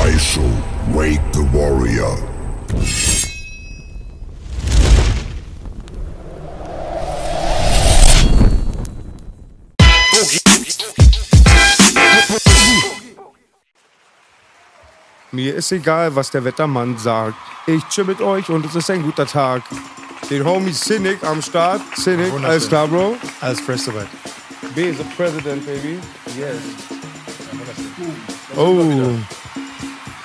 Daisho, wake the warrior. Mir ist egal, was der Wettermann sagt. Ich chill mit euch und es ist ein guter Tag. Den Homie Cynic am Start. Cynic, Wunderschön. alles klar, Bro? Alles fresh soweit. B, the president, baby. Yes. Oh,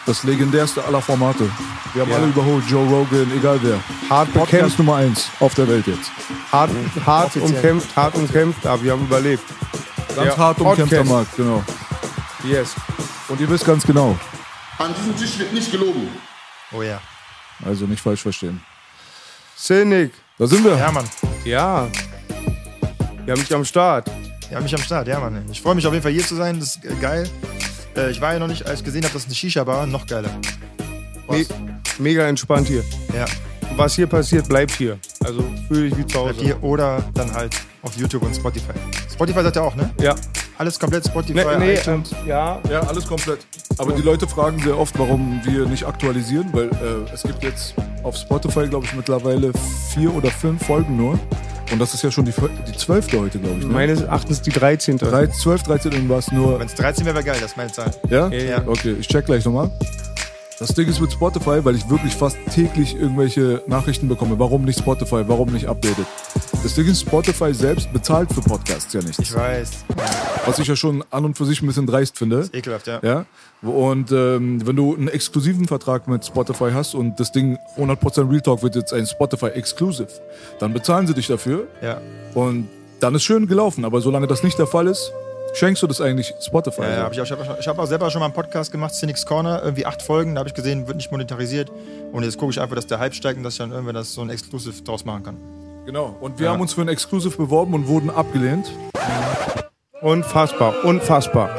Das legendärste aller Formate. Wir haben Ja. alle überholt. Joe Rogan, egal wer. hart Podcast bekämpft, Nummer eins auf der Welt jetzt. hart, hart umkämpft, hart umkämpft, aber wir haben überlebt. Ganz Ja, hart umkämpft am Podcast. Markt, genau. Yes. Und ihr wisst ganz genau, An diesem Tisch wird nicht gelogen. Oh ja. also nicht falsch verstehen. Cynic, Da sind wir. Ja, Mann. ja. Wir haben dich am Start. Ja, mich am Start, ja, Mann. Ich freue mich auf jeden Fall hier zu sein. Das ist geil. Äh, ich war ja noch nicht, als ich gesehen habe, dass es eine Shisha-Bar noch geiler. Me mega entspannt hier. Ja, Was hier passiert, bleibt hier. Also fühle dich wie zu bleibt Hause. hier oder dann halt auf YouTube und Spotify. Spotify sagt ja auch, ne? Ja. Alles komplett Spotify, Nee, nee, ähm, iTunes. ja. Ja, alles komplett. Aber die Leute fragen sehr oft, warum wir nicht aktualisieren, weil äh, es gibt jetzt auf Spotify, glaube ich, mittlerweile vier oder fünf Folgen nur. Und das ist ja schon die, die zwölfte heute, glaube ich. Ne? Meines Erachtens die 13. Drei, 12, 13 irgendwas nur. Wenn es 13 wäre, wäre geil, das ist meine Zahl. Ja? Ja. Okay, ich check gleich nochmal. Das Ding ist mit Spotify, weil ich wirklich fast täglich irgendwelche Nachrichten bekomme. Warum nicht Spotify? Warum nicht updated? Das Ding ist, Spotify selbst bezahlt für Podcasts ja nichts. Ich weiß. Was ich ja schon an und für sich ein bisschen dreist finde. Ekelhaft, ja. Ja. Und ähm, wenn du einen exklusiven Vertrag mit Spotify hast und das Ding 100% Real Talk wird jetzt ein Spotify Exclusive, dann bezahlen sie dich dafür Ja, und dann ist schön gelaufen. Aber solange das nicht der Fall ist, schenkst du das eigentlich Spotify. ja, ja hab ich, auch, ich habe ich hab auch selber schon mal einen Podcast gemacht, Cynics Corner, irgendwie acht Folgen, da habe ich gesehen, wird nicht monetarisiert. Und jetzt gucke ich einfach, dass der Hype steigt und dass ich dann irgendwann das so ein Exclusive draus machen kann. Genau. Und wir haben uns für ein Exclusive beworben und wurden abgelehnt. Unfassbar, unfassbar.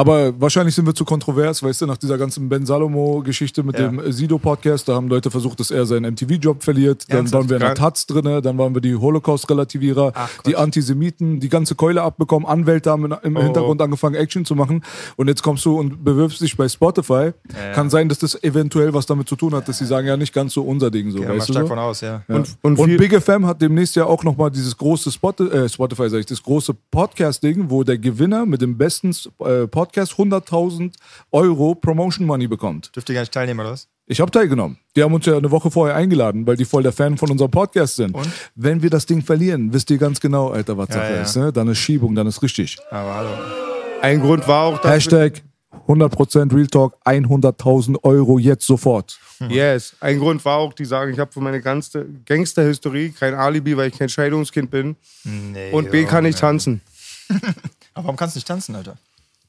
Aber wahrscheinlich sind wir zu kontrovers, weißt du, nach dieser ganzen Ben Salomo-Geschichte mit Ja. dem Sido-Podcast, da haben Leute versucht, dass er seinen MTV-Job verliert. Dann Ernsthaft? waren wir in der Taz drinne, dann waren wir die Holocaust-Relativierer, die. Antisemiten, die ganze Keule abbekommen, Anwälte haben im Oh. Hintergrund angefangen, Action zu machen. Und jetzt kommst du und bewirbst dich bei Spotify. Kann sein, dass das eventuell was damit zu tun hat, dass sie sagen, ja, nicht ganz so unser Ding. So, Ja, weißt du stark so? von aus, ja. Ja. Und- Und, und Big FM hat demnächst ja auch nochmal dieses große Spot, äh, Spotify, sag ich, das große Podcast-Ding, wo der Gewinner mit dem besten äh, Podcast 100.000 Euro Promotion Money bekommt. Dürft ihr gar nicht teilnehmen, oder was? Ich habe teilgenommen. Die haben uns ja eine Woche vorher eingeladen, weil die voll der Fan von unserem Podcast sind. Und? Wenn wir das Ding verlieren, wisst ihr ganz genau, Alter, was Sache ja. ist. Ne? Dann ist Schiebung, dann ist richtig. Aber hallo. Ein Grund war auch, dass Hashtag 100% Real Talk, 100.000 Euro jetzt sofort. Yes. Ein Grund war auch, die sagen, ich habe für meine ganze Gangsterhistorie kein Alibi, weil ich kein Scheidungskind bin. Nee, Und B oh, kann ich nee. tanzen. Aber warum kannst du nicht tanzen, Alter?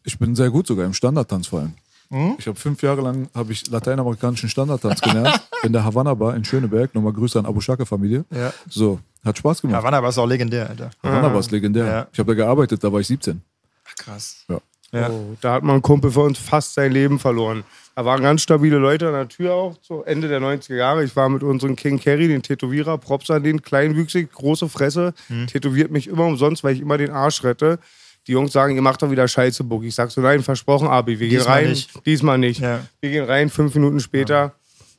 Ich bin sehr gut sogar im Standardtanz vor allem. Hm? Ich habe fünf Jahre lang habe ich lateinamerikanischen Standardtanz gelernt in der Havanna Bar in Schöneberg. Nochmal Grüße an Abu Shaka Familie. Ja. So, hat Spaß gemacht. Havanna war es auch legendär, Alter. Havanna Bar ist legendär. Ja. Ich habe da gearbeitet, da war ich 17. Ach, krass. Ja. Ja. Oh, da hat mal ein Kumpel von uns fast sein Leben verloren. Da waren ganz stabile Leute an der Tür auch, so Ende der 90er Jahre. Ich war mit unserem King Kerry, den Tätowierer, Props an den, kleinwüchsig, große Fresse, Hm. tätowiert mich immer umsonst, weil ich immer den Arsch rette. Die Jungs sagen, ihr macht doch wieder Scheiße, Boogie. Ich sag so, nein, versprochen, Abi, wir gehen Diesmal rein. nicht. Diesmal nicht. Ja. Wir gehen rein, fünf Minuten später,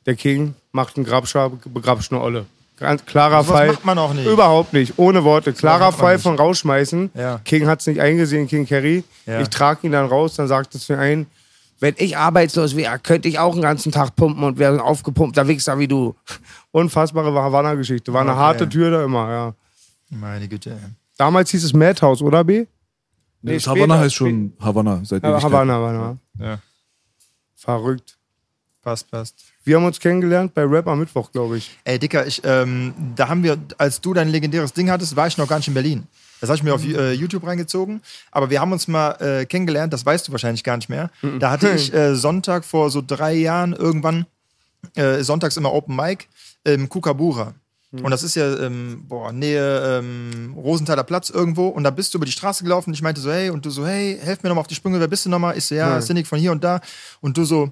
der King macht einen Grabscher, begrapscht eine Olle. Ganz klarer Sowas Fall. macht man auch nicht. Überhaupt nicht, ohne Worte. Klarer Fall von rausschmeißen. Ja. King hat es nicht eingesehen, King Kerry. Ja. Ich trage ihn dann raus, dann sagt es mir ein, wenn ich arbeitslos wäre, könnte ich auch den ganzen Tag pumpen und wäre ein aufgepumpter Wichser wie du. Unfassbare Havanna-Geschichte. War eine Okay. harte Tür da immer, ja. Meine Güte. ey. Damals hieß es Madhouse, oder B? Nee, das Havanna heißt schon Havanna seit Ja, Ewigkeiten. Havanna, Havanna. Ja. Verrückt. Passt, passt. Wir haben uns kennengelernt bei Rap am Mittwoch, glaube ich. Ey, Dicker, ich, ähm, da haben wir, als du dein legendäres Ding hattest, war ich noch gar nicht in Berlin. Das habe ich mir auf äh, YouTube reingezogen. Aber wir haben uns mal äh, kennengelernt, das weißt du wahrscheinlich gar nicht mehr. Da hatte ich äh, Sonntag vor so drei Jahren irgendwann, äh, sonntags immer Open Mic im Kukabura. Und das ist ja, ähm, boah, Nähe ähm, Rosenthaler Platz irgendwo. Und da bist du über die Straße gelaufen und ich meinte so, hey, und du so, hey, helf mir nochmal auf die Sprünge, wer bist du nochmal? Ich so, ja, Cynic von hier und da. Und du so,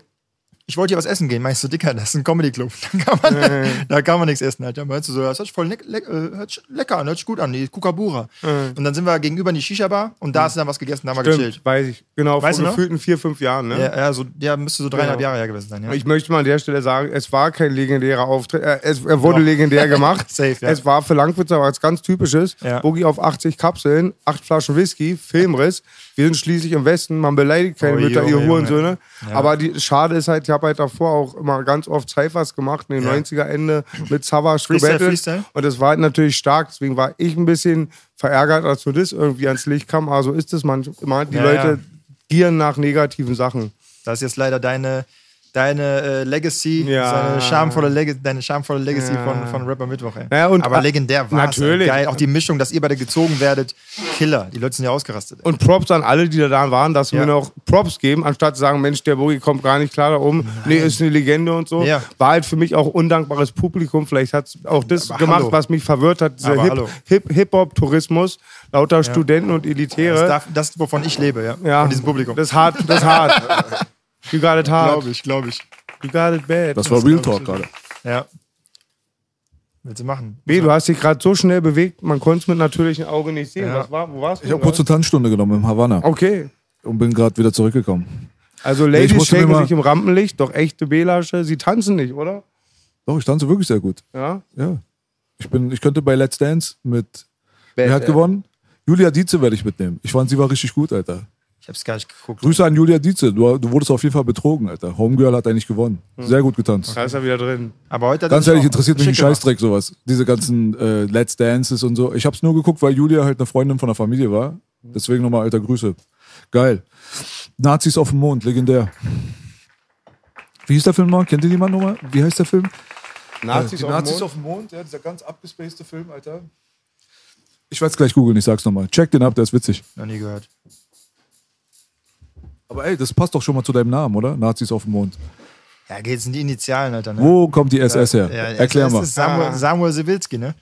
ich wollte hier was essen gehen. Meinst du, Dicker, das ist ein Comedy-Club. Da kann man, da kann man nichts essen. Alter. Meinst du so, das hört sich voll leck, leck, äh, hört sich lecker an, hört sich gut an, die Kukabura. Und dann sind wir gegenüber in die Shisha-Bar und da hast du dann was gegessen, da haben wir gechillt. Weiß ich. Genau, Weißt du vor noch? gefühlten vier, fünf Jahren. Ne? Ja, ja, so, ja, müsste so dreieinhalb Genau. Jahre her gewesen sein. Ja. Ich möchte mal an der Stelle sagen, es war kein legendärer Auftritt. Äh, es, er wurde Doch. legendär gemacht. Safe, ja. Es war für Langwitzer was ganz Typisches. Ja. Boogie auf 80 Kapseln, 8 Flaschen Whisky, Filmriss. Wir sind schließlich im Westen, man beleidigt keine Oh, Mütter, ihr. Hurensöhne. Ja. Aber die Schade ist halt, ich habe halt davor auch immer ganz oft Cyphers gemacht, in den Ja. 90er Ende mit Savage Freestyle, gebettelt. Freestyle? Und das war halt natürlich stark, deswegen war ich ein bisschen verärgert, als nur das irgendwie ans Licht kam. Aber so ist es manchmal. Die Ja, Leute ja. gieren nach negativen Sachen. Das ist jetzt leider deine, deine äh, Legacy, Ja. schamvolle Leg deine schamvolle Legacy Ja. von, von Rapper Mittwoch. Ey. Ja, und- Aber legendär war Natürlich. Geil. Auch die Mischung, dass ihr beide gezogen werdet. Killer. Die Leute sind ja ausgerastet. Ey. Und Props an alle, die da waren, dass wir noch Props geben, anstatt zu sagen, Mensch, der Boogie kommt gar nicht klar da oben. Nee, ist eine Legende und so. War halt für mich auch undankbares Publikum. Vielleicht hat auch das Aber gemacht, hallo. was mich verwirrt hat. Dieser Aber Hip-. Hip- Hip-Hop-Tourismus, lauter Studenten und Elitäre. Das, darf, das, wovon ich lebe, ja. ja, Von diesem Publikum. Das ist hart, das ist hart. You got it hard. Glaube ich, glaube ich. You got it bad. Das war Real Talk gerade. Ja. Willst du machen? B, du hast dich gerade so schnell bewegt, man konnte es mit natürlichem Auge nicht sehen. Ja. Was war, wo warst du? Ich habe kurz eine Tanzstunde genommen im Havanna okay. und bin gerade wieder zurückgekommen. Also Ladies mir schenken sich im Rampenlicht, doch echte Belasche, sie tanzen nicht, oder? Doch, ich tanze wirklich sehr gut. Ja. Ja. Ich, bin, ich könnte bei Let's Dance mit. Bad, Wer hat gewonnen? Julia Dietze werde ich mitnehmen. Ich fand, sie war richtig gut, Alter. Ich hab's gar nicht geguckt. Grüße an Julia Dietze. Du, du wurdest auf jeden Fall betrogen, Alter. Homegirl hat eigentlich gewonnen. Sehr gut getanzt. Da ist er wieder drin. Aber heute Ganz ehrlich, interessiert mich ein. Scheißdreck sowas. Diese ganzen äh, Let's Dances und so. Ich hab's nur geguckt, weil Julia halt eine Freundin von der Familie war. Deswegen nochmal alter Grüße. Geil. Nazis auf dem Mond, legendär. Wie hieß der Film noch? Kennt ihr jemand nochmal? Wie heißt der Film? Nazis, Die auf, Nazis Mond. auf dem Mond, ja, dieser ganz abgespacede Film, Alter. Ich werde es gleich googeln, ich sag's nochmal. Check den ab, der ist witzig. Noch nie gehört. Aber ey, das passt doch schon mal zu deinem Namen, oder? Nazis auf dem Mond. Ja, geht's in die Initialen, Alter. Ne? Wo kommt die SS her? Ja, Erklär es mal. ist Samuel, Ah. Samuel Sewilski, ne?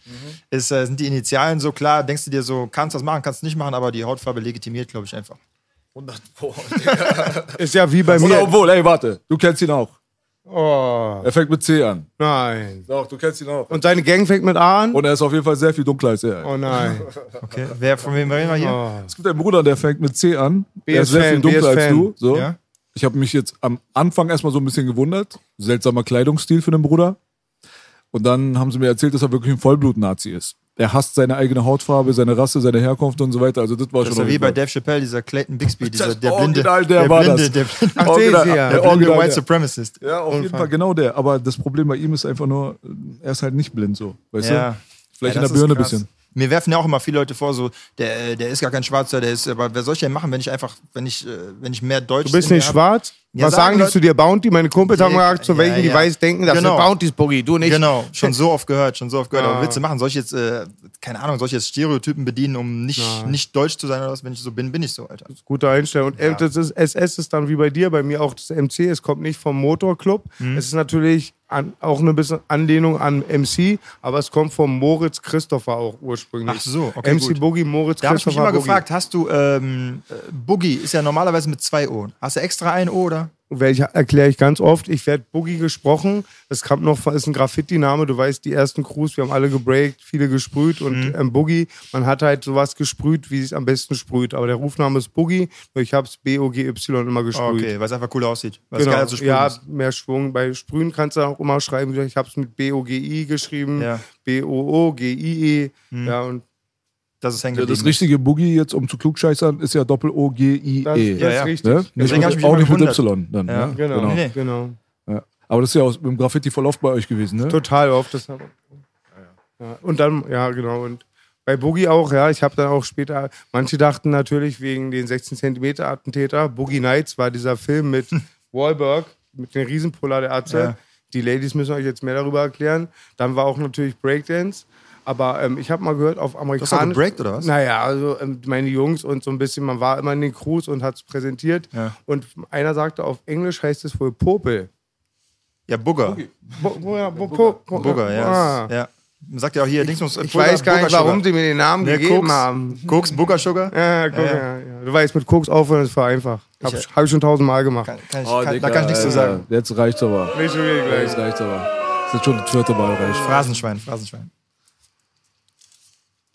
Ist, äh, sind die Initialen so klar, denkst du dir so, kannst das machen, kannst nicht machen, aber die Hautfarbe legitimiert, glaube ich, einfach. Ist ja wie bei Oder mir. obwohl, ey, warte, du kennst ihn auch. Oh, Er fängt mit C an. nein. Doch, du kennst ihn auch. Und seine Gang fängt mit A an? Und er ist auf jeden Fall sehr viel dunkler als er. Oh nein. Okay. Wer von wem reden wir hier? Oh. Es gibt einen Bruder, der fängt mit C an. Der ist BS sehr Fan, viel dunkler BS als Fan. du. So. Ja? Ich habe mich jetzt am Anfang erstmal so ein bisschen gewundert. Seltsamer Kleidungsstil für den Bruder. Und dann haben sie mir erzählt, dass er wirklich ein Vollblut-Nazi ist. Er hasst seine eigene Hautfarbe, seine Rasse, seine Herkunft und so weiter. Also das war Das schon auf wie bei Dave Chappelle, dieser Clayton Bixby, dieser, Das der blinde, Original, der war blinde, das. der blinde, Ach, Original- der ist ja. der Original, blinde White der. Supremacist. Ja, auf jeden Fall genau der. Aber das Problem bei ihm ist einfach nur, er ist halt nicht blind so. Weißt Ja. du? Vielleicht Ja, in das der Birne ein bisschen. Mir werfen ja auch immer viele Leute vor, so, der, der ist gar kein Schwarzer, der ist, aber wer soll ich denn machen, wenn ich einfach, wenn ich, äh, wenn ich mehr Deutsch Du bist nicht schwarz? Ja, Was sagen sagen die zu dir? Bounty? Meine Kumpels haben Ja, gesagt, zu ja, welchen die ja. weiß denken, das Genau. sind Bounties, Boogie, du nicht. Genau, schon so oft gehört, schon so oft gehört. Aber Ah. willst du machen? Soll ich jetzt, äh, keine Ahnung, soll ich jetzt Stereotypen bedienen, um nicht, nicht deutsch zu sein oder was? Wenn ich so bin, bin ich so, Alter. Gute Einstellung. Und äh, das ist, SS ist dann wie bei dir, bei mir auch das MC. Es kommt nicht vom Motorclub. Mhm. Es ist natürlich an, auch eine bisschen Anlehnung an MC, aber es kommt vom Moritz Christopher auch ursprünglich. Ach so, okay, MC gut. Boogie, Moritz Da habe ich mich Christopher. immer Boogie. gefragt, hast du, ähm, äh, Boogie ist ja normalerweise mit zwei O. Hast du extra ein O, oder? Erkläre ich ganz oft. Ich werde Boogie gesprochen. Das kommt noch, ist ein Graffiti-Name. Du weißt, die ersten Crews, wir haben alle gebreakt, viele gesprüht und Mhm. ähm, Boogie, man hat halt sowas gesprüht, wie es am besten sprüht. Aber der Rufname ist Boogie, nur ich habe es B-O-G-Y immer gesprüht. Okay, weil es einfach cool aussieht. Weil es Genau. geil zu sprühen ja, ist. mehr Schwung. Bei Sprühen kannst du auch immer schreiben, ich habe es mit B-O-G-I geschrieben, Ja. B-O-O-G-I-E. Mhm. Ja, und Das ist hängen Ja, das richtige Boogie jetzt, um zu klugscheißern, ist ja Doppel-O-G-I-E. das, das Ja, ja. ist richtig. Ne? Deswegen hab ich mich auch nicht mit. Y. Dann, Ja, ne? Genau, Nee, nee. genau. Ja. Aber das ist ja aus, im Graffiti voll oft bei euch gewesen, ne? Total oft. Das ja. Und dann, ja, genau. Und bei Boogie auch, ja, ich habe dann auch später, manche dachten natürlich wegen den 16 Zentimeter Attentäter, Boogie Nights war dieser Film mit Wahlberg, mit den Riesenpolar der Atze. Ja. Die Ladies müssen euch jetzt mehr darüber erklären. Dann war auch natürlich Breakdance. Aber ähm, ich habe mal gehört, auf Du amerikanisch. hast doch gebreakt, oder was? Naja, also ähm, meine Jungs und so ein bisschen, man war immer in den Crews und hat es präsentiert. Ja. Und einer sagte, auf Englisch heißt es wohl Popel. Ja, Bugger. Bo, ja, Bugger, ja. Ah. ja. Man sagt ja auch hier, Dingsbums, Ich weiß gar nicht, warum sie mir den Namen ne, gegeben Koks, haben. Koks, Bugger Sugar. Ja, guck, Ja, ja, ja. ja, Du weißt, mit Koks aufhören ist vereinfacht. Hab, Ich- ich, hab ich schon tausendmal gemacht. Kann, kann ich, Oh, kann, Digga, da kann ich nichts zu sagen. Jetzt reicht's aber. Nicht schon wieder gleich. Jetzt reicht's aber. Das ist schon das vierte Mal reicht. Phrasenschwein, Phrasenschwein.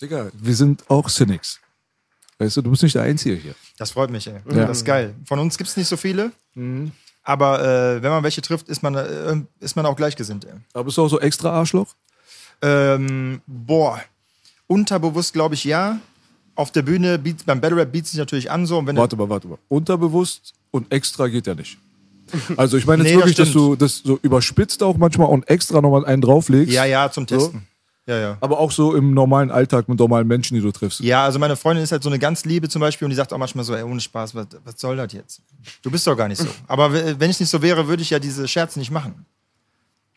Digga, wir sind auch Cynics. Weißt du, du bist nicht der Einzige hier. Das freut mich, ey. Ja. Das ist geil. Von uns gibt es nicht so viele. Aber äh, wenn man welche trifft, ist man, äh, ist man auch gleichgesinnt. Ey. Aber bist du auch so extra Arschloch? Ähm, boah. Unterbewusst glaube ich ja. Auf der Bühne, beat, beim Battle Rap bietet sich natürlich an so. Und wenn Warte mal, warte mal. Unterbewusst und extra geht ja nicht. Also ich meine jetzt Nee, das wirklich, dass stimmt. du das so überspitzt auch manchmal und extra nochmal einen drauflegst. ja, ja, zum So. Ja, ja. Aber auch so im normalen Alltag mit normalen Menschen, die du triffst. Ja, also meine Freundin ist halt so eine ganz liebe zum Beispiel und die sagt auch manchmal so, ey, ohne Spaß, was, was soll das jetzt? Du bist doch gar nicht so. Aber wenn ich nicht so wäre, würde ich ja diese Scherze nicht machen.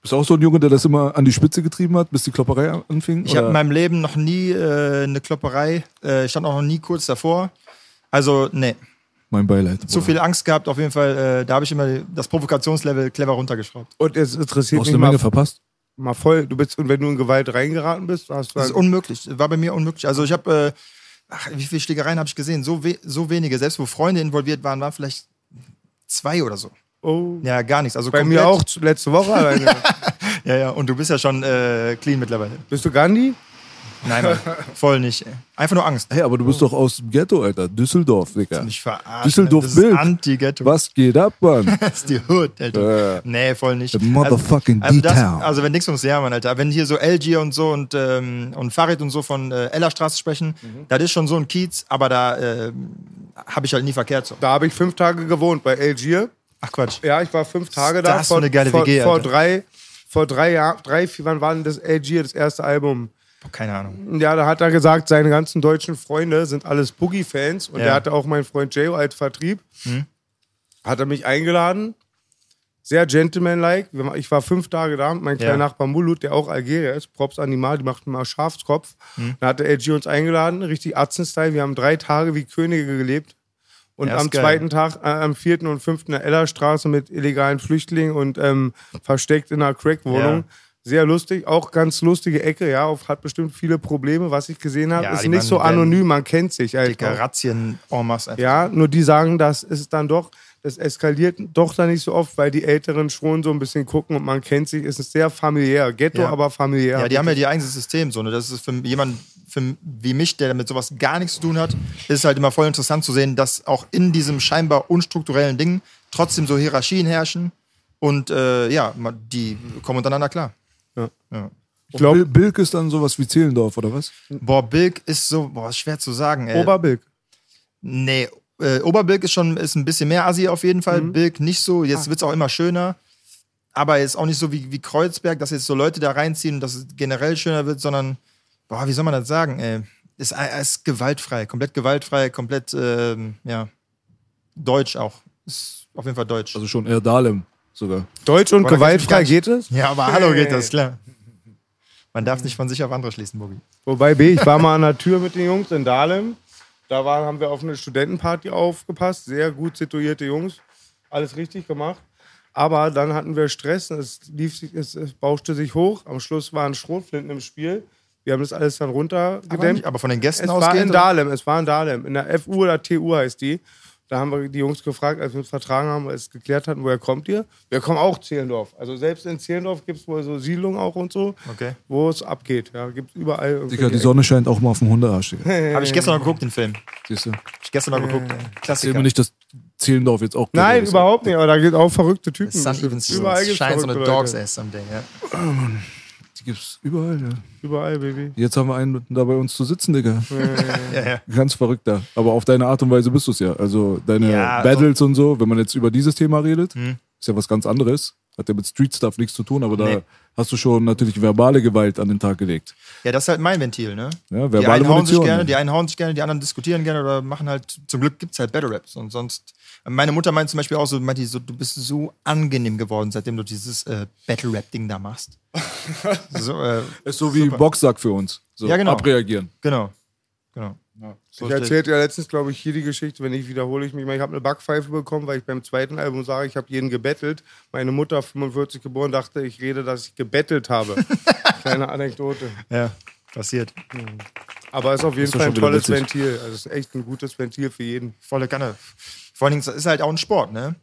Bist du auch so ein Junge, der das immer an die Spitze getrieben hat, bis die Klopperei anfing? Ich habe in meinem Leben noch nie äh, eine Klopperei, äh, ich stand auch noch nie kurz davor. Also, nee, mein Beileid. zu viel Angst gehabt, auf jeden Fall. Äh, da habe ich immer das Provokationslevel clever runtergeschraubt. Und es Du interessiert hast mich eine mal, Menge verpasst. Mal voll. Du bist, und wenn du in Gewalt reingeraten bist, hast du Das ist dann, unmöglich. War bei mir unmöglich. Also ich habe, äh, ach, wie viele Schlägereien habe ich gesehen? So, we so wenige. Selbst wo Freunde involviert waren, waren vielleicht zwei oder so. oh, Ja, gar nichts. Also bei komplett, mir auch letzte Woche alleine. Ja, ja. Und du bist ja schon äh, clean mittlerweile. bist du Gandhi? Nein, Mann. voll nicht. Ey. Einfach nur Angst. Hey, aber du bist doch aus dem Ghetto, Alter. Düsseldorf, Digga. Nicht verarschen. Düsseldorf das Bild. ist Anti-Ghetto. Was geht ab, Mann? Das ist die Hood, Alter. Äh. Nee, voll nicht. The motherfucking also, das, D-Town. also wenn nix ums Ja, Mann, Alter. Wenn hier so LG und so und, ähm, und Farid und so von äh, Ellerstraße sprechen, Mhm. das ist schon so ein Kiez, aber da ähm, habe ich halt nie verkehrt so. Da habe ich fünf Tage gewohnt bei Algier. Ach Quatsch. Ja, ich war fünf Tage Da da. hast du eine geile vor, WG, vor Alter. drei, vor drei Jahren, drei, vier, wann war denn das Algier, das erste Album? Keine Ahnung. Ja, da hat er gesagt, seine ganzen deutschen Freunde sind alles Boogie-Fans und Ja. der hatte auch meinen Freund Jay als Vertrieb. Hat er mich eingeladen. Sehr gentlemanlike. Ich war fünf Tage da mit meinem kleinen Ja. Nachbar Mulut, der auch Algerier ist. Props Animal, die machten mal Schafskopf. Da hat der LG uns eingeladen, richtig Atzen-Style. Wir haben drei Tage wie Könige gelebt. Und Ja, am geil. zweiten Tag, äh, am vierten und fünften in der Ellerstraße mit illegalen Flüchtlingen und ähm, versteckt in einer Crack-Wohnung. Ja. Sehr lustig, auch ganz lustige Ecke, ja, auf, hat bestimmt viele Probleme, was ich gesehen habe. Ja, ist nicht so anonym, man kennt sich Dicke. Razzien en masse einfach. Ja, nur die sagen, das ist dann doch, das eskaliert doch dann nicht so oft, weil die Älteren schon so ein bisschen gucken und man kennt sich, es ist sehr familiär. Ghetto, Ja. aber familiär. Ja, die haben ja ihr eigenes System. So, ne? Das ist für jemanden für, wie mich, der mit sowas gar nichts zu tun hat, ist halt immer voll interessant zu sehen, dass auch in diesem scheinbar unstrukturellen Ding trotzdem so Hierarchien herrschen. Und äh, ja, die kommen untereinander klar. Ja. Ja. Ich glaube, Bil- Bilk ist dann sowas wie Zehlendorf, oder was? Boah, Bilk ist so, boah, ist schwer zu sagen. Ey. Oberbilk. Nee, äh, Oberbilk ist schon ist ein bisschen mehr Asi auf jeden Mhm. Fall. Bilk nicht so. Ah. Jetzt wird's auch immer schöner. Aber ist auch nicht so wie, wie Kreuzberg, dass jetzt so Leute da reinziehen und dass es generell schöner wird, sondern, boah, wie soll man das sagen? Ey? Ist, äh, ist gewaltfrei, komplett gewaltfrei, komplett, ähm, ja, deutsch auch. Ist auf jeden Fall deutsch. Also schon eher Dahlem sogar. Deutsch und gewaltfrei geht es? ja, aber hallo geht das, klar. Man darf nicht von sich auf andere schließen, Bogi. Wobei B, ich war mal an der Tür mit den Jungs in Dahlem. Da waren, haben wir auf eine Studentenparty aufgepasst. Sehr gut situierte Jungs. Alles richtig gemacht. Aber dann hatten wir Stress. Es, lief, sich- es, es bauschte sich hoch. Am Schluss waren Schrotflinten im Spiel. Wir haben das alles dann Aber, runtergedämmt. nicht, aber von den Gästen Es war ausgehend. in Dahlem, es war in Dahlem. In der FU oder TU heißt die. Da haben wir die Jungs gefragt, als wir uns vertragen haben, als es geklärt hatten, woher kommt ihr? Wir kommen auch Zehlendorf. Also selbst in Zehlendorf gibt es wohl so Siedlungen auch und so, Okay. wo es abgeht. Ja, gibt überall. Digga, die Sonne scheint auch mal auf dem Hundearsch. Habe ich gestern noch geguckt, den Film. Siehst du? Hab ich gestern noch geguckt. Klassiker. mir nicht, dass Zehlendorf jetzt auch Nein, überhaupt nicht, aber da gibt auch verrückte Typen. Sun even überall gibt's shines on a verrückte dog's Leute. ass someday. Ja. Gibt's überall, ja. Überall, Baby. Jetzt haben wir einen da bei uns zu sitzen, Digga. Ja, ja. Ganz verrückter. Aber auf deine Art und Weise bist du es ja. Also deine Ja, Battles und so, wenn man jetzt über dieses Thema redet, Hm. ist ja was ganz anderes. Hat ja mit Street Stuff nichts zu tun, aber da Nee. Hast du schon natürlich verbale Gewalt an den Tag gelegt. Ja, das ist halt mein Ventil, ne? Ja, die verbale einen hauen sich gerne, die einen hauen sich gerne, die anderen diskutieren gerne oder machen halt, zum Glück gibt es halt Battle Raps und sonst. Meine Mutter meint zum Beispiel auch so, meint die so, du bist so angenehm geworden, seitdem du dieses äh, Battle Rap-Ding da machst. so, äh, Ist so wie Boxsack für uns. So, Ja, genau. Abreagieren. genau. Genau. Ich erzählte ja letztens, glaube ich, hier die Geschichte, wenn nicht, wiederhole ich mich mal. Ich habe eine Backpfeife bekommen, weil ich beim zweiten Album sage, ich habe jeden gebettelt. Meine Mutter, 45 geboren, dachte, ich rede, dass ich gebettelt habe. Kleine Anekdote. Ja, passiert. Aber es ist auf jeden Fall ein tolles witzig. Ventil. Also es ist echt ein gutes Ventil für jeden. Volle Kanne. Vor allen Dingen, es ist halt auch ein Sport, ne?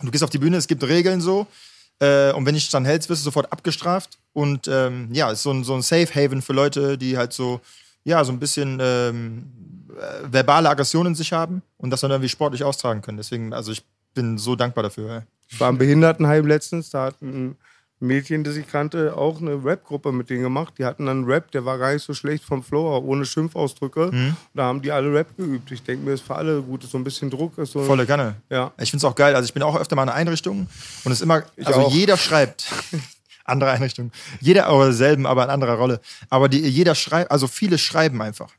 Du gehst auf die Bühne, es gibt Regeln so. Äh, und wenn nicht dann hältst, wirst du sofort abgestraft. Und ähm, ja, ist so ein, so ein Safe Haven für Leute, die halt so, ja, so ein bisschen ähm, äh, verbale Aggressionen in sich haben und das dann irgendwie sportlich austragen können. Deswegen, also ich bin so dankbar dafür. ey. Ich war im Behindertenheim letztens, da hat ein Mädchen, das ich kannte, auch eine Rap-Gruppe mit denen gemacht. Die hatten dann einen Rap, der war gar nicht so schlecht vom Flow, ohne Schimpfausdrücke. Mhm. Da haben die alle Rap geübt. Ich denke mir, ist für alle gut, ist so ein bisschen Druck. Ist so Volle Kanne. Ja. Ich finde es auch geil. Also ich bin auch öfter mal in einer Einrichtung und es ist immer, Ich also auch. jeder schreibt. andere Einrichtung. Jeder, aber selben, aber in anderer Rolle. Aber die, jeder schreibt, also viele schreiben einfach.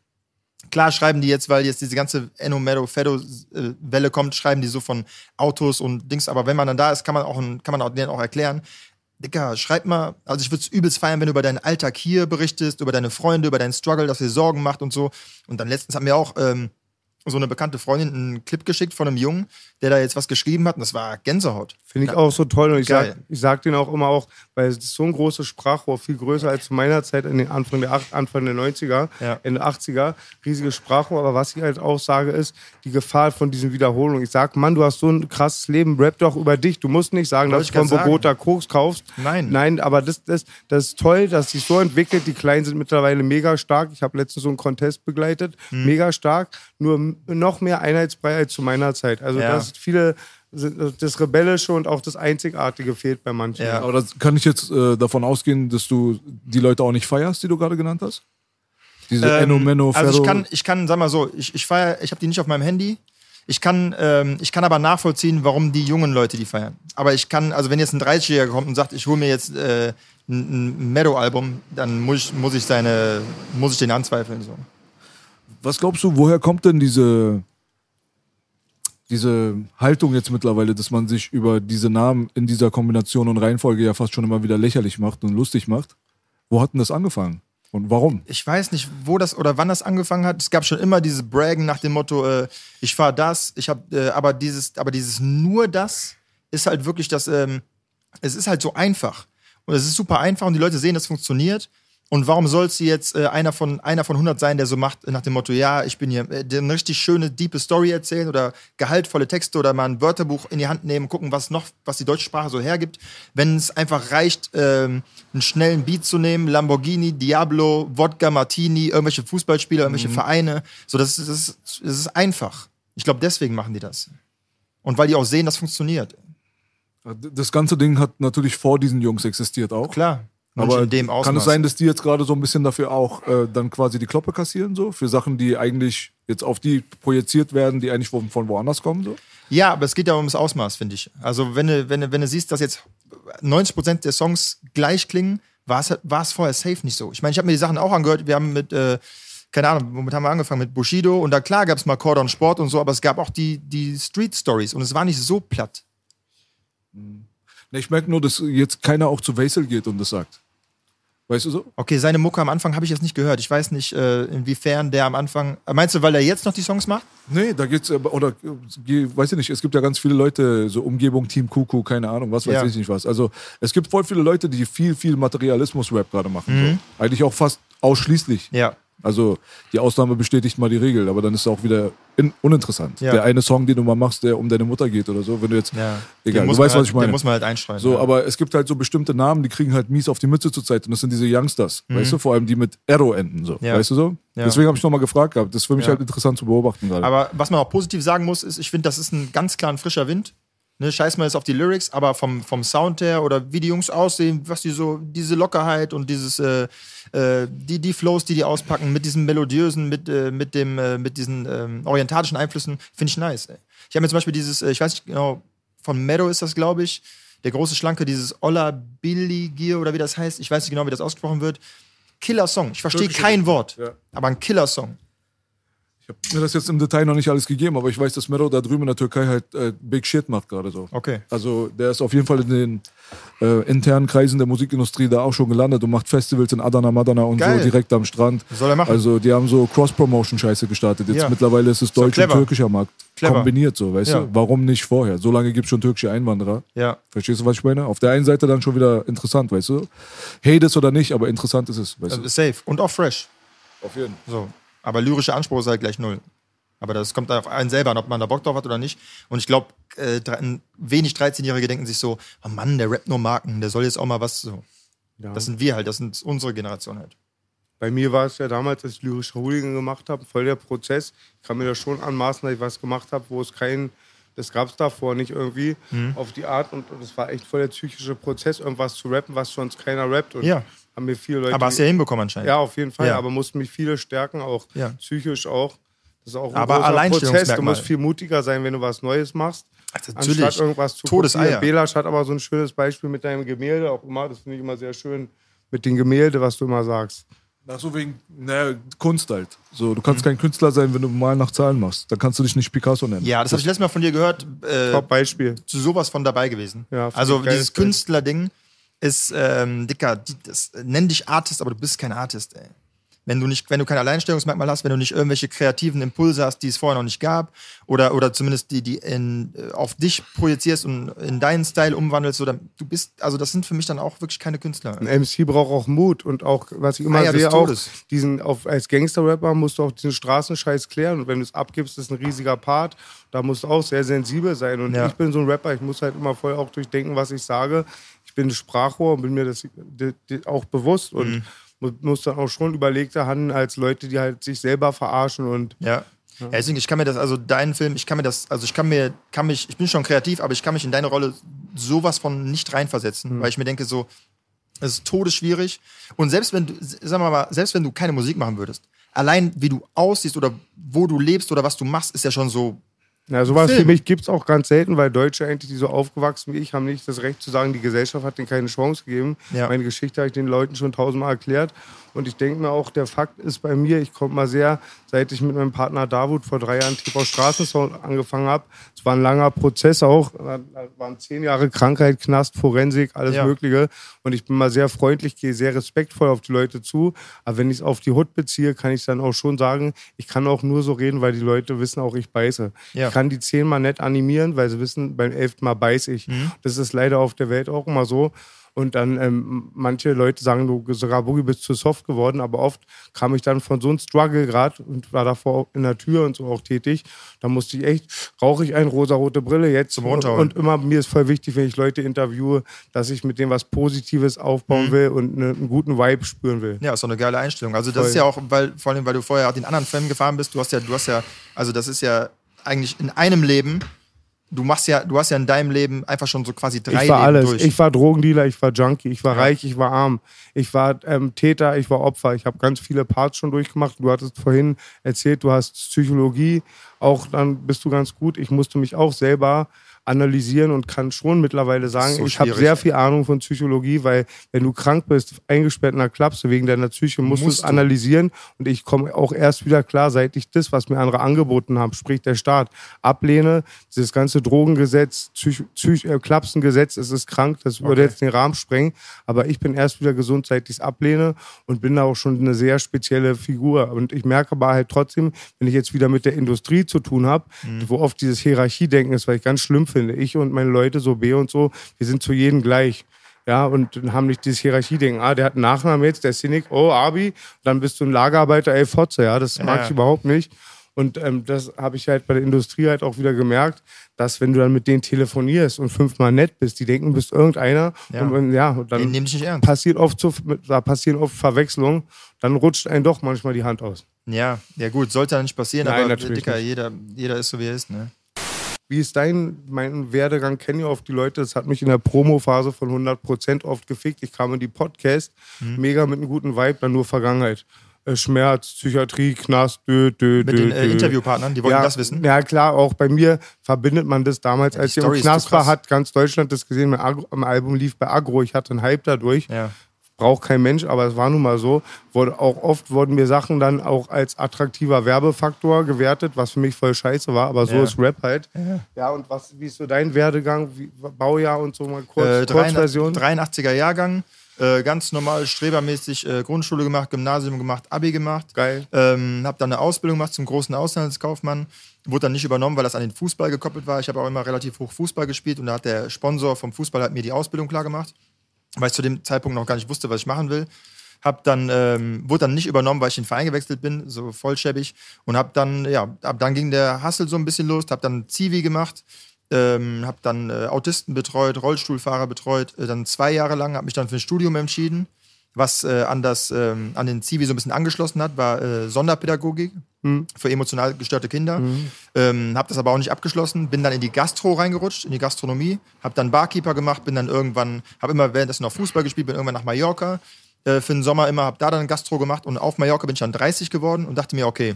Klar schreiben die jetzt, weil jetzt diese ganze Enno Meadow Fedo äh, Welle kommt, schreiben die so von Autos und Dings. Aber wenn man dann da ist, kann man auch, kann man auch denen auch erklären. Digga, schreib mal, also ich würde es übelst feiern, wenn du über deinen Alltag hier berichtest, über deine Freunde, über deinen Struggle, dass dir Sorgen macht und so. Und dann letztens haben wir auch ähm, so eine bekannte Freundin einen Clip geschickt von einem Jungen, der da jetzt was geschrieben hat und das war Gänsehaut. Finde ich auch so toll. Und ich Geil. sag, ich sag denen auch immer auch, weil es ist so ein großes Sprachrohr, viel größer als zu meiner Zeit in den Anfang der, Anfang der 90er, Ja. Ende 80er. Riesiges Sprachrohr. Aber was ich halt auch sage, ist die Gefahr von diesen Wiederholungen. Ich sag, Mann, du hast so ein krasses Leben, rap doch über dich. Du musst nicht sagen, Wollte dass du von sagen. Bogota Koks kaufst. Nein. Nein, aber das, das, das ist toll, dass sich so entwickelt. Die Kleinen sind mittlerweile mega stark. Ich habe letztens so einen Contest begleitet. Hm. Mega stark. Nur noch mehr einheitsbrei als zu meiner Zeit. Also Ja. das ist viele das Rebellische und auch das Einzigartige fehlt bei manchen. Ja. Aber das kann ich jetzt äh, davon ausgehen, dass du die Leute auch nicht feierst, die du gerade genannt hast? Diese Ähm, Enno, Menno, also ich Ferro. kann, ich kann, sag mal so, ich, ich feier, ich habe die nicht auf meinem Handy. Ich kann, ähm, ich kann aber nachvollziehen, warum die jungen Leute die feiern. Aber ich kann, also wenn jetzt ein 30-Jähriger kommt und sagt, ich hole mir jetzt äh, ein, ein Meadow-Album, dann muss ich, muss ich seine, muss ich den anzweifeln. So. Was glaubst du, woher kommt denn diese, diese Haltung jetzt mittlerweile, dass man sich über diese Namen in dieser Kombination und Reihenfolge ja fast schon immer wieder lächerlich macht und lustig macht? Wo hat denn das angefangen? Und warum? Ich weiß nicht, wo das oder wann das angefangen hat. Es gab schon immer dieses Braggen nach dem Motto, äh, ich fahre das, ich habe, äh, aber dieses, aber dieses nur das ist halt wirklich das, ähm, es ist halt so einfach. Und es ist super einfach und die Leute sehen, das funktioniert. Und warum soll sie jetzt äh, einer, von, einer von 100 sein, der so macht, nach dem Motto, ja, ich bin hier, äh, eine richtig schöne, diepe Story erzählen oder gehaltvolle Texte oder mal ein Wörterbuch in die Hand nehmen, gucken, was noch, was die deutsche Sprache so hergibt. Wenn es einfach reicht, ähm, einen schnellen Beat zu nehmen, Lamborghini, Diablo, Wodka, Martini, irgendwelche Fußballspieler, irgendwelche Vereine, so, das ist, das ist, das ist einfach. Ich glaube, deswegen machen die das. Und weil die auch sehen, das funktioniert. Das ganze Ding hat natürlich vor diesen Jungs existiert auch. Klar. Aber in dem Ausmaß. kann es sein, dass die jetzt gerade so ein bisschen dafür auch äh, dann quasi die Kloppe kassieren, so? Für Sachen, die eigentlich jetzt auf die projiziert werden, die eigentlich von, von woanders kommen, so? Ja, aber es geht ja ums Ausmaß, finde ich. Also, wenn du, wenn, du, wenn du siehst, dass jetzt 90% der Songs gleich klingen, war es, war es vorher safe nicht so. Ich meine, ich habe mir die Sachen auch angehört. Wir haben mit, äh, keine Ahnung, womit haben wir angefangen? Mit Bushido. Und da klar gab es mal Cordon Sport und so, aber es gab auch die, die Street Stories und es war nicht so platt. Ne, Ich merke nur, dass jetzt keiner auch zu Wesel geht und das sagt. Weißt du so? Okay, seine Mucke am Anfang habe ich jetzt nicht gehört. Ich weiß nicht, äh, inwiefern der am Anfang. Äh, Meinst du, weil er jetzt noch die Songs macht? Nee, da geht's, aber- oder, äh, weiß ich nicht, es gibt ja ganz viele Leute, so Umgebung, Team Kuku, keine Ahnung, was weiß Ja. ich nicht was. Also, es gibt voll viele Leute, die viel, viel Materialismus-Rap gerade machen. So. Eigentlich auch fast ausschließlich. Ja. Also, die Ausnahme bestätigt mal die Regel, aber dann ist es auch wieder in, uninteressant. Ja. Der eine Song, den du mal machst, der um deine Mutter geht oder so, wenn du jetzt, ja. egal, du weißt, man was ich halt, meine. Den muss man halt einstreuen. So, ja. aber es gibt halt so bestimmte Namen, die kriegen halt mies auf die Mütze zurzeit und das sind diese Youngsters, weißt du, vor allem die mit Arrow enden, so, Mhm. Ja. weißt du so? Ja. Deswegen habe ich nochmal gefragt gehabt, das ist für mich Ja. halt interessant zu beobachten gerade. Aber was man auch positiv sagen muss, ist, ich finde, das ist ein ganz klar ein frischer Wind. Ne, scheiß mal jetzt auf die Lyrics, aber vom, vom Sound her oder wie die Jungs aussehen, was die so, diese Lockerheit und dieses, äh, äh, die, die Flows, die die auspacken, mit diesem melodiösen, mit, äh, mit, dem, äh, mit diesen ähm, orientalischen Einflüssen, finde ich nice. Ey. Ich habe mir zum Beispiel dieses, äh, ich weiß nicht genau, von Meadow ist das, glaube ich, der große Schlanke, dieses Olla Billy Gear oder wie das heißt, ich weiß nicht genau, wie das ausgesprochen wird. Killer-Song. Ich verstehe kein Wort, Ja. aber ein Killer-Song. Ich habe mir das jetzt im Detail noch nicht alles gegeben, aber ich weiß, dass Mero da drüben in der Türkei halt äh, Big Shit macht gerade so. Okay. Also der ist auf jeden Fall in den äh, internen Kreisen der Musikindustrie da auch schon gelandet und macht Festivals in Adana, Madana und Geil. so direkt am Strand. Soll er machen. Also die haben so Cross-Promotion-Scheiße gestartet. Jetzt Ja. mittlerweile ist es deutsch und clever. türkischer Markt. Clever. Kombiniert so, weißt Ja. du? Warum nicht vorher? So lange gibt es schon türkische Einwanderer. Ja. Verstehst du, was ich meine? Auf der einen Seite dann schon wieder interessant, weißt du? Hate es oder nicht, aber interessant ist es, weißt Also du? safe. Und auch fresh. Auf jeden Fall. So. Aber lyrischer Anspruch ist halt gleich null. Aber das kommt auf einen selber an, ob man da Bock drauf hat oder nicht. Und ich glaube, äh, wenig 13-Jährige denken sich so, oh Mann, der rappt nur Marken, der soll jetzt auch mal was so. Ja. Das sind wir halt, das sind unsere Generation halt. Bei mir war es ja damals, als ich lyrische Hooligan gemacht habe, voll der Prozess. Ich kann mir das schon anmaßen, dass ich was gemacht habe, wo es kein, das gab es davor nicht irgendwie Mhm. auf die Art. Und, und es war echt voll der psychische Prozess, irgendwas zu rappen, was sonst keiner rappt. Und Ja. Haben mir viele Leute. Aber hast du ja hinbekommen anscheinend. Ja, auf jeden Fall. Ja. Aber mussten mich viele stärken, auch Ja. psychisch auch. Das ist auch ein Aber Prozess. Du musst viel mutiger sein, wenn du was Neues machst. Also Anstatt natürlich. irgendwas zu Todeseier. Belasch hat aber so ein schönes Beispiel mit deinem Gemälde auch immer. Das finde ich immer sehr schön mit den Gemälde, was du immer sagst. Ach so wegen ne, Kunst halt. So, du kannst kein Künstler sein, wenn du mal nach Zahlen machst. Dann kannst du dich nicht Picasso nennen. Ja, das habe ich letztes Mal von dir gehört. Äh, Top Beispiel. zu sowas von dabei gewesen. Ja, also dieses Künstlerding ist, ähm, Dicker, die, das, nenn dich Artist, aber du bist kein Artist, ey. Wenn du, nicht, wenn du kein Alleinstellungsmerkmal hast, wenn du nicht irgendwelche kreativen Impulse hast, die es vorher noch nicht gab, oder, oder zumindest die, die in, äh, auf dich projizierst und in deinen Style umwandelst, oder du bist, also das sind für mich dann auch wirklich keine Künstler. Ein MC braucht auch Mut und auch, was ich immer Ah ja, sehe, auch diesen, auf, als Gangster-Rapper musst du auch diesen Straßenscheiß klären und wenn du es abgibst, ist ein riesiger Part. Da musst du auch sehr sensibel sein und Ja. ich bin so ein Rapper, ich muss halt immer voll auch durchdenken, was ich sage. Ich bin ein Sprachrohr und bin mir das auch bewusst und Mhm. mu- muss dann auch schon überlegter handeln als Leute, die halt sich selber verarschen und Ja. Ja, deswegen, ich kann mir das, also deinen Film, ich kann mir das, also ich kann mir, kann mich, ich bin schon kreativ, aber ich kann mich in deine Rolle sowas von nicht reinversetzen, weil ich mir denke, so, es ist todesschwierig. Und selbst wenn du, sagen wir mal, selbst wenn du keine Musik machen würdest, allein wie du aussiehst oder wo du lebst oder was du machst, ist ja schon so. Ja, sowas Film. für mich gibt es auch ganz selten, weil Deutsche eigentlich, die so aufgewachsen wie ich, haben nicht das Recht zu sagen, die Gesellschaft hat denen keine Chance gegeben. Ja. Meine Geschichte habe ich den Leuten schon tausendmal erklärt. Und ich denke mir auch, der Fakt ist bei mir, ich komme mal sehr, seit ich mit meinem Partner Davut vor drei Jahren TV Straßensound angefangen habe. Es war ein langer Prozess auch, da waren zehn Jahre Krankheit, Knast, Forensik, alles Ja. Mögliche. Und ich bin mal sehr freundlich, gehe sehr respektvoll auf die Leute zu. Aber wenn ich es auf die Hut beziehe, kann ich dann auch schon sagen, ich kann auch nur so reden, weil die Leute wissen auch, ich beiße. Ja. Ich kann die zehnmal nett animieren, weil sie wissen, beim elften Mal beiß ich. Mhm. Das ist leider auf der Welt auch immer so. Und dann ähm, manche Leute sagen, du sogar Boogie bist zu soft geworden, aber oft kam ich dann von so einem Struggle gerade und war davor in der Tür und so auch tätig. Da musste ich echt, rauche ich eine rosarote Brille jetzt Zum und, und immer mir ist voll wichtig, wenn ich Leute interviewe, dass ich mit dem was Positives aufbauen Mhm. will und ne, einen guten Vibe spüren will. Ja, ist doch eine geile Einstellung. Also das Voll. ist ja auch, weil, vor allem, weil du vorher auch den anderen Film gefahren bist, du hast ja, du hast ja, also das ist ja eigentlich in einem Leben, du machst ja, du hast ja in deinem Leben einfach schon so quasi drei Ich war Leben alles. durch. Ich war Drogendealer, ich war Junkie, ich war reich, ich war arm, ich war ähm, Täter, ich war Opfer. Ich habe ganz viele Parts schon durchgemacht. Du hattest vorhin erzählt, du hast Psychologie. Auch dann bist du ganz gut. Ich musste mich auch selber analysieren und kann schon mittlerweile sagen, so ich habe sehr viel Ahnung von Psychologie, weil wenn du krank bist, eingesperrt in der Klapse wegen deiner Psyche, musst, Musst du. es analysieren. Und ich komme auch erst wieder klar, seit ich das, was mir andere angeboten haben, sprich der Staat, ablehne, dieses ganze Drogengesetz, Psych Psych äh, Klapsengesetz, es ist krank, das würde jetzt den Rahmen sprengen, aber ich bin erst wieder gesund, seit ich es ablehne und bin da auch schon eine sehr spezielle Figur. Und ich merke aber halt trotzdem, wenn ich jetzt wieder mit der Industrie zu tun habe, wo oft dieses Hierarchiedenken ist, weil ich ganz schlimm finde, ich und meine Leute, so B und so, wir sind zu jedem gleich. Ja, und dann haben nicht dieses Hierarchiedenken. Ah, der hat einen Nachnamen jetzt, der ist Cynic, oh, Abi, dann bist du ein Lagerarbeiter, ey, Fotze, ja, das mag Ja. ich überhaupt nicht. Und ähm, das habe ich halt bei der Industrie halt auch wieder gemerkt, dass wenn du dann mit denen telefonierst und fünfmal nett bist, die denken, du bist irgendeiner. Ja. Und, ja, und dann passiert oft so, da passieren oft Verwechslungen, dann rutscht einem doch manchmal die Hand aus. Ja, ja gut, sollte ja nicht passieren, Nein, aber natürlich Dicker, nicht. jeder, jeder ist so wie er ist, ne? Wie ist dein, mein Werdegang? Kennen ja oft die Leute. Das hat mich in der Promo-Phase von 100% oft gefickt. Ich kam in die Podcast, Mhm. mega mit einem guten Vibe, dann nur Vergangenheit. äh, Schmerz, Psychiatrie, Knast, dö, dö, Mit dö, den äh, dö. Interviewpartnern, die wollten ja, das wissen. Ja, klar, auch bei mir verbindet man das damals, Ja, als ich im Knast war, hat ganz Deutschland das gesehen. Mein, Agro, mein Album lief bei Agro, ich hatte einen Hype dadurch. Ja. Braucht kein Mensch, aber es war nun mal so. Wurde auch oft wurden mir Sachen dann auch als attraktiver Werbefaktor gewertet, was für mich voll scheiße war, aber so Ja. ist Rap halt. Ja, und was, wie ist so dein Werdegang, wie, Baujahr und so mal kurz, Äh, Kurzversion? 83er Jahrgang, äh, ganz normal strebermäßig äh, Grundschule gemacht, Gymnasium gemacht, Abi gemacht. Geil. Ähm, hab dann eine Ausbildung gemacht zum großen Auslandskaufmann. Wurde dann nicht übernommen, weil das an den Fußball gekoppelt war. Ich habe auch immer relativ hoch Fußball gespielt und da hat der Sponsor vom Fußball hat mir die Ausbildung klar gemacht, weil ich zu dem Zeitpunkt noch gar nicht wusste, was ich machen will. Hab dann, ähm, wurde dann nicht übernommen, weil ich in den Verein gewechselt bin, so vollschäbig. Und hab dann, ja, ab dann ging der Hassel so ein bisschen los, hab dann Zivi gemacht, ähm, habe dann äh, Autisten betreut, Rollstuhlfahrer betreut, äh, dann zwei Jahre lang, habe mich dann für ein Studium entschieden, was äh, an, das, ähm, an den Zivi so ein bisschen angeschlossen hat, war äh, Sonderpädagogik für emotional gestörte Kinder. Ähm, habe das aber auch nicht abgeschlossen, bin dann in die Gastro reingerutscht, in die Gastronomie, habe dann Barkeeper gemacht, bin dann irgendwann, habe immer währenddessen noch Fußball gespielt, bin irgendwann nach Mallorca äh, für den Sommer immer, habe da dann Gastro gemacht und auf Mallorca bin ich dann 30 geworden und dachte mir, okay,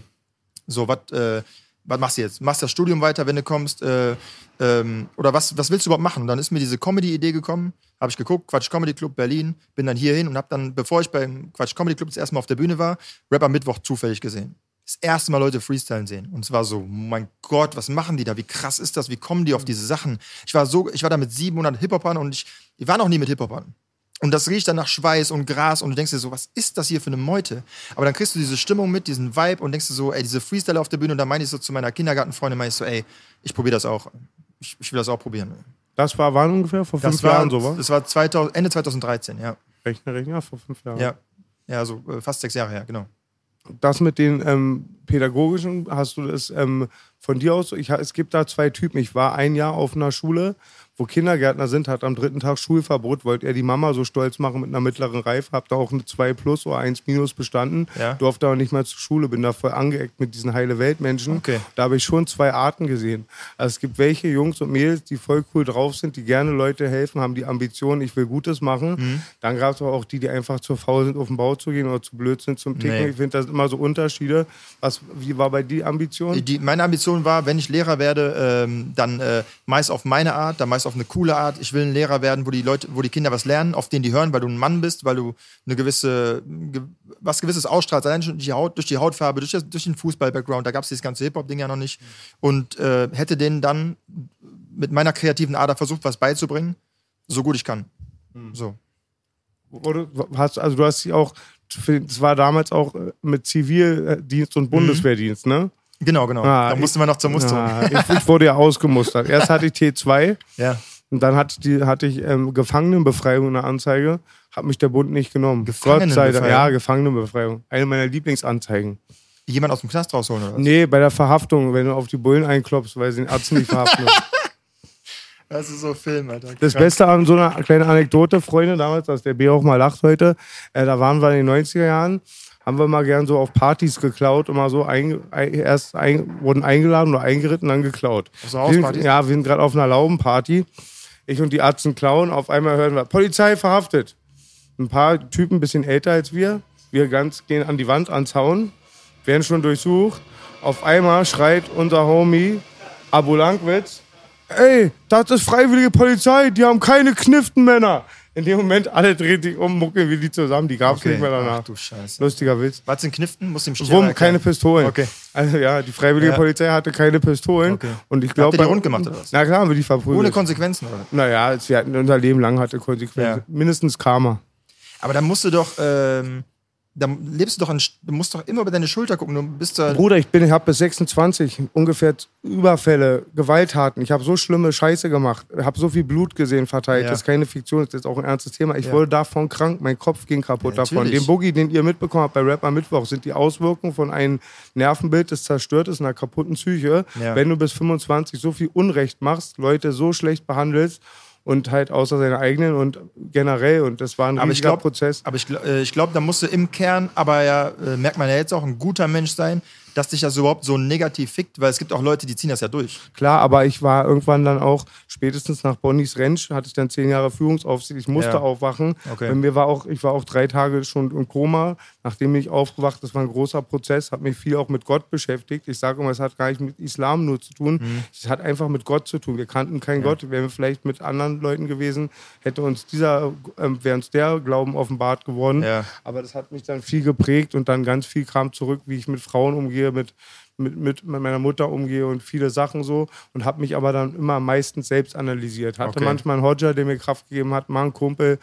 so, was äh, was machst du jetzt? Machst das Studium weiter, wenn du kommst? Äh, ähm, oder was, was willst du überhaupt machen? Und dann ist mir diese Comedy-Idee gekommen. Habe ich geguckt, Quatsch Comedy Club Berlin, bin dann hierhin und habe dann, bevor ich beim Quatsch Comedy Club das erste Mal auf der Bühne war, Rap am Mittwoch zufällig gesehen. Das erste Mal Leute Freestylen sehen. Und es war so, mein Gott, was machen die da? Wie krass ist das? Wie kommen die auf diese Sachen? Ich war so, ich war da mit 700 Hip-Hopern und ich, ich war noch nie mit Hip-Hopern. Und das riecht dann nach Schweiß und Gras und du denkst dir so, was ist das hier für eine Meute? Aber dann kriegst du diese Stimmung mit, diesen Vibe und denkst dir so, ey, diese Freestyle auf der Bühne und dann meine ich so zu meiner Kindergartenfreundin, meine ich so, ey, ich probiere das auch. Ich, ich will das auch probieren. Das war wann ungefähr? Vor fünf Das war, Jahren so, war? das war 2000, Ende 2013, ja. Rechner, Rechner, vor fünf Jahren. Ja, ja so äh, fast sechs Jahre her, genau. das mit den ähm, pädagogischen, hast du das ähm, von dir aus? Ich, es gibt da zwei Typen. Ich war ein Jahr auf einer Schule, wo Kindergärtner sind, hat am dritten Tag Schulverbot, wollte er die Mama so stolz machen mit einer mittleren Reife, hab da auch eine 2 plus oder 1 minus bestanden, Ja. durfte aber nicht mal zur Schule, bin da voll angeeckt mit diesen heile Weltmenschen. Okay. Da habe ich schon zwei Arten gesehen. Also es gibt welche Jungs und Mädels, die voll cool drauf sind, die gerne Leute helfen, haben die Ambition, ich will Gutes machen. Mhm. Dann gab es aber auch die, die einfach zu faul sind, auf den Bau zu gehen oder zu blöd sind zum Ticken. Nee. Ich finde, das sind immer so Unterschiede. Was, wie war bei dir Ambition? Die, meine Ambition war, wenn ich Lehrer werde, ähm, dann äh, meist auf meine Art, dann meist auf eine coole Art. Ich will ein Lehrer werden, wo die Leute, wo die Kinder was lernen, auf den die hören, weil du ein Mann bist, weil du eine gewisse, ge, was gewisses ausstrahlst, allein schon durch die, Haut, durch die Hautfarbe, durch, das, durch den Fußball-Background, da gab es dieses ganze Hip-Hop-Ding ja noch nicht. Und äh, hätte denen dann mit meiner kreativen Ader versucht, was beizubringen, so gut ich kann. So. Oder hast, also du hast sie auch, das war damals auch äh, mit Zivildienst und Bundeswehrdienst, ne? Genau, genau. Ah, da musste man noch zur Musterung. Ja, ich, ich wurde ja ausgemustert. Erst hatte ich T2 Ja. und dann hatte, die, hatte ich ähm, Gefangenenbefreiung in der Anzeige. Hat mich der Bund nicht genommen. Gott sei Dank. Gefangenenbefreiung? Ja, Gefangenenbefreiung. Eine meiner Lieblingsanzeigen. Jemand aus dem Knast rausholen oder was? Nee, bei der Verhaftung, wenn du auf die Bullen einklopfst, weil sie den Arzt nicht verhaften. Das ist so Film, Alter. Das. Beste an so einer kleinen Anekdote, Freunde, damals, dass der B auch mal lacht heute, äh, da waren wir in den 90er Jahren, haben wir mal gern so auf Partys geklaut und mal so ein, ein, erst ein, wurden eingeladen oder eingeritten, dann geklaut. Also Hauspartys? Ja, wir sind gerade auf einer Laubenparty. Ich und die Atzen klauen, auf einmal hören wir, Polizei verhaftet. Ein paar Typen, ein bisschen älter als wir. Wir ganz gehen an die Wand, ans Zaun, werden schon durchsucht. Auf einmal schreit unser Homie Abu Langwitz, ey, das ist freiwillige Polizei, die haben keine Kniftenmänner. In dem Moment, alle drehen sich um, muckeln wie die zusammen, die gab's Okay. nicht mehr danach. Ach du Scheiße. Lustiger Witz. Was sind Kniften? Muss dem Wumm, keine Pistolen. Okay. Also ja, die freiwillige Ja. Polizei hatte keine Pistolen. Okay. Und ich Habt glaube. ihr die rund gemacht, oder was? Na klar haben wir die verprügelt. Ohne Konsequenzen, oder? naja, es- wir hatten unser Leben lang hatte Konsequenzen. Ja. Mindestens Karma. Aber da musst du doch, ähm, da lebst du doch, an, du musst doch immer über deine Schulter gucken. Du bist da. Bruder, ich bin, ich habe bis 26 ungefähr Überfälle, Gewalttaten. Ich habe so schlimme Scheiße gemacht, habe so viel Blut gesehen verteilt. Ja. Das ist keine Fiktion, das ist auch ein ernstes Thema. Ich Ja. wurde davon krank, mein Kopf ging kaputt Ja, davon. Den Boogie, den ihr mitbekommen habt bei Rap am Mittwoch, sind die Auswirkungen von einem Nervenbild, das zerstört ist, einer kaputten Psyche. Wenn du bis 25 so viel Unrecht machst, Leute so schlecht behandelst und halt außer seine eigenen und generell und das war ein Aber riesiger glaube, Prozess. aber ich, äh, ich glaube, da musst du im Kern, aber ja, äh, merkt man ja jetzt auch, ein guter Mensch sein, dass dich das überhaupt so negativ fickt, weil es gibt auch Leute, die ziehen das ja durch. Klar, aber ich war irgendwann dann auch, spätestens nach Bonnys Rentsch, hatte ich dann zehn Jahre Führungsaufsicht. Ich musste Ja. aufwachen. Okay. Mir war auch, ich war auch drei Tage schon im Koma. Nachdem ich aufgewacht, das war ein großer Prozess, hat mich viel auch mit Gott beschäftigt. Ich sage immer, es hat gar nicht mit Islam nur zu tun. Mhm. Es hat einfach mit Gott zu tun. Wir kannten keinen Gott. Wären wir vielleicht mit anderen Leuten gewesen, hätte uns dieser, ähm, wäre uns der Glauben offenbart geworden. Ja. Aber das hat mich dann viel geprägt und dann ganz viel kam zurück, wie ich mit Frauen umgehe, mit, mit, mit meiner Mutter umgehe und viele Sachen so. Und habe mich aber dann immer meistens selbst analysiert. Hatte Okay. manchmal einen Hodger, der mir Kraft gegeben hat, mal einen Kumpel.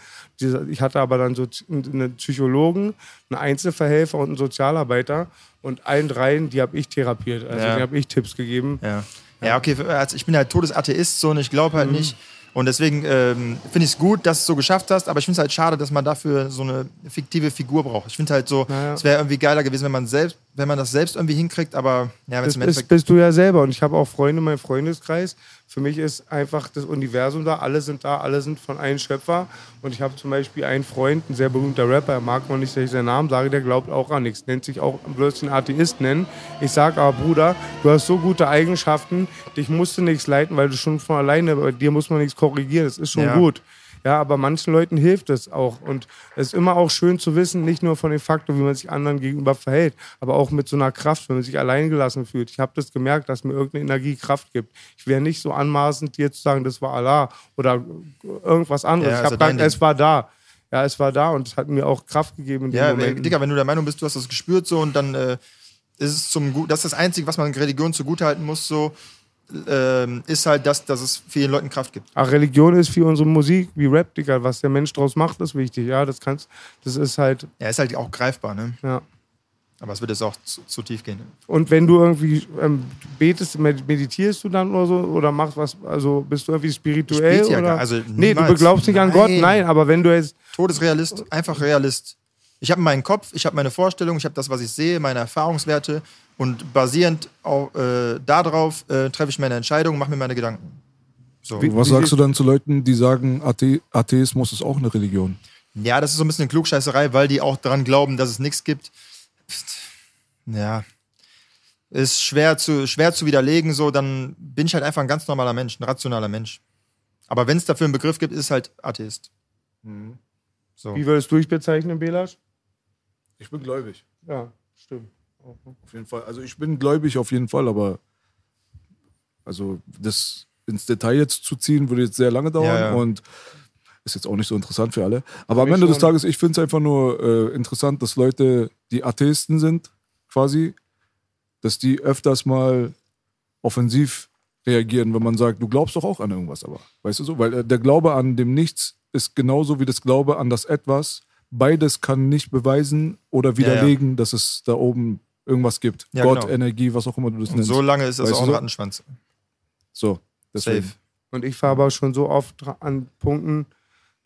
Ich hatte aber dann so einen Psychologen, einen Einzelverhelfer und einen Sozialarbeiter. Und allen dreien, die habe ich therapiert. Also Ja. die habe ich Tipps gegeben. Ja. Ja, okay, also ich bin halt Todesatheist so und ich glaube Mhm. halt nicht. Und deswegen ähm, finde ich es gut, dass du es so geschafft hast, aber ich finde es halt schade, dass man dafür so eine fiktive Figur braucht. Ich finde halt so, Naja. es wäre irgendwie geiler gewesen, wenn man selbst, wenn man das selbst irgendwie hinkriegt, aber ja, wenn es im bist, Endeffekt. bist du ja selber. Und ich habe auch Freunde in meinem Freundeskreis. Für mich ist einfach das Universum da. Alle sind da, alle sind von einem Schöpfer. Und ich habe zum Beispiel einen Freund, ein sehr berühmter Rapper, er mag man nicht, dass ich seinen Namen sage, der glaubt auch an nichts. Nennt sich auch, einen Atheist nennen. Ich sage aber, Bruder, du hast so gute Eigenschaften, dich musst du nichts leiten, weil du schon von alleine, bei dir muss man nichts korrigieren. Das ist schon Ja. gut. Ja, aber manchen Leuten hilft es auch. Und es ist immer auch schön zu wissen, nicht nur von dem Faktor, wie man sich anderen gegenüber verhält, aber auch mit so einer Kraft, wenn man sich alleingelassen fühlt. Ich habe das gemerkt, dass mir irgendeine Energie Kraft gibt. Ich wäre nicht so anmaßend, dir zu sagen, das war Allah oder irgendwas anderes. Ja, ich ist habe gesagt, es war da. Ja, es war da und es hat mir auch Kraft gegeben Ja, Moment. Digga, wenn du der Meinung bist, du hast das gespürt so und dann äh, ist es zum Gut, das ist das Einzige, was man Religion zugutehalten muss, so, ähm, ist halt, dass, dass es vielen Leuten Kraft gibt. Ach, Religion ist wie unsere Musik, wie Rap, Digga. Was der Mensch draus macht, ist wichtig. Ja, das kannst, das ist halt, Ja, ist halt auch greifbar, ne? ja. Aber es wird jetzt auch zu, zu tief gehen. Und wenn du irgendwie ähm, betest, med- meditierst du dann oder so? Oder machst was, also bist du irgendwie spirituell? Ich ja oder? gar- also nee, du beglaubst nicht an Gott, Nein. nein, aber wenn du jetzt. Todesrealist, einfach Realist. Ich habe meinen Kopf, ich habe meine Vorstellung, ich habe das, was ich sehe, meine Erfahrungswerte und basierend auf, äh, darauf äh, treffe ich meine Entscheidung, mache mir meine Gedanken. So. Wie- Was wie sagst du dann zu Leuten, die sagen, Athe Atheismus ist auch eine Religion? Ja, das ist so ein bisschen eine Klugscheißerei, weil die auch daran glauben, dass es nichts gibt. Ja. Ist schwer zu, schwer zu widerlegen, so, dann bin ich halt einfach ein ganz normaler Mensch, ein rationaler Mensch. Aber wenn es dafür einen Begriff gibt, ist es halt Atheist. So. Wie würdest du dich bezeichnen, Belasch? Ich bin gläubig. Ja, stimmt. Auf jeden Fall. Also ich bin gläubig auf jeden Fall, aber also das ins Detail jetzt zu ziehen, würde jetzt sehr lange dauern Ja, ja. und ist jetzt auch nicht so interessant für alle. Aber am mich Ende des. Tages, ich finde es einfach nur äh, interessant, dass Leute, die Atheisten sind, quasi, dass die öfters mal offensiv reagieren, wenn man sagt, du glaubst doch auch an irgendwas, aber weißt du so? Weil äh, der Glaube an dem Nichts ist genauso wie das Glaube an das Etwas. Beides kann nicht beweisen oder widerlegen, dass es da oben irgendwas gibt. Ja, Gott, genau. Energie, was auch immer du das Und nennst. so lange ist das Weißt auch ein so? Rattenschwanz. So, deswegen. Safe. Und ich war aber schon so oft an Punkten,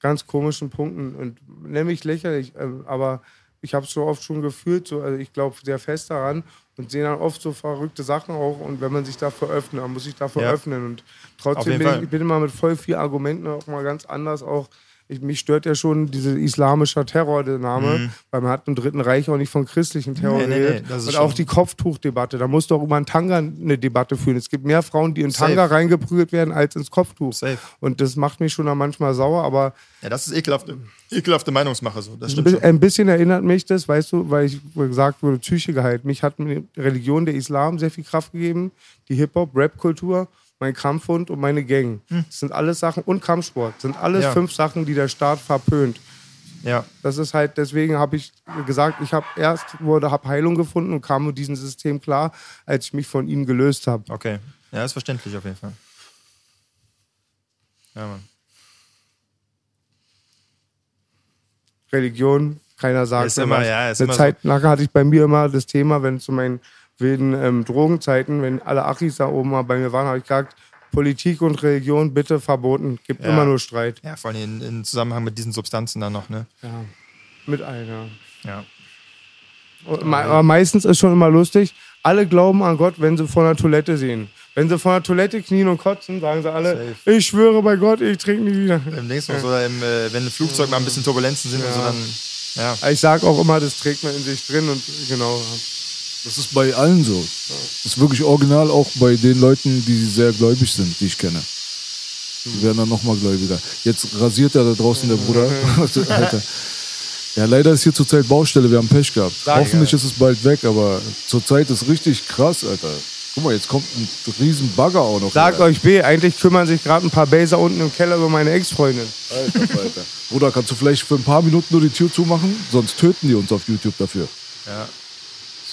ganz komischen Punkten und nämlich lächerlich, ähm, aber ich habe es so oft schon gefühlt, so, also ich glaube sehr fest daran und sehe dann oft so verrückte Sachen auch und wenn man sich dafür öffnet, man muss sich dafür Ja. öffnen und trotzdem bin ich, Fall. ich bin immer mit voll viel Argumenten auch mal ganz anders auch. Ich, mich stört ja schon dieser islamischer Terror, der Name, weil man hat im Dritten Reich auch nicht von christlichen Terror Mhm. Nee, nee, geredet. nee, ist und auch die Kopftuchdebatte, da musst du auch über einen Tanga eine Debatte führen. Es gibt mehr Frauen, die in Safe. Tanga reingeprügelt werden, als ins Kopftuch. Safe. Und das macht mich schon manchmal sauer, aber Ja, das ist ekelhafte, ekelhafte Meinungsmache. So. Das ein stimmt schon. ein bisschen erinnert mich das, weißt du, weil ich gesagt wurde, Psyche geheilt. Mich hat die Religion, der Islam sehr viel Kraft gegeben, die Hip-Hop-Rap-Kultur, mein Kampfhund und meine Gang. Das sind alles Sachen, und Kampfsport, sind alles Hm. Ja. fünf Sachen, die der Staat verpönt. Ja. Das ist halt, deswegen habe ich gesagt, ich habe erst wurde, habe Heilung gefunden und kam mit diesem System klar, als ich mich von ihm gelöst habe. Okay. Ja, ist verständlich auf jeden Fall. Ja, Mann. Religion, keiner sagt Ist immer- was. ja, ist Eine immer so. Zeit lang hatte ich bei mir immer das Thema, wenn zu meinen wilden ähm, Drogenzeiten, wenn alle Achis da oben mal bei mir waren, habe ich gesagt, Politik und Religion bitte verboten, gibt Ja. immer nur Streit. Ja, vor allem in Zusammenhang mit diesen Substanzen dann noch, ne? Ja. Mit allen, ja. Ja. Me- Aber meistens ist schon immer lustig, alle glauben an Gott, wenn sie vor einer Toilette sehen. Wenn sie vor einer Toilette knien und kotzen, sagen sie alle, ich schwöre bei Gott, ich trinke nie wieder. Im Dings noch so, im, äh, wenn im Flugzeug mal ein bisschen Turbulenzen sind und so, dann. Ja. Ich sage auch immer, das trägt man in sich drin und genau. Das ist bei allen so. Das ist wirklich original auch bei den Leuten, die sehr gläubig sind, die ich kenne. Die werden dann nochmal gläubiger. Jetzt rasiert er da draußen der Bruder. Alter. Ja, leider ist hier zurzeit Baustelle, wir haben Pech gehabt. Ich, Hoffentlich ist es bald weg, aber zurzeit ist richtig krass, Alter. Guck mal, jetzt kommt ein riesen Bagger auch noch. Sagt euch B, eigentlich kümmern sich gerade ein paar Baser unten im Keller über meine Ex-Freundin. Alter, Alter. Bruder, kannst du vielleicht für ein paar Minuten nur die Tür zumachen? Sonst töten die uns auf YouTube dafür. Ja.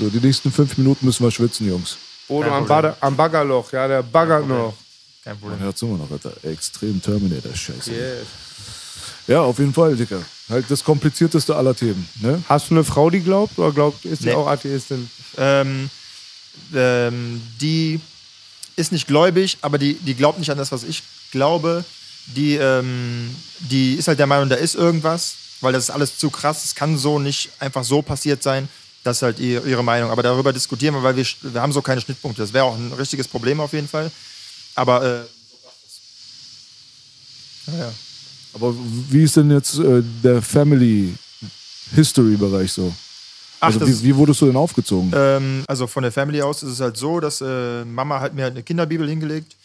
So, die nächsten fünf Minuten müssen wir schwitzen, Jungs. Oder am. Bagger- am Baggerloch, ja, der baggert noch. Kein Problem. Man hört immer noch, Alter. Extrem Terminator-Scheiße. Yes. Ja, auf jeden Fall, Dicker. Halt das komplizierteste aller Themen. Ne? Hast du eine Frau, die glaubt oder glaubt, ist die Nee. auch Atheistin? Ähm, ähm, die ist nicht gläubig, aber die, die glaubt nicht an das, was ich glaube. Die, ähm, die ist halt der Meinung, da ist irgendwas, weil das ist alles zu krass. Es kann so nicht einfach so passiert sein. Das ist halt ihr, ihre Meinung. Aber darüber diskutieren wir, weil wir, wir haben so keine Schnittpunkte. Das wäre auch ein richtiges Problem auf jeden Fall. Aber äh, ja, ja. Aber wie ist denn jetzt äh, der Family History-Bereich so? Ach, Also wie, wie wurdest du denn aufgezogen? Ähm, also von der Family aus ist es halt so, dass äh, Mama hat mir halt eine Kinderbibel hingelegt.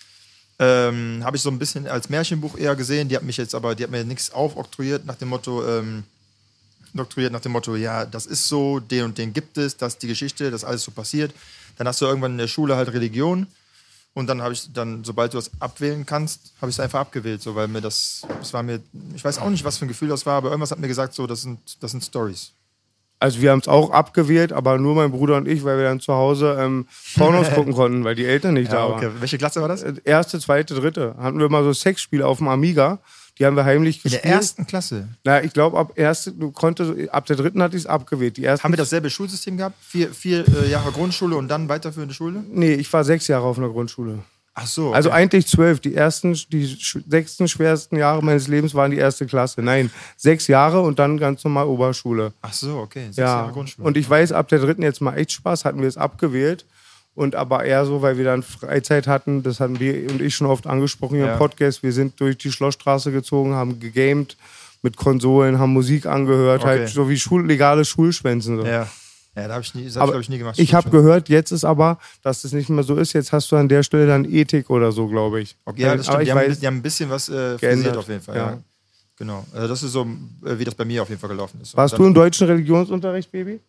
Ähm, Habe ich so ein bisschen als Märchenbuch eher gesehen. Die hat mich jetzt aber, die hat mir nichts aufoktroyiert nach dem Motto, ähm, doktoriert nach dem Motto, ja, das ist so, den und den gibt es, das ist die Geschichte, das alles so passiert. Dann hast du irgendwann in der Schule halt Religion. Und dann habe ich dann, sobald du das abwählen kannst, habe ich es einfach abgewählt, so, weil mir das, das war mir, ich weiß auch nicht, was für ein Gefühl das war, aber irgendwas hat mir gesagt, so, das sind, das sind Stories. Also wir haben es auch abgewählt, aber nur mein Bruder und ich, weil wir dann zu Hause ähm, Pornos gucken konnten, weil die Eltern nicht da okay. waren. Welche Klasse war das? Äh, Erste, zweite, dritte. Hatten wir mal so Sexspiele auf dem Amiga. Die haben wir heimlich In gespielt. der ersten Klasse. Na, ich glaube, ab erste, du konntest, ab der dritten hatte ich es abgewählt. Die ersten, Haben wir dasselbe Schulsystem gehabt? Vier, vier äh, Jahre Grundschule und dann weiterführende Schule? Nee, ich war sechs Jahre auf einer Grundschule. Ach so. Also eigentlich zwölf. Die ersten, die sechsten schwersten Jahre meines Lebens waren die erste Klasse. Nein, sechs Jahre und dann ganz normal Oberschule. Ach so, okay. Sechs Ja, Jahre Grundschule. und ich weiß, ab der dritten jetzt mal echt Spaß, hatten wir es abgewählt. Und aber eher so, weil wir dann Freizeit hatten, das hatten wir und ich schon oft angesprochen hier Ja. im Podcast. Wir sind durch die Schlossstraße gezogen, haben gegamed mit Konsolen, haben Musik angehört, Okay. halt so wie Schul legale Schulschwänzen. So. ja. Ja, da habe ich, nie- das hab ich Aber ich, nie gemacht. ich habe gehört, jetzt ist aber, dass das nicht mehr so ist. Jetzt hast du an der Stelle dann Ethik oder so, glaube ich. Okay, ja, das stimmt. Die haben, weiß, die haben ein bisschen was äh, frisiert auf jeden Fall. Ja. ja. Genau. Also das ist so, äh, wie das bei mir auf jeden Fall gelaufen ist. warst du im deutschen Religionsunterricht, Baby?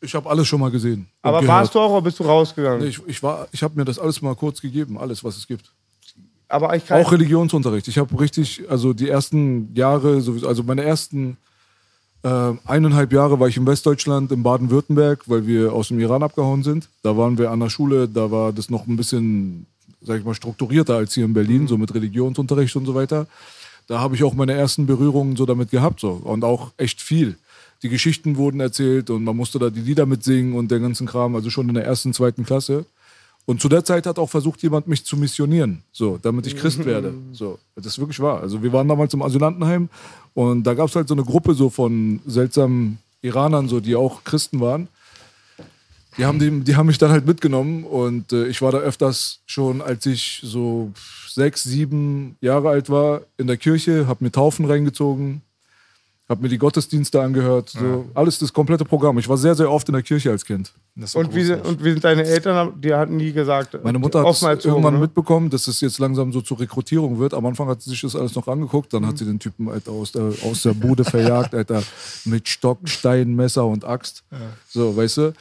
Ich habe alles schon mal gesehen. Aber gehört. warst du auch oder bist du rausgegangen? Nee, ich, ich, war- ich habe mir das alles mal kurz gegeben, alles, was es gibt. aber ich kann, Auch Religionsunterricht. Ich habe richtig, also die ersten Jahre, also meine ersten äh, eineinhalb Jahre war ich in Westdeutschland, in Baden-Württemberg, weil wir aus dem Iran abgehauen sind. Da waren wir an der Schule, da war das noch ein bisschen, sag ich mal, strukturierter als hier in Berlin, so mit Religionsunterricht und so weiter. Da habe ich auch meine ersten Berührungen so damit gehabt so. und auch echt viel. Die Geschichten wurden erzählt und man musste da die Lieder mitsingen und den ganzen Kram, also schon in der ersten, zweiten Klasse. Und zu der Zeit hat auch versucht, jemand mich zu missionieren, so, damit ich Christ werde. So, das ist wirklich wahr. Also wir waren damals im Asylantenheim und da gab es halt so eine Gruppe so von seltsamen Iranern, so, die auch Christen waren. Die haben, die, die haben mich dann halt mitgenommen und äh, ich war da öfters schon, als ich so sechs, sieben Jahre alt war, in der Kirche, habe mir Taufen reingezogen, habe mir die Gottesdienste angehört, so alles das komplette Programm. Ich war sehr, sehr oft in der Kirche als Kind. Und, wie, sind- und wie sind deine Eltern? Die hatten nie gesagt. Meine Mutter hat es erzogen, irgendwann ne? mitbekommen, dass es jetzt langsam so zur Rekrutierung wird. Am Anfang hat sie sich das alles noch angeguckt, dann hat sie den Typen Alter, aus, der, aus der Bude verjagt, Alter, mit Stock, Stein, Messer und Axt. So, weißt du?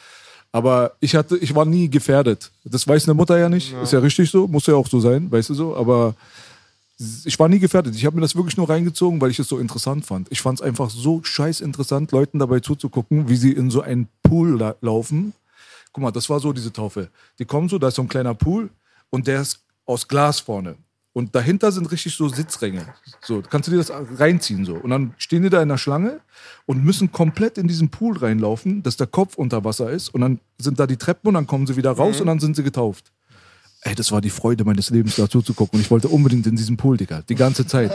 Aber ich hatte, ich war nie gefährdet. Das weiß eine Mutter ja nicht. Ist ja richtig so, muss ja auch so sein, weißt du so. Aber ich war nie gefährdet. Ich habe mir das wirklich nur reingezogen, weil ich es so interessant fand. Ich fand es einfach so scheiß interessant, Leuten dabei zuzugucken, wie sie in so einen Pool la laufen. Guck mal, das war so diese Taufe. Die kommen so, da ist so ein kleiner Pool und der ist aus Glas vorne. Und dahinter sind richtig so Sitzränge. So, kannst du dir das reinziehen so. Und dann stehen die da in der Schlange und müssen komplett in diesen Pool reinlaufen, dass der Kopf unter Wasser ist. Und dann sind da die Treppen und dann kommen sie wieder raus und dann sind sie getauft. Ey, das war die Freude meines Lebens, dazu zu gucken. Und ich wollte unbedingt in diesen Pool, Digga. Die ganze Zeit.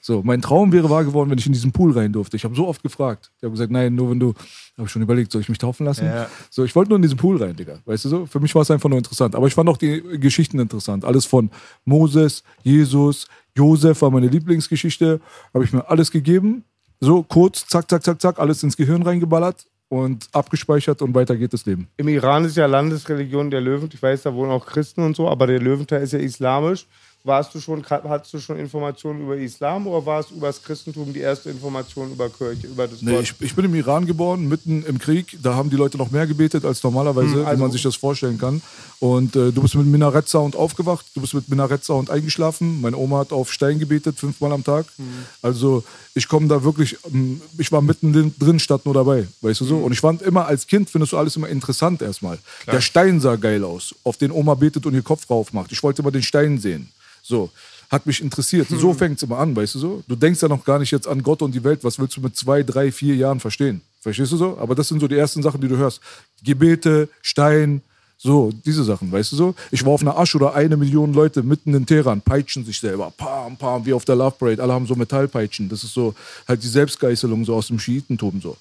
So, mein Traum wäre wahr geworden, wenn ich in diesen Pool rein durfte. Ich habe so oft gefragt. Ich habe gesagt, nein, nur wenn du. Habe ich schon überlegt, soll ich mich taufen lassen? Ja. So, ich wollte nur in diesen Pool rein, Digga. Weißt du so? Für mich war es einfach nur interessant. Aber ich fand auch die Geschichten interessant. Alles von Moses, Jesus, Josef war meine Lieblingsgeschichte. Habe ich mir alles gegeben. So, kurz, zack, zack, zack, zack, alles ins Gehirn reingeballert. Und abgespeichert und weiter geht das Leben. Im Iran ist ja Landesreligion der Löwen. Ich weiß, da wohnen auch Christen und so, aber der Löwenteil ist ja islamisch. Warst du schon, hattest du schon Informationen über Islam oder war es über das Christentum die erste Information über Kirche, über das Nee, Gott? ich, ich bin im Iran geboren, mitten im Krieg. Da haben die Leute noch mehr gebetet als normalerweise, Hm, also- wie man sich das vorstellen kann. Und äh, du bist mit Minarett-Sound aufgewacht, du bist mit Minarett-Sound eingeschlafen. Meine Oma hat auf Stein gebetet, fünfmal am Tag. Hm. Also ich komme da wirklich, ähm, ich war mitten drin- statt nur dabei, weißt du so. Und ich fand immer, als Kind findest du alles immer interessant erstmal. Der Stein sah geil aus, auf den Oma betet und ihr Kopf rauf macht. Ich wollte immer den Stein sehen. So. Hat mich interessiert. So fängt es immer an, weißt du so? Du denkst ja noch gar nicht jetzt an Gott und die Welt. Was willst du mit zwei, drei, vier Jahren verstehen? Verstehst du so? Aber das sind so die ersten Sachen, die du hörst. Gebete, Stein, so, diese Sachen, weißt du so? Ich war auf einer Asch oder eine Million Leute mitten in Teheran, peitschen sich selber, pam, pam, wie auf der Love Parade. Alle haben so Metallpeitschen. Das ist so halt die Selbstgeißelung so aus dem Schiitentum so.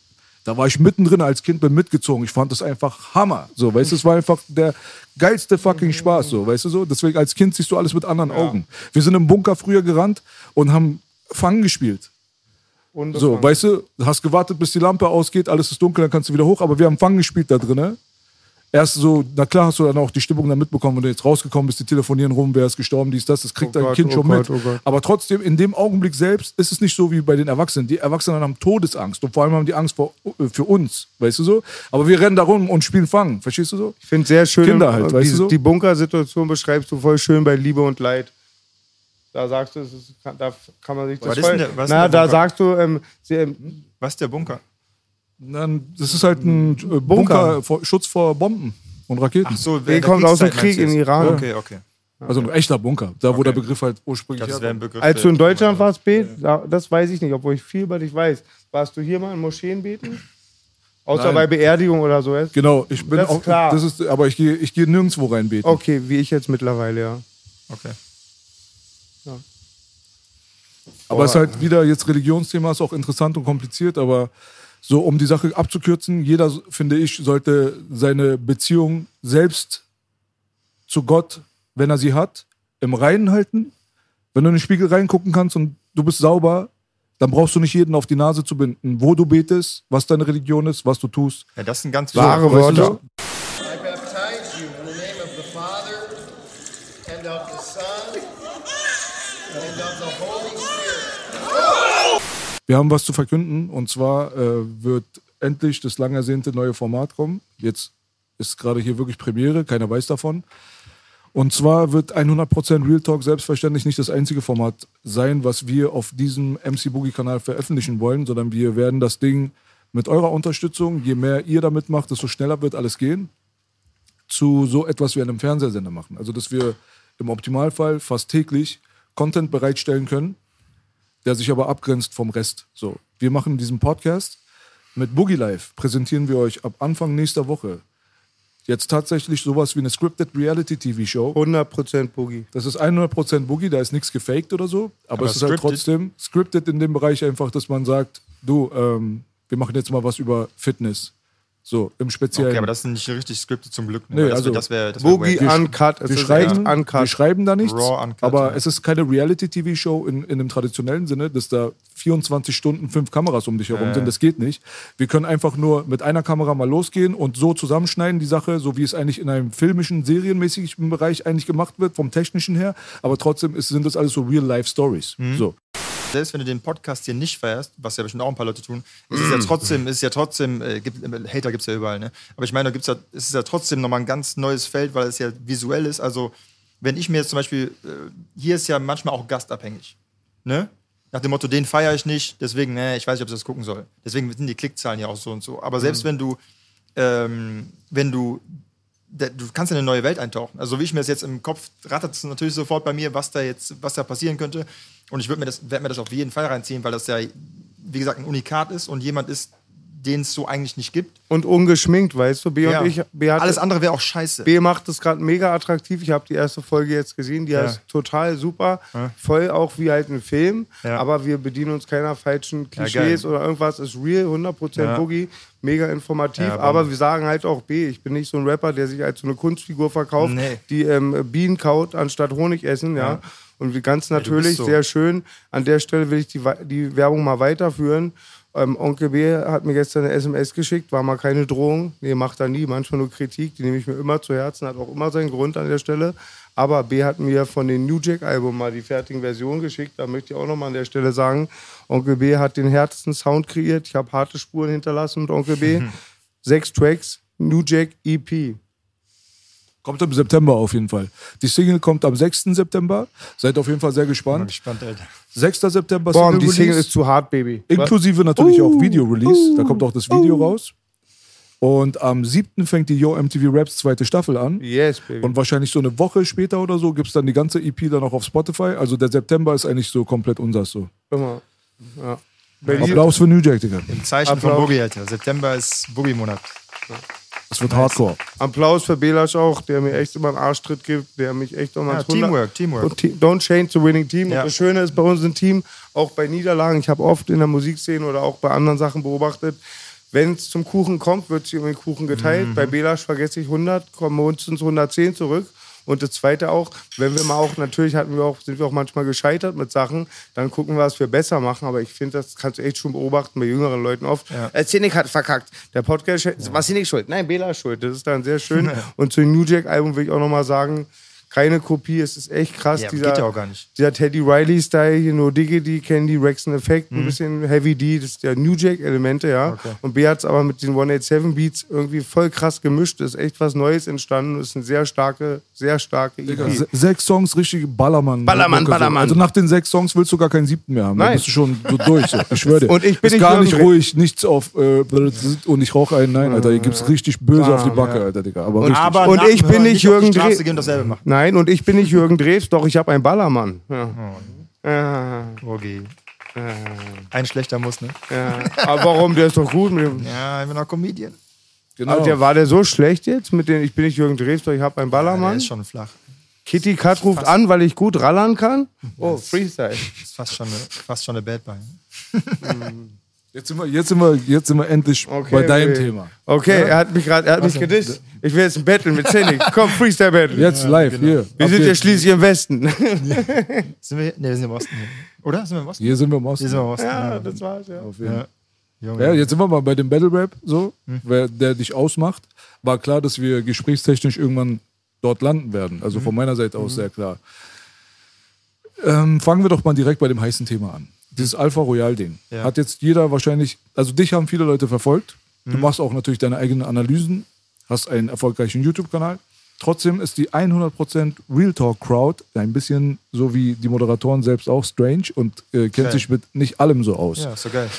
Da war ich mittendrin als Kind, bin mitgezogen. Ich fand das einfach Hammer. So, weißt du, es war einfach der geilste fucking Spaß, so, weißt du so? Deswegen als Kind siehst du alles mit anderen Augen. Wir sind im Bunker früher gerannt und haben Fangen gespielt. Und So, weißt du, hast gewartet, bis die Lampe ausgeht, alles ist dunkel, dann kannst du wieder hoch. Aber wir haben Fang gespielt da drin. Erst so, na klar hast du dann auch die Stimmung dann mitbekommen, wenn du jetzt rausgekommen bist, die telefonieren rum, wer ist gestorben, dies, das, das kriegt Oh dein Gott, Kind oh schon Gott, mit. oh. Aber trotzdem, in dem Augenblick selbst ist es nicht so wie bei den Erwachsenen. Die Erwachsenen haben Todesangst und vor allem haben die Angst vor, äh, für uns, weißt du so? Aber wir rennen da rum und spielen Fang, verstehst du so? Ich finde sehr schön, Kinder halt, die, weißt du so? die Bunkersituation beschreibst du voll schön bei Liebe und Leid. Da sagst du, es ist, da kann man sich das Was ist voll, denn der- Na, da Bunker? sagst du, ähm, sie, ähm, Was ist der Bunker? Dann, das ist halt ein äh, Bunker, vor, Schutz vor Bomben und Raketen. Ach so, Der kommt aus dem Krieg jetzt? Iran. Okay, okay. Also ein echter Bunker, da wo Okay. der Begriff halt ursprünglich Das wäre ein Begriff. als du in Deutschland warst, bet, da- das weiß ich nicht, obwohl ich viel über dich weiß. Warst du hier mal in Moscheen beten? Außer Nein. bei Beerdigung oder so. jetzt? Genau, ich bin Das ist auch, klar. das ist, aber ich gehe, ich gehe nirgendwo reinbeten. Okay, wie ich jetzt mittlerweile, ja. Okay. Aber es ist halt wieder jetzt Religionsthema, ist auch interessant und kompliziert, aber so um die Sache abzukürzen, jeder, finde ich, sollte seine Beziehung selbst zu Gott, wenn er sie hat, im Reinen halten. Wenn du in den Spiegel reingucken kannst und du bist sauber, dann brauchst du nicht jeden auf die Nase zu binden, wo du betest, was deine Religion ist, was du tust. Ja, das sind ganz Wahre weißt du Worte. so? I baptize you in the name of the Father, and of the Son, and of the Holy Spirit. Wir haben was zu verkünden und zwar äh, wird endlich das lang ersehnte neue Format kommen. Jetzt ist gerade hier wirklich Premiere, keiner weiß davon. Und zwar wird 100% Real Talk selbstverständlich nicht das einzige Format sein, was wir auf diesem MC Boogie Kanal veröffentlichen wollen, sondern wir werden das Ding mit eurer Unterstützung, je mehr ihr damit macht, desto schneller wird alles gehen, zu so etwas wie einem Fernsehsender machen. Also dass wir im Optimalfall fast täglich Content bereitstellen können, der sich aber abgrenzt vom Rest. So, wir machen diesen Podcast. Mit Boogie Live präsentieren wir euch ab Anfang nächster Woche jetzt tatsächlich sowas wie eine Scripted Reality TV Show. 100% Boogie. Das ist 100% Boogie, da ist nichts gefaked oder so. Aber, Aber es ist halt trotzdem scripted in dem Bereich einfach, dass man sagt, du, ähm, wir machen jetzt mal was über Fitness. So, im Speziellen. Okay, aber das ist nicht richtig scripted zum Glück. Ne? Nee, also wär, das wär, das wär Boogie wack. Uncut. Wir schreiben, echt uncut. wir schreiben da nichts, Raw uncut, aber ja. es ist keine Reality-TV-Show in, in dem traditionellen Sinne, dass da 24 Stunden fünf Kameras um dich herum sind. Das geht nicht. Wir können einfach nur mit einer Kamera mal losgehen und so zusammenschneiden, die Sache, so wie es eigentlich in einem filmischen, serienmäßigen Bereich eigentlich gemacht wird, vom technischen her. Aber trotzdem ist, sind das alles so Real-Life-Stories. Mhm. So. Selbst wenn du den Podcast hier nicht feierst, was ja bestimmt auch ein paar Leute tun, ist es ja trotzdem, ist ja trotzdem, äh, gibt, äh, Hater gibt es ja überall, ne? Aber ich meine, da gibt's ja, es ist ja trotzdem nochmal ein ganz neues Feld, weil es ja visuell ist. Also, wenn ich mir jetzt zum Beispiel, äh, hier ist ja manchmal auch gastabhängig. Ne? Nach dem Motto, den feiere ich nicht, deswegen, ne, ich weiß nicht, ob ich das gucken soll. Deswegen sind die Klickzahlen ja auch so und so. Aber selbst wenn du, ähm, wenn du du kannst in eine neue Welt eintauchen. Also wie ich mir das jetzt im Kopf rattert es natürlich sofort bei mir, was da jetzt, was da passieren könnte. Und ich würde mir das, werde mir das auf jeden Fall reinziehen, weil das ja, wie gesagt, ein Unikat ist und jemand ist, den es so eigentlich nicht gibt. Und ungeschminkt, weißt du? B Ja. und ich. B hat, Alles andere wäre auch scheiße. B macht es gerade mega attraktiv. Ich habe die erste Folge jetzt gesehen. Die Ja. ist total super. Voll auch wie halt ein Film. Ja. Aber wir bedienen uns keiner falschen Ja, Klischees oder irgendwas. Ist real, 100% Ja. Boogie. Mega informativ. Ja, aber wir sagen halt auch B. Ich bin nicht so ein Rapper, der sich als so eine Kunstfigur verkauft, Nee. die ähm, Bienen kaut anstatt Honig essen. Ja. Ja. Und ganz natürlich, so. sehr schön. An der Stelle will ich die, die Werbung mal weiterführen. Ähm, Onkel B hat mir gestern eine SMS geschickt, war mal keine Drohung. Nee, macht er nie, manchmal nur Kritik, die nehme ich mir immer zu Herzen, hat auch immer seinen Grund an der Stelle. Aber B hat mir von den New Jack-Album mal die fertigen Versionen geschickt. Da möchte ich auch nochmal an der Stelle sagen, Onkel B hat den härtesten Sound kreiert. Ich habe harte Spuren hinterlassen mit Onkel B. Sechs Tracks, New Jack EP. Kommt im September auf jeden Fall. Die Single kommt am 6. September. Seid auf jeden Fall sehr Bin gespannt. gespannt, Alter. 6. September Boah, Single die Single Release. ist zu hart, Baby. Inklusive natürlich auch Uh, Video-Release. Da kommt auch das Video raus. Und am 7. fängt die Yo MTV Raps zweite Staffel an. Yes, Baby. Und wahrscheinlich so eine Woche später oder so gibt es dann die ganze EP dann auch auf Spotify. Also der September ist eigentlich so komplett unsers so. Immer. Ja. Applaus für New Jack, Digga. Im Zeichen von Applaus. Boogie, Alter. September ist Boogie-Monat. Das wird Hardcore. Applaus für Belasch auch, der mir echt immer einen Arschtritt gibt, der mich echt immer Ja, Teamwork, Teamwork. Und Te- Don't change the winning team. Ja. Und das Schöne ist bei uns im Team, auch bei Niederlagen, ich habe oft in der Musikszene oder auch bei anderen Sachen beobachtet, wenn es zum Kuchen kommt, wird sich um den Kuchen geteilt. Mhm. Bei Belasch vergesse ich 100, kommen mindestens 110 zurück. Und das Zweite auch, wenn wir mal auch, natürlich hatten wir auch, sind wir auch manchmal gescheitert mit Sachen, dann gucken wir, was wir besser machen. Aber ich finde, das kannst du echt schon beobachten bei jüngeren Leuten oft. Ja. Äh, Zinnig hat verkackt. Der Podcast, war Zinnig schuld? Nein, Bela ist schuld. Das ist dann sehr schön. Und zu dem New Jack-Album will ich auch nochmal sagen, keine Kopie, es ist echt krass. Ja, dieser, geht ja auch gar nicht. Dieser Teddy Riley-Style, hier nur Diggity, Candy, Rexon Effect, Mhm. ein bisschen Heavy D, das ist der New Jack-Elemente, ja. Okay. Und B hat es aber mit den 187 Beats irgendwie voll krass gemischt. ist echt was Neues entstanden. ist eine sehr starke, sehr starke EP. se- sechs Songs, richtig Ballermann. Ballermann. Ballermann. Also nach den sechs Songs willst du gar keinen siebten mehr haben. Nein. Dann bist du schon so durch. So. Ich schwöre dir. Und ich bin ist nicht gar nicht ruhig, nichts auf äh, und ich rauche einen. Nein, Alter, hier gibt's richtig böse auf die Backe, Alter, Digga. Aber richtig. Aber Und ich bin nicht Jürgen die Straße Dreh- gehen und dasselbe machen. Nein, und ich bin nicht Jürgen Drews, doch ich habe einen Ballermann. Ja. Ja, Okay. Ein schlechter muss, ne? ja. Aber warum? Der ist doch gut. Mit dem, Ja, ich bin auch Comedian. genau. Aber der, war der so schlecht jetzt? Mit den, ich bin nicht Jürgen Drews, doch ich habe einen Der Ballermann. ist schon flach. Kitty Kat ruft an, weil ich gut rallern kann. Oh, Freestyle. Ist fast schon eine, fast schon eine Bad Boy. jetzt, sind wir, jetzt, sind wir, jetzt sind wir endlich Okay, bei deinem okay. Thema. Okay, er hat mich gerade, er hat mich gedisst. Ich will jetzt ein Battle mit Zennig. Komm, Freestyle Battle. Jetzt live, hier. Wir Ab sind ja jetzt. schließlich im Westen. Sind wir, ne, wir sind im Osten. Hier. Oder? Sind wir im Osten? Hier sind wir im Osten. Hier sind wir im Osten. ja, das war's, ja. Auf jeden Fall. Ja. Junge. Ja, jetzt sind wir mal bei dem Battle Rap, so, wer, der dich ausmacht. War klar, dass wir gesprächstechnisch irgendwann dort landen werden. Also von meiner Seite aus sehr klar. Ähm, fangen wir doch mal direkt bei dem heißen Thema an. Dieses Alpha Royal-Ding. Ja. Hat jetzt jeder wahrscheinlich, also dich haben viele Leute verfolgt. Du machst auch natürlich deine eigenen Analysen, hast einen erfolgreichen YouTube-Kanal. Trotzdem ist die 100% Real Talk Crowd ein bisschen so wie die Moderatoren selbst auch strange und äh, kennt Geil. sich mit nicht allem so aus. ja, ist so geil.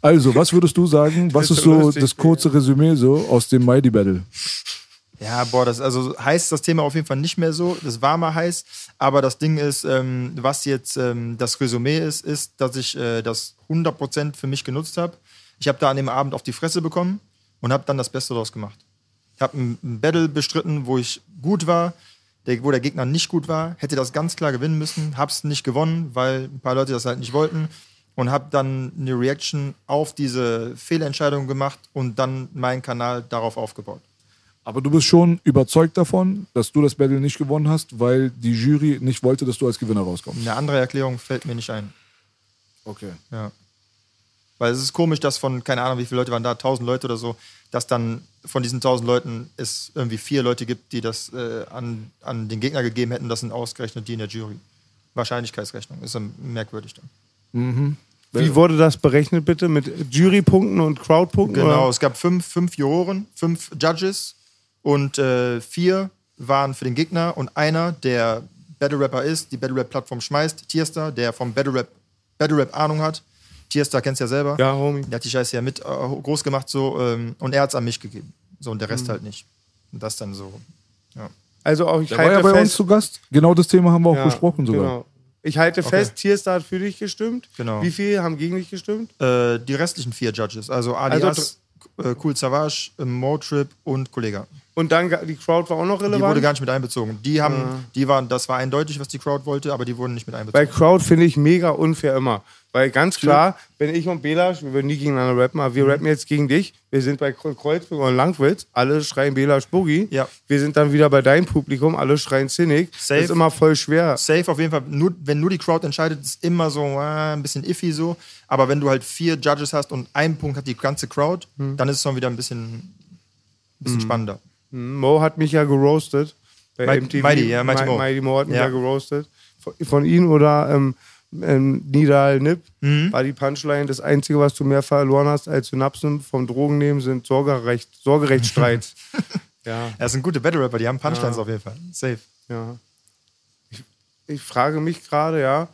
Also, was würdest du sagen? Was ist so so das kurze Resümee so aus dem Mighty Battle? Ja, boah, das also heißt das Thema auf jeden Fall nicht mehr so. Das war mal heiß, aber das Ding ist, ähm, was jetzt ähm, das Resümee ist, ist, dass ich äh, das 100% für mich genutzt habe. Ich habe da an dem Abend auf die Fresse bekommen und habe dann das Beste daraus gemacht. Ich habe ein, ein Battle bestritten, wo ich gut war, der, wo der Gegner nicht gut war, hätte das ganz klar gewinnen müssen, hab's nicht gewonnen, weil ein paar Leute das halt nicht wollten und habe dann eine Reaction auf diese Fehlentscheidung gemacht und dann meinen Kanal darauf aufgebaut. Aber du bist schon überzeugt davon, dass du das Battle nicht gewonnen hast, weil die Jury nicht wollte, dass du als Gewinner rauskommst. Eine andere Erklärung fällt mir nicht ein. Okay. Ja. Weil es ist komisch, dass von, keine Ahnung, wie viele Leute waren da, 1000 Leute oder so, dass dann von diesen 1000 Leuten es irgendwie vier Leute gibt, die das äh, an, an den Gegner gegeben hätten. Das sind ausgerechnet die in der Jury. Wahrscheinlichkeitsrechnung. Ist dann merkwürdig dann. Wie wurde das berechnet, bitte? Mit Jurypunkten und Crowdpunkten? Genau, Oder? es gab fünf, fünf Juroren, fünf Judges und äh, vier waren für den Gegner und einer, der Battle Rapper ist, die Battle Rap Plattform schmeißt, Tierstar, der vom Battle Rap, Battle Rap Ahnung hat. Tierstar kennst du ja selber. Ja, Homie. Der hat die Scheiße ja mit äh, groß gemacht so ähm, und er hat es an mich gegeben. So und der Mhm. Rest halt nicht. Und das dann so. Ja. Also auch ich Der war ja halte bei uns fest. zu Gast. Genau das Thema haben wir auch Ja, besprochen sogar. Genau. Ich halte fest, Tierstar hat für dich gestimmt. Genau. Wie viele haben gegen dich gestimmt? Äh, die restlichen vier Judges, also Alias, äh, Cool Savage, äh, Motrip und Kollega. Und dann die Crowd war auch noch Die relevant. wurde gar nicht mit einbezogen. Die haben, die waren, das war eindeutig, was die Crowd wollte, aber die wurden nicht mit Bei einbezogen. Crowd finde ich mega unfair immer. Weil ganz klar, wenn ich und Belasch, wir würden nie gegeneinander rappen, aber Mhm. wir rappen jetzt gegen dich. Wir sind bei Kre- Kreuzberg und Langwitz, alle schreien Belasch Boogie. Ja. Wir sind dann wieder bei deinem Publikum, alle schreien Cynic. Safe. Das ist immer voll schwer. Safe auf jeden Fall. Nur, wenn nur die Crowd entscheidet, ist immer so äh, ein bisschen iffy so. Aber wenn du halt vier Judges hast und einen Punkt hat die ganze Crowd, Mhm. dann ist es schon wieder ein bisschen, bisschen spannender. Mo hat mich ja geroastet. Bei Mi- MTV. Mighty, ja, Mighty Mi- Mo. Mighty Mo hat mich ja, Ja. geroastet. Von, von ihm oder ähm, ähm, Nidal Nip Mhm. war die Punchline. Das Einzige, was du mehr verloren hast als Synapsen vom Drogennehmen, sind Sorgerecht, Sorgerechtsstreits. ja. Ja, das sind gute Battle Rapper, die haben Punchlines auf jeden Fall. Safe. Ja. Ich, ich frage mich gerade, ja,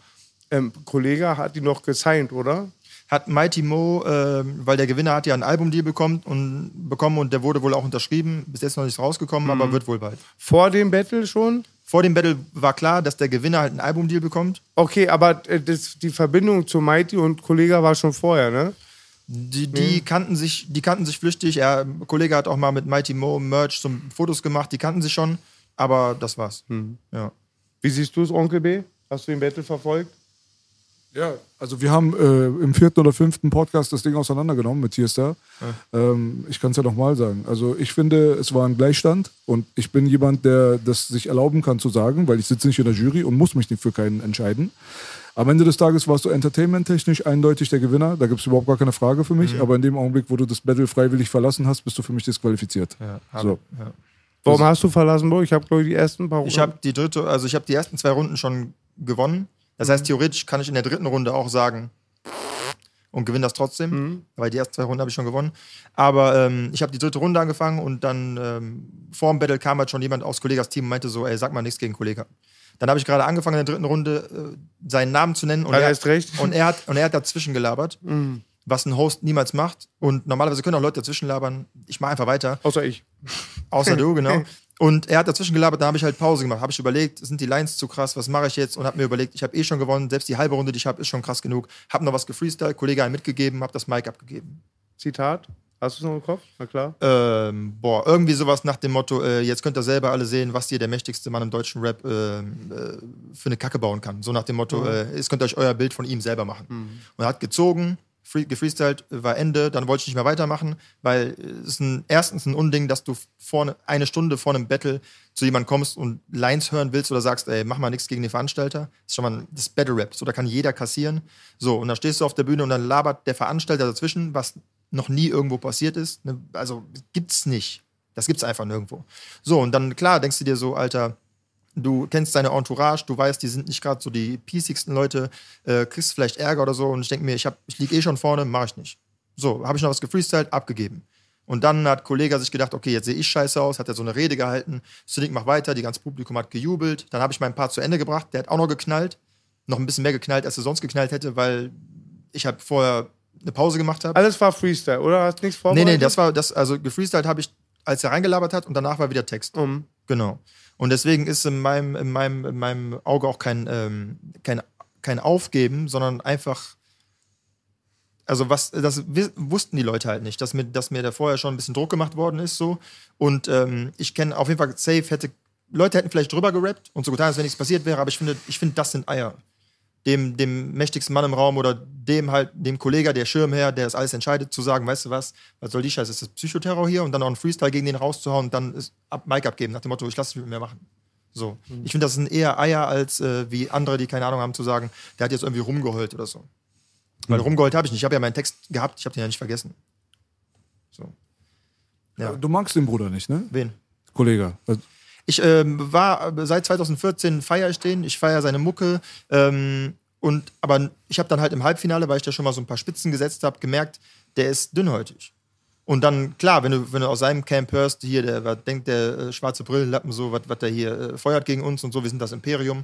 ähm, Kollege hat die noch gesigned, oder? Hat Mighty Mo, ähm, weil der Gewinner hat ja einen Albumdeal bekommen und, bekommen und der wurde wohl auch unterschrieben. Bis jetzt noch nicht rausgekommen, Mhm. aber wird wohl bald. Vor dem Battle schon? Vor dem Battle war klar, dass der Gewinner halt einen Albumdeal bekommt. Okay, aber äh, das, die Verbindung zu Mighty und Kollege war schon vorher, ne? Die, die, kannten sich, die kannten sich flüchtig. Er, ein Kollege hat auch mal mit Mighty Mo Merch zum Fotos gemacht. Die kannten sich schon, aber das war's. Mhm. Ja. Wie siehst du es, Onkel B? Hast du den Battle verfolgt? Ja, also wir haben äh, im vierten oder fünften Podcast das Ding auseinandergenommen mit Tierstar. Ähm, ich kann es ja nochmal sagen. Also ich finde, es war ein Gleichstand und ich bin jemand, der das sich erlauben kann zu sagen, weil ich sitze nicht in der Jury und muss mich nicht für keinen entscheiden. Am Ende des Tages warst du entertainment-technisch eindeutig der Gewinner. Da gibt es überhaupt gar keine Frage für mich. Aber in dem Augenblick, wo du das Battle freiwillig verlassen hast, bist du für mich disqualifiziert. so. Warum hast du verlassen, Bro? Ich habe, glaube ich, die ersten paar Ich habe die dritte, also ich habe die ersten zwei Runden schon gewonnen. Das heißt, theoretisch kann ich in der dritten Runde auch sagen und gewinne das trotzdem, weil die ersten zwei Runden habe ich schon gewonnen. Aber ähm, ich habe die dritte Runde angefangen und dann ähm, vor dem Battle kam halt schon jemand aus Kollegas Team und meinte so, ey, sag mal nichts gegen Kollega. Dann habe ich gerade angefangen in der dritten Runde äh, seinen Namen zu nennen und er und er hat und er hat dazwischen gelabert, was ein Host niemals macht. Und normalerweise können auch Leute dazwischen labern. Ich mache einfach weiter. Außer ich. Außer du, genau. Und er hat dazwischen gelabert, da habe ich halt Pause gemacht. Habe ich überlegt, sind die Lines zu krass, was mache ich jetzt? Und habe mir überlegt, ich habe eh schon gewonnen, selbst die halbe Runde, die ich habe, ist schon krass genug. Habe noch was gefreestylt, Kollege einen mitgegeben, habe das Mic abgegeben. Zitat. Hast du es noch im Kopf? Na klar. Ähm, boah, irgendwie sowas nach dem Motto, äh, jetzt könnt ihr selber alle sehen, was hier der mächtigste Mann im deutschen Rap ähm, äh, für eine Kacke bauen kann. So nach dem Motto, äh, jetzt könnt ihr euch euer Bild von ihm selber machen. Und er hat gezogen, free, gefreestylt, war Ende, dann wollte ich nicht mehr weitermachen, weil es ist ein, erstens ein Unding, dass du vorne, eine Stunde vor einem Battle zu jemandem kommst und Lines hören willst oder sagst, ey, mach mal nichts gegen den Veranstalter. Das ist schon mal ein- das Battle Rap, so da kann jeder kassieren. So, und dann stehst du auf der Bühne und dann labert der Veranstalter dazwischen, was noch nie irgendwo passiert ist. Ne? Also gibt's nicht. Das gibt's einfach nirgendwo. So, und dann, klar, denkst du dir so, Alter, du kennst deine Entourage, du weißt, die sind nicht gerade so die piesigsten Leute, äh, kriegst vielleicht Ärger oder so und ich denke mir, ich, hab, ich liege eh schon vorne, mache ich nicht. So, habe ich noch was gefreestylt, abgegeben. Und dann hat Kollege sich gedacht, okay, jetzt sehe ich scheiße aus, hat er so eine Rede gehalten, Cynic macht weiter, die ganze Publikum hat gejubelt, dann habe ich mein Part zu Ende gebracht, der hat auch noch geknallt, noch ein bisschen mehr geknallt, als er sonst geknallt hätte, weil ich habe vorher eine Pause gemacht habe. Alles war Freestyle, oder? Hast nichts Nee, vorbereitet? nee, das war das, also gefreestylt habe ich, als er reingelabert hat und danach war wieder Text. Um. Genau. Und deswegen ist in meinem, in meinem, in meinem Auge auch kein, ähm, kein, kein Aufgeben, sondern einfach. Also was, das wussten die Leute halt nicht, dass mir, dass mir da vorher schon ein bisschen Druck gemacht worden ist so. Und ähm, ich kenne auf jeden Fall safe hätte, Leute hätten vielleicht drüber gerappt und so getan, als wenn nichts passiert wäre, aber ich finde, ich finde, das sind Eier. Dem, dem mächtigsten Mann im Raum oder dem halt, dem Kollege, der Schirmherr, der das alles entscheidet, zu sagen, weißt du was, was soll die Scheiße, ist das Psychoterror hier und dann noch einen Freestyle gegen den rauszuhauen und dann ist ab, Mike abgeben, nach dem Motto, ich lasse es nicht mehr machen. So. Ich finde, das sind eher Eier als äh, wie andere, die keine Ahnung haben, zu sagen, der hat jetzt irgendwie rumgeheult oder so. Weil rumgeheult habe ich nicht. Ich habe ja meinen Text gehabt, ich habe den ja nicht vergessen. So. Ja. Du magst den Bruder nicht, ne? Wen? Kollege. Ich ähm, war äh, seit 2014 feier ich den, ich feiere seine Mucke. Ähm, und, aber ich habe dann halt im Halbfinale, weil ich da schon mal so ein paar Spitzen gesetzt habe, gemerkt, der ist dünnhäutig. Und dann, klar, wenn du, wenn du aus seinem Camp hörst, hier, der was denkt, der äh, schwarze Brillenlappen, so, was der hier äh, feuert gegen uns und so, wir sind das Imperium.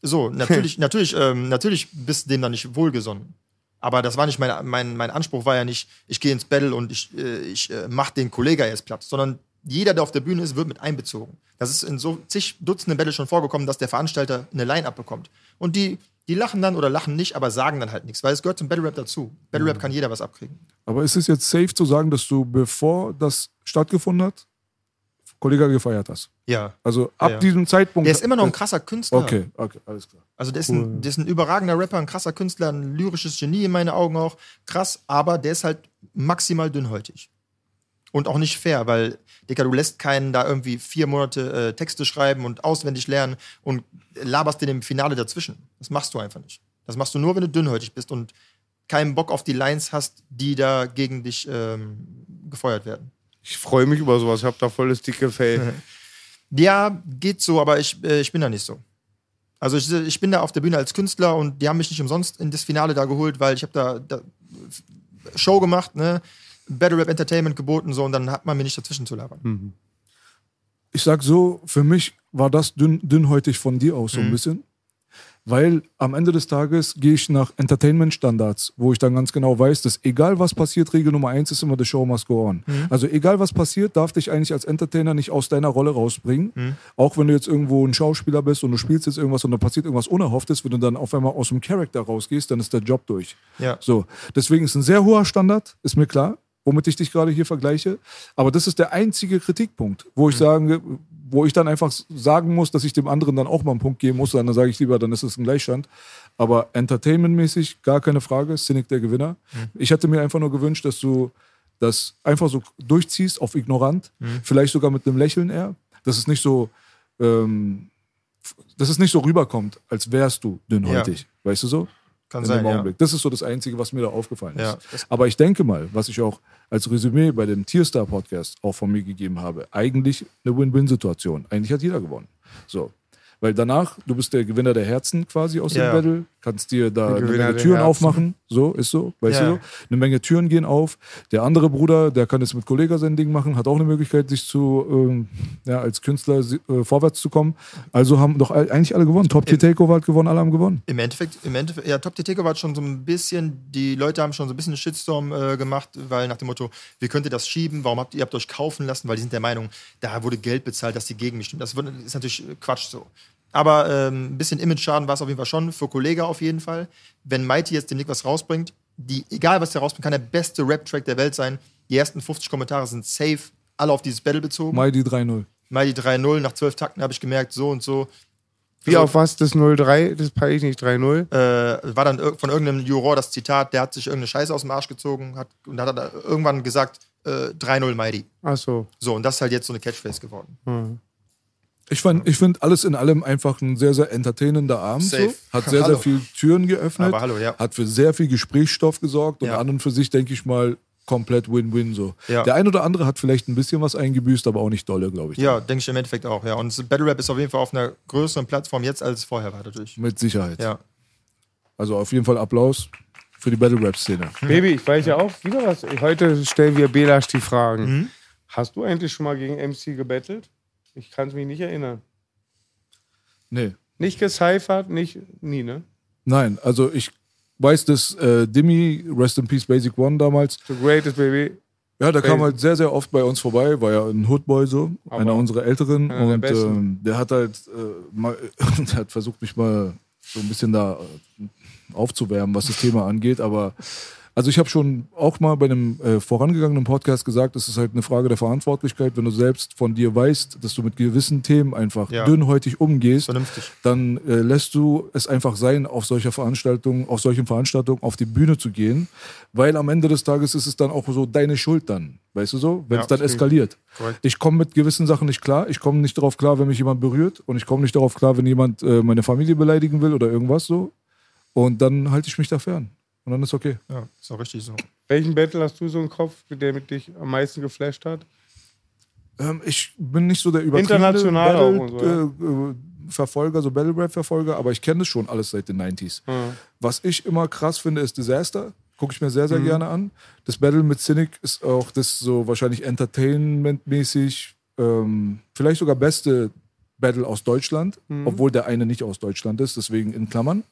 So, natürlich, natürlich, ähm, natürlich bist du dem dann nicht wohlgesonnen. Aber das war nicht mein, mein, mein Anspruch, war ja nicht, ich gehe ins Battle und ich, äh, ich äh, mach den Kollega jetzt platt, sondern jeder, der auf der Bühne ist, wird mit einbezogen. Das ist in so zig Dutzenden Battle schon vorgekommen, dass der Veranstalter eine Line-Up bekommt. Und die, die lachen dann oder lachen nicht, aber sagen dann halt nichts, weil es gehört zum Battle Rap dazu. Battle Rap kann jeder was abkriegen. aber ist es jetzt safe zu sagen, dass du, bevor das stattgefunden hat, Kollega gefeiert hast. Ja. Also ab Ja. diesem Zeitpunkt. Der ist immer noch ein krasser Künstler. Okay, okay, alles klar. Also der ist, ein, der ist ein überragender Rapper, ein krasser Künstler, ein lyrisches Genie in meinen Augen auch. Krass, aber der ist halt maximal dünnhäutig. Und auch nicht fair, weil, Dicker, du lässt keinen da irgendwie vier Monate äh, Texte schreiben und auswendig lernen und laberst den im Finale dazwischen. Das machst du einfach nicht. Das machst du nur, wenn du dünnhäutig bist und keinen Bock auf die Lines hast, die da gegen dich ähm, gefeuert werden. Ich freue mich über sowas. Ich habe da volles dicke Fell. Ja, geht so, aber ich, äh, ich bin da nicht so. Also ich, ich bin da auf der Bühne als Künstler und die haben mich nicht umsonst in das Finale da geholt, weil ich habe da, da Show gemacht, ne? Battle Rap Entertainment geboten so und dann hat man mir nicht dazwischen zu labern. ich sag so, für mich war das dünn, dünnhäutig von dir aus so Mhm. ein bisschen. Weil am Ende des Tages gehe ich nach Entertainment-Standards, wo ich dann ganz genau weiß, dass egal was passiert, Regel Nummer eins ist immer the show must go on. Mhm. Also egal was passiert, darf dich eigentlich als Entertainer nicht aus deiner Rolle rausbringen. Mhm. Auch wenn du jetzt irgendwo ein Schauspieler bist und du spielst jetzt irgendwas und da passiert irgendwas Unerhofftes, wenn du dann auf einmal aus dem Charakter rausgehst, dann ist der Job durch. Ja. So, deswegen ist ein sehr hoher Standard, ist mir klar, womit ich dich gerade hier vergleiche. Aber das ist der einzige Kritikpunkt, wo ich sagen, wo ich dann einfach sagen muss, dass ich dem anderen dann auch mal einen Punkt geben muss. Dann sage ich lieber, dann ist es ein Gleichstand. Aber entertainmentmäßig gar keine Frage, Cynic der Gewinner. Ich hätte mir einfach nur gewünscht, dass du das einfach so durchziehst auf ignorant, vielleicht sogar mit einem Lächeln eher, dass es nicht so ähm, dass es nicht so rüberkommt, als wärst du dünnhäutig. Weißt du so? Kann in sein, dem ja. Augenblick. Das ist so das Einzige, was mir da aufgefallen ist. Ja, Aber ich denke mal, was ich auch als Resümee bei dem Tierstar Podcast auch von mir gegeben habe, eigentlich eine Win-Win-Situation. Eigentlich hat jeder gewonnen. So. Weil danach, du bist der Gewinner der Herzen quasi aus Ja. dem Battle, kannst dir da der Türen aufmachen. So, ist so, weißt Ja. du so? Eine Menge Türen gehen auf. Der andere Bruder, der kann jetzt mit Kollega sein Ding machen, hat auch eine Möglichkeit, sich zu, ähm, ja, als Künstler äh, vorwärts zu kommen. Also haben doch eigentlich alle gewonnen. Top Tier Takeover hat gewonnen, alle haben gewonnen. Im Endeffekt, im Endeffekt, ja, Top Tier Takeover hat schon so ein bisschen, die Leute haben schon so ein bisschen einen Shitstorm äh, gemacht, weil nach dem Motto, wie könnt ihr das schieben? Warum habt ihr, habt euch kaufen lassen? Weil die sind der Meinung, da wurde Geld bezahlt, dass die gegen mich stimmen. Das ist natürlich Quatsch so. Aber ähm, ein bisschen Image-Schaden war es auf jeden Fall schon, für Kollege auf jeden Fall. Wenn Mighty jetzt demnächst was rausbringt, die, egal was der rausbringt, kann der beste Rap-Track der Welt sein. Die ersten 50 Kommentare sind safe, alle auf dieses Battle bezogen. Mighty 3-0. Mighty 3-0, nach 12 Takten habe ich gemerkt, so und so. Wie Also- auf was? Das 0-3? Das packe ich nicht 3-0. äh, war dann ir- von irgendeinem Juror das Zitat, der hat sich irgendeine Scheiße aus dem Arsch gezogen hat, und hat er irgendwann gesagt, äh, 3-0 Mighty. Ach so. So, und das ist halt jetzt so eine Catchphrase geworden. Ich, fand- ich finde alles in allem einfach ein sehr, sehr entertainender Abend. So. Hat sehr, Hallo. sehr viele Türen geöffnet. Aber hallo, ja. Hat für sehr viel Gesprächsstoff gesorgt und Ja. an und für sich, denke ich mal, komplett Win-Win so. Ja. Der ein oder andere hat vielleicht ein bisschen was eingebüßt, aber auch nicht dolle, glaube ich. Ja, denke ich im Endeffekt auch, ja. Und Battle Rap ist auf jeden Fall auf einer größeren Plattform jetzt, als es vorher war, natürlich. Mit Sicherheit. Ja. Also auf jeden Fall Applaus für die Battle-Rap-Szene. Baby, ich weiß ja auch wieder was. Heute stellen wir Belasch die Fragen. Mhm. Hast du eigentlich schon mal gegen MC gebettelt? Ich kann es mich nicht erinnern. Nee. Nicht gecyphert, nicht, nie, ne? Nein, also ich weiß, dass äh, Dimmy, Rest in Peace Basic One damals, The greatest baby. Ja, der kam halt sehr, sehr oft bei uns vorbei, war ja ein Hoodboy so, Aber einer unserer Älteren. einer der und Besten. ähm, der hat halt äh, mal, der hat versucht, mich mal so ein bisschen da äh, aufzuwärmen, was das Thema angeht. Aber also ich habe schon auch mal bei einem äh, vorangegangenen Podcast gesagt, es ist halt eine Frage der Verantwortlichkeit, wenn du selbst von dir weißt, dass du mit gewissen Themen einfach Ja. dünnhäutig umgehst, Vernünftig. dann äh, lässt du es einfach sein, auf solcher Veranstaltung, auf solchen Veranstaltungen auf die Bühne zu gehen, weil am Ende des Tages ist es dann auch so deine Schuld dann, weißt du so, wenn Ja, es dann eskaliert. Korrekt. Ich komme mit gewissen Sachen nicht klar, ich komme nicht darauf klar, wenn mich jemand berührt und ich komme nicht darauf klar, wenn jemand äh, meine Familie beleidigen will oder irgendwas so und dann halte ich mich da fern und dann ist okay. Ja, ist auch richtig so. Welchen Battle hast du so im Kopf, der mit dich am meisten geflasht hat? Ähm, ich bin nicht so der übertriebene International auch und Battle, äh, äh, Verfolger, so Battle Rap Verfolger, aber ich kenne das schon alles seit den 90s. Was ich immer krass finde, ist Disaster. Gucke ich mir sehr, Mhm. sehr gerne an. Das Battle mit Cynic ist auch das so wahrscheinlich entertainmentmäßig, ähm, vielleicht sogar beste Battle aus Deutschland, Mhm. obwohl der eine nicht aus Deutschland ist, deswegen in Klammern.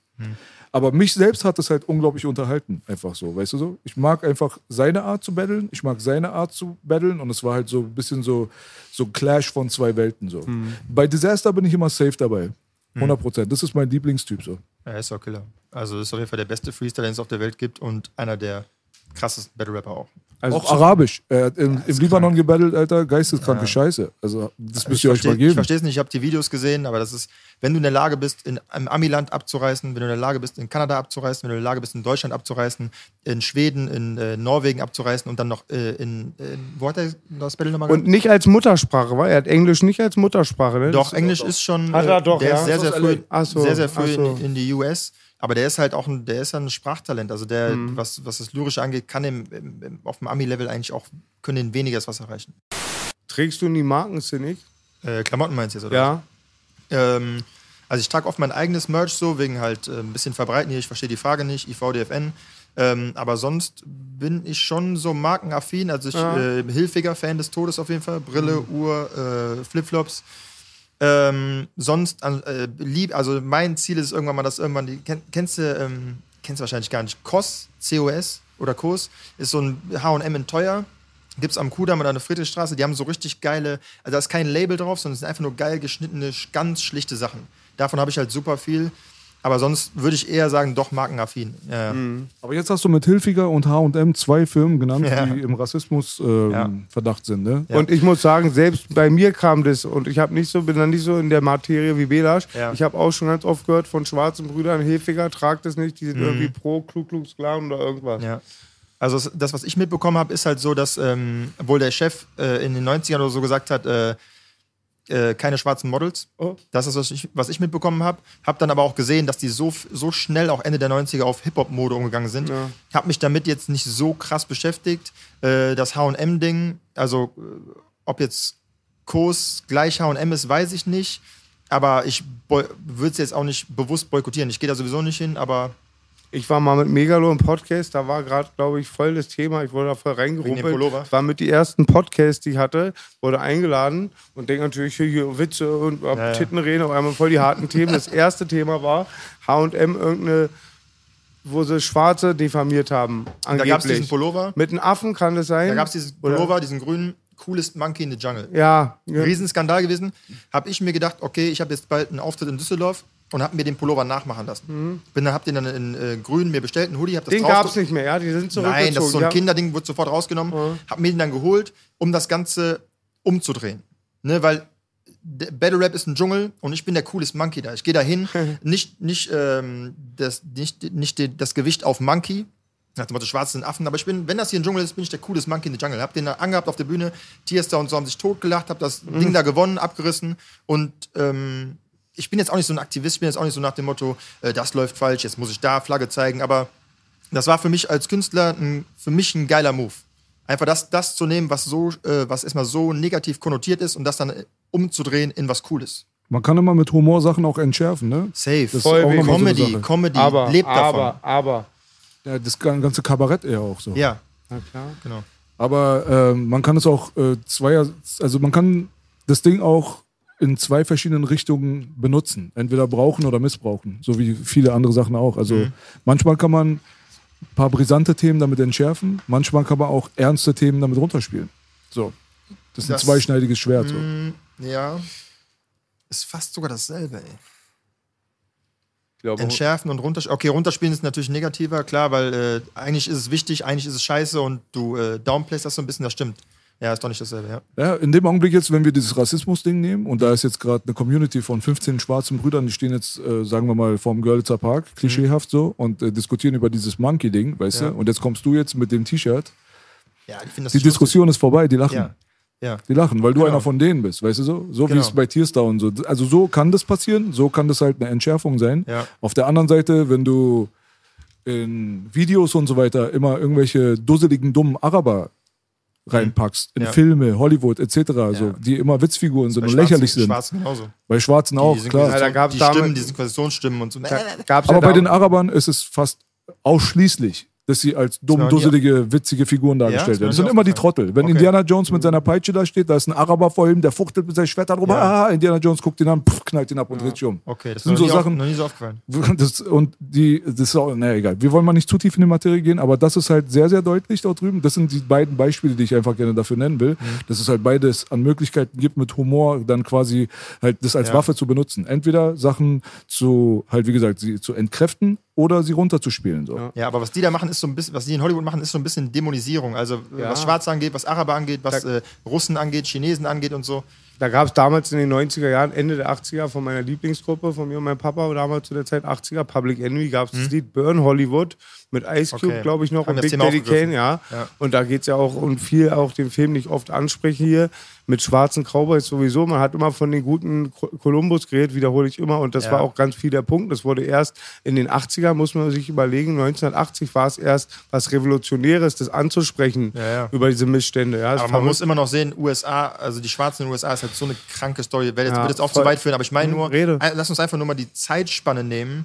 Aber mich selbst hat es halt unglaublich unterhalten, einfach so, weißt du so? Ich mag einfach seine Art zu battlen, ich mag seine Art zu battlen und es war halt so ein bisschen so, so ein Clash von zwei Welten so. Bei Disaster bin ich immer safe dabei. 100 Prozent. Das ist mein Lieblingstyp so. Ja, ist auch Killer. Also ist auf jeden Fall der beste Freestyle, den es auf der Welt gibt und einer der krassesten Battle Rapper auch. Also auch Arabisch. Er hat im, im Libanon gebettelt, Alter, geisteskranke Scheiße. Also, das müsst ihr euch mal Ich geben. verstehe es nicht, ich habe die Videos gesehen, aber das ist, wenn du in der Lage bist, in einem Amiland abzureißen, wenn du in der Lage bist, in Kanada abzureißen, wenn du in der Lage bist, in Deutschland abzureißen, in Schweden, in äh, Norwegen abzureißen und dann noch äh, in, in, wo hat er das Battle nochmal Und nicht als Muttersprache, weil er hat Englisch nicht als Muttersprache. Ne? Doch, Das- Englisch ist schon. Hat er äh, doch, der ja. ist sehr, sehr früh, so, sehr, sehr früh so. in, in die US. Aber der ist halt auch ein, der ist ein Sprachtalent. Also der, Mhm. was, was das Lyrische angeht, kann im, im, auf dem Ami-Level eigentlich auch, können den weniger was erreichen. Trägst du die Markensync? Äh, Klamotten meinst du jetzt, oder? Ja. Ähm, also ich trage oft mein eigenes Merch so, wegen halt äh, ein bisschen verbreiten hier. Ich verstehe die Frage nicht, IVDFN. Ähm, aber sonst bin ich schon so markenaffin. Also ich Ja. äh, hilfiger Fan des Todes auf jeden Fall. Brille, Uhr, äh, Flipflops. Ähm, sonst äh, lieb, also mein Ziel ist irgendwann mal, dass irgendwann die kenn, kennst du ähm, kennst du wahrscheinlich gar nicht COS, COS oder COS ist so ein H&M in teuer. Gibt's am Kudamm oder an der Friedrichstraße, die haben so richtig geile, also da ist kein Label drauf, sondern es sind einfach nur geil geschnittene, sch- ganz schlichte Sachen. Davon habe ich halt super viel. Aber sonst würde ich eher sagen, doch markenaffin. Ja, ja. Aber jetzt hast du mit Hilfiger und H&M zwei Firmen genannt, Ja. die im Rassismus-Verdacht Ja. Verdacht sind. Ne? Ja. Und ich muss sagen, selbst bei mir kam das und ich habe nicht so, bin dann nicht so in der Materie wie Belasch. Ja. Ich habe auch schon ganz oft gehört von schwarzen Brüdern, Hefiger, tragt es nicht, die sind irgendwie pro Ku Klux Klan oder irgendwas. Mhm. Ja. Also das, was ich mitbekommen habe, ist halt so, dass ähm, wohl der Chef äh, in den 90ern oder so gesagt hat, äh, äh, keine schwarzen Models. Oh. Das ist, was ich, was ich mitbekommen habe. Hab dann aber auch gesehen, dass die so, so schnell auch Ende der 90er auf Hip-Hop-Mode umgegangen sind. Ja. Hab mich damit jetzt nicht so krass beschäftigt. Äh, das H&M-Ding, also äh, ob jetzt Kurs gleich H&M ist, weiß ich nicht. Aber ich würde es jetzt auch nicht bewusst boykottieren. Ich gehe da sowieso nicht hin, aber Ich war mal mit Megalo im Podcast, da war gerade, glaube ich, voll das Thema. Ich wurde da voll reingerufen. War mit die ersten Podcasts, die ich hatte, wurde eingeladen und denke natürlich hier, Witze und ab Ja. Titten reden, auf einmal voll die harten Themen. Das erste Thema war H&M irgendeine, wo sie Schwarze diffamiert haben. da Angeblich. gab es diesen Pullover. Mit einem Affen kann das sein? Da gab es diesen Oder- Pullover, diesen grünen, coolest Monkey in the Jungle. Ja. ja. Riesenskandal gewesen. Habe ich mir gedacht, okay, ich habe jetzt bald einen Auftritt in Düsseldorf und habe mir den Pullover nachmachen lassen. Bin dann, hab den dann in äh, grün mir bestellt, einen Hoodie, hab das Mhm. Den drauf- gab es nicht mehr, ja? Die sind zurückgezogen. Nein, das ist so ein ja. Kinderding, wurde sofort rausgenommen. Hab mir den dann geholt, um das Ganze umzudrehen. Ne, weil der Battle Rap ist ein Dschungel und ich bin der coolest Monkey da. Ich gehe da hin, nicht, nicht, ähm, das, nicht, nicht das Gewicht auf Monkey, nach dem Motto, schwarz sind Affen, aber ich bin, wenn das hier ein Dschungel ist, bin ich der coolest Monkey in the Jungle. Hab den da angehabt auf der Bühne, Tierstar und so haben sich totgelacht, hab das Mhm. Ding da gewonnen, abgerissen und ähm, ich bin jetzt auch nicht so ein Aktivist, ich bin jetzt auch nicht so nach dem Motto, äh, das läuft falsch, jetzt muss ich da Flagge zeigen, aber das war für mich als Künstler ein, für mich ein geiler Move. Einfach das, das zu nehmen, was so, äh, was erstmal so negativ konnotiert ist und das dann äh, umzudrehen in was Cooles. Man kann immer mit Humor Sachen auch entschärfen. Ne? Safe. Das ist Voll auch wegen nochmal so Comedy. Comedy aber, lebt davon. aber, aber. Ja, das ganze Kabarett eher auch so. Ja, Na klar. genau. Aber ähm, man kann es auch äh, zweier, also man kann das Ding auch in zwei verschiedenen Richtungen benutzen. Entweder brauchen oder missbrauchen. So wie viele andere Sachen auch. Also Mhm. manchmal kann man ein paar brisante Themen damit entschärfen, manchmal kann man auch ernste Themen damit runterspielen. So. Das ist ein Das- zweischneidiges Schwert. So. Mm, ja. Ist fast sogar dasselbe, ey. Glaube, Entschärfen und runterspielen. Okay, runterspielen ist natürlich negativer, klar, weil äh, eigentlich ist es wichtig, eigentlich ist es scheiße und du äh, downplayst das so ein bisschen, das stimmt. Ja, ist doch nicht dasselbe, ja. Ja, in dem Augenblick jetzt, wenn wir dieses Rassismus-Ding nehmen und da ist jetzt gerade eine Community von 15 schwarzen Brüdern, die stehen jetzt, äh, sagen wir mal, vorm Görlitzer Park, klischeehaft so, und äh, diskutieren über dieses Monkey-Ding, weißt Ja. du? Und jetzt kommst du jetzt mit dem T-Shirt. Ja, ich finde das Die. Diskussion ist vorbei, die lachen. Ja. Ja. Die lachen, weil du Genau. einer von denen bist, weißt du so? So wie Genau. es bei Tierstar und so. Also so kann das passieren, so kann das halt eine Entschärfung sein. Ja. Auf der anderen Seite, wenn du in Videos und so weiter immer irgendwelche dusseligen, dummen Araber reinpackst, in Mhm. Ja. Filme, Hollywood etc., so, die immer Witzfiguren sind Bei und lächerlich sind. Schwarzen genauso. Bei Schwarzen auch, die klar. Ja, da gab's die Stimmen, die Synchronisationstimmen und so. gab's Aber ja bei da- den Arabern ist es fast ausschließlich, dass sie als dumm, dusselige, witzige Figuren dargestellt mir werden. Das sind immer die. Trottel. Wenn Okay. Indiana Jones mit seiner Peitsche da steht, da ist ein Araber vor ihm, der fuchtelt mit seinem Schwert darüber. Ja. Ah, Indiana Jones guckt ihn an, pff, knallt ihn ab und dreht sich um. Okay, das sind ist so Sachen. auf, noch nie so aufgefallen. Das, und die, das ist auch, naja, egal. Wir wollen mal nicht zu tief in die Materie gehen, aber das ist halt sehr, sehr deutlich dort drüben. Das sind die beiden Beispiele, die ich einfach gerne dafür nennen will, Mhm. dass es halt beides an Möglichkeiten gibt, mit Humor dann quasi halt das als Ja. Waffe zu benutzen. Entweder Sachen zu, halt wie gesagt, sie zu entkräften oder sie runterzuspielen. So. Ja, aber was die da machen, ist so ein bisschen, was die in Hollywood machen, ist so ein bisschen Dämonisierung. Also äh, Ja. was Schwarze angeht, was Araber angeht, was äh, Russen angeht, Chinesen angeht und so. Da gab es damals in den 90er Jahren, Ende der 80er, von meiner Lieblingsgruppe, von mir und meinem Papa, damals zu der Zeit 80er, Public Enemy, gab es das Lied Burn Hollywood mit Ice Cube. Okay. glaube ich, noch Haben und Big Thema Daddy. Kane, ja. Ja. Und da geht es ja auch um viel, auch den Film nicht oft ansprechen hier, mit schwarzen Cowboys sowieso. Man hat immer von den guten Co- Columbus geredet, wiederhole ich immer. Und das Ja. war auch ganz viel der Punkt. Das wurde erst in den 80er, muss man sich überlegen, 1980 war es erst was Revolutionäres, das anzusprechen Ja, über diese Missstände. Ja, Aber man muss immer noch sehen, USA, also die Schwarzen in den USA ist halt so eine kranke Story. Wird jetzt, wird jetzt auch voll. zu weit führen, aber ich meine Hm, nur, Rede. ein- lass uns einfach nur mal die Zeitspanne nehmen,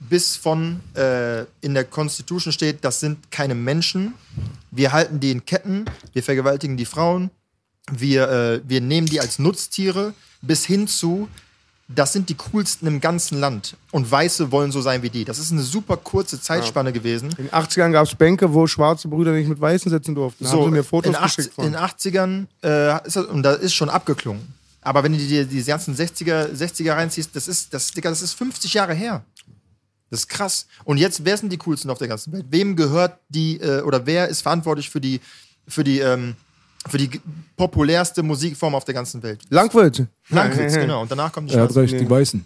bis von äh, in der Constitution steht, das sind keine Menschen. Wir halten die in Ketten, wir vergewaltigen die Frauen, wir, äh, wir nehmen die als Nutztiere, bis hin zu, das sind die coolsten im ganzen Land. Und Weiße wollen so sein wie die. Das ist eine super kurze Zeitspanne gewesen. In den 80ern gab es Bänke, wo schwarze Brüder nicht mit Weißen sitzen durften. Da haben sie mir Fotos in, 80, geschickt von. in den 80ern äh, ist das, und da ist schon abgeklungen. Aber wenn du dir die ganzen 60er, 60er reinziehst, das ist, das, Digga, das ist 50 Jahre her. Das ist krass. Und jetzt, wer sind die coolsten auf der ganzen Welt? Wem gehört die, äh, oder wer ist verantwortlich für die, für die, ähm, für die populärste Musikform auf der ganzen Welt? Langwitz. Langwitz, genau. Und danach kommt die Er hat recht, die Weißen.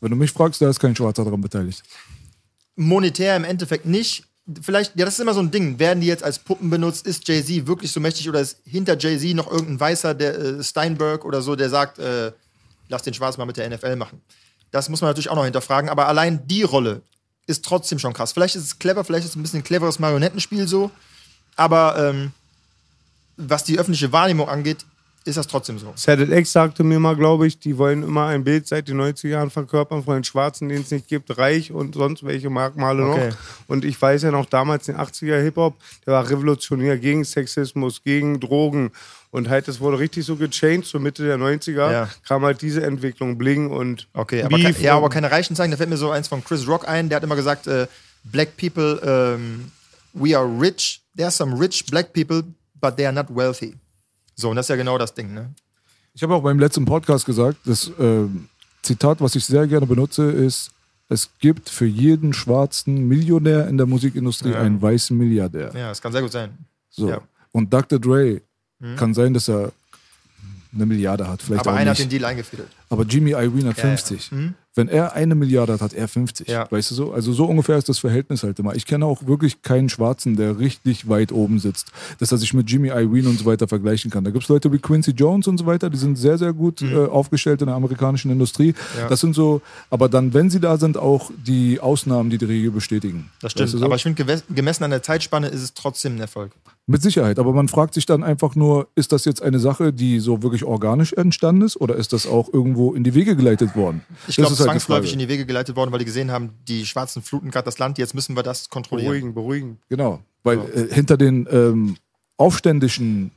Wenn du mich fragst, da ist kein Schwarzer daran beteiligt. monetär im Endeffekt nicht. Vielleicht, ja, das ist immer so ein Ding. Werden die jetzt als Puppen benutzt? Ist Jay-Z wirklich so mächtig oder ist hinter Jay-Z noch irgendein Weißer, der äh, Steinberg oder so, der sagt, äh, lass den Schwarz mal mit der NFL machen? Das muss man natürlich auch noch hinterfragen. Aber allein die Rolle ist trotzdem schon krass. Vielleicht ist es clever, vielleicht ist es ein bisschen ein cleveres Marionettenspiel so. Aber ähm, was die öffentliche Wahrnehmung angeht, ist das trotzdem so. ZX sagte mir mal, glaube ich, die wollen immer ein Bild seit den 90er Jahren verkörpern von den Schwarzen, den es nicht gibt, reich und sonst welche Merkmale Okay. noch. Und ich weiß ja noch damals, den 80er Hip-Hop, der war revolutionär gegen Sexismus, gegen Drogen. Und halt, das wurde richtig so gechanged, so Mitte der 90er Ja. kam halt diese Entwicklung, Bling und Okay, aber, ke- ja, aber keine Reichen zeigen. Da fällt mir so eins von Chris Rock ein. Der hat immer gesagt, äh, Black people, ähm, we are rich. There are some rich black people, but they are not wealthy. So, und das ist ja genau das Ding, ne? Ich habe auch beim letzten Podcast gesagt, das ähm, Zitat, was ich sehr gerne benutze, ist, es gibt für jeden schwarzen Millionär in der Musikindustrie einen weißen Milliardär. Ja, das kann sehr gut sein. So. Ja. Und Dr. Dre kann sein, dass er eine Milliarde hat, vielleicht Aber einer hat nicht. den Deal eingefädelt. Aber Jimmy Iovine hat Ja, ja. 50. Wenn er eine Milliarde hat, hat er 50. Ja. Weißt du so? Also so ungefähr ist das Verhältnis halt immer. Ich kenne auch wirklich keinen Schwarzen, der richtig weit oben sitzt, dass er sich mit Jimmy Iovine und so weiter vergleichen kann. Da gibt es Leute wie Quincy Jones und so weiter, die sind sehr, sehr gut Mhm. äh, aufgestellt in der amerikanischen Industrie. Das sind so, aber dann, wenn sie da sind, auch die Ausnahmen, die die Regel bestätigen. Das stimmt. Weißt du so? Aber ich finde, gemessen an der Zeitspanne ist es trotzdem ein Erfolg. Mit Sicherheit, aber man fragt sich dann einfach nur, ist das jetzt eine Sache, die so wirklich organisch entstanden ist oder ist das auch irgendwo in die Wege geleitet worden? Ich glaube, ist halt zwangsläufig Frage. in die Wege geleitet worden, weil die gesehen haben, die Schwarzen fluten gerade das Land, jetzt müssen wir das kontrollieren. beruhigen, beruhigen. Genau, weil äh, hinter den ähm, aufständischen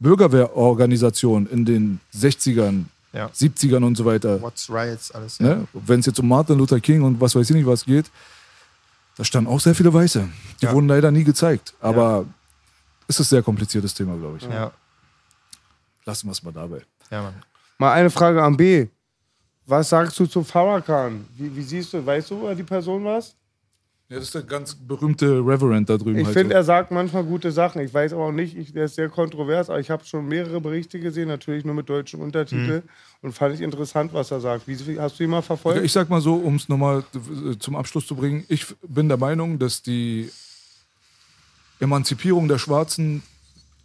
Bürgerwehrorganisationen in den 60ern, Ja. 70ern und so weiter, What's Riots, alles. Ja. ne? wenn es jetzt um Martin Luther King und was weiß ich nicht was geht, da standen auch sehr viele Weiße. Die Ja. wurden leider nie gezeigt, aber es ist ein sehr kompliziertes Thema, glaube ich. Ja. Lassen wir es mal dabei. ja, Mann. Mal eine Frage an B. Was sagst du zu Farrakhan? Wie, wie siehst du, weißt du über die Person was? Ja, das ist der ganz berühmte Reverend da drüben. Ich halt finde, so. er sagt manchmal gute Sachen. Ich weiß aber auch nicht, ich, der ist sehr kontrovers, aber ich habe schon mehrere Berichte gesehen, natürlich nur mit deutschen Untertiteln. Und fand ich interessant, was er sagt. Wie, hast du ihn mal verfolgt? Ich sag mal so, um es nochmal äh, zum Abschluss zu bringen, ich bin der Meinung, dass die Emanzipierung der Schwarzen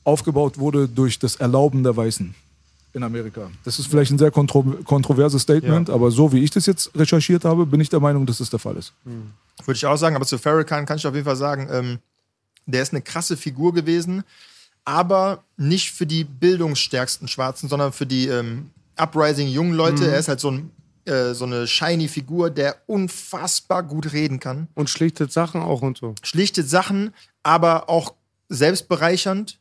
aufgebaut wurde durch das Erlauben der Weißen in Amerika. Das ist vielleicht ein sehr kontro kontroverses Statement, Ja. aber so wie ich das jetzt recherchiert habe, bin ich der Meinung, dass das der Fall ist. Würde ich auch sagen, aber zu Farrakhan kann ich auf jeden Fall sagen, ähm, der ist eine krasse Figur gewesen, aber nicht für die bildungsstärksten Schwarzen, sondern für die ähm, uprising jungen Leute. Er ist halt so, ein, äh, so eine shiny Figur, der unfassbar gut reden kann. Und schlichtet Sachen auch und so. Schlichtet Sachen, aber auch selbstbereichernd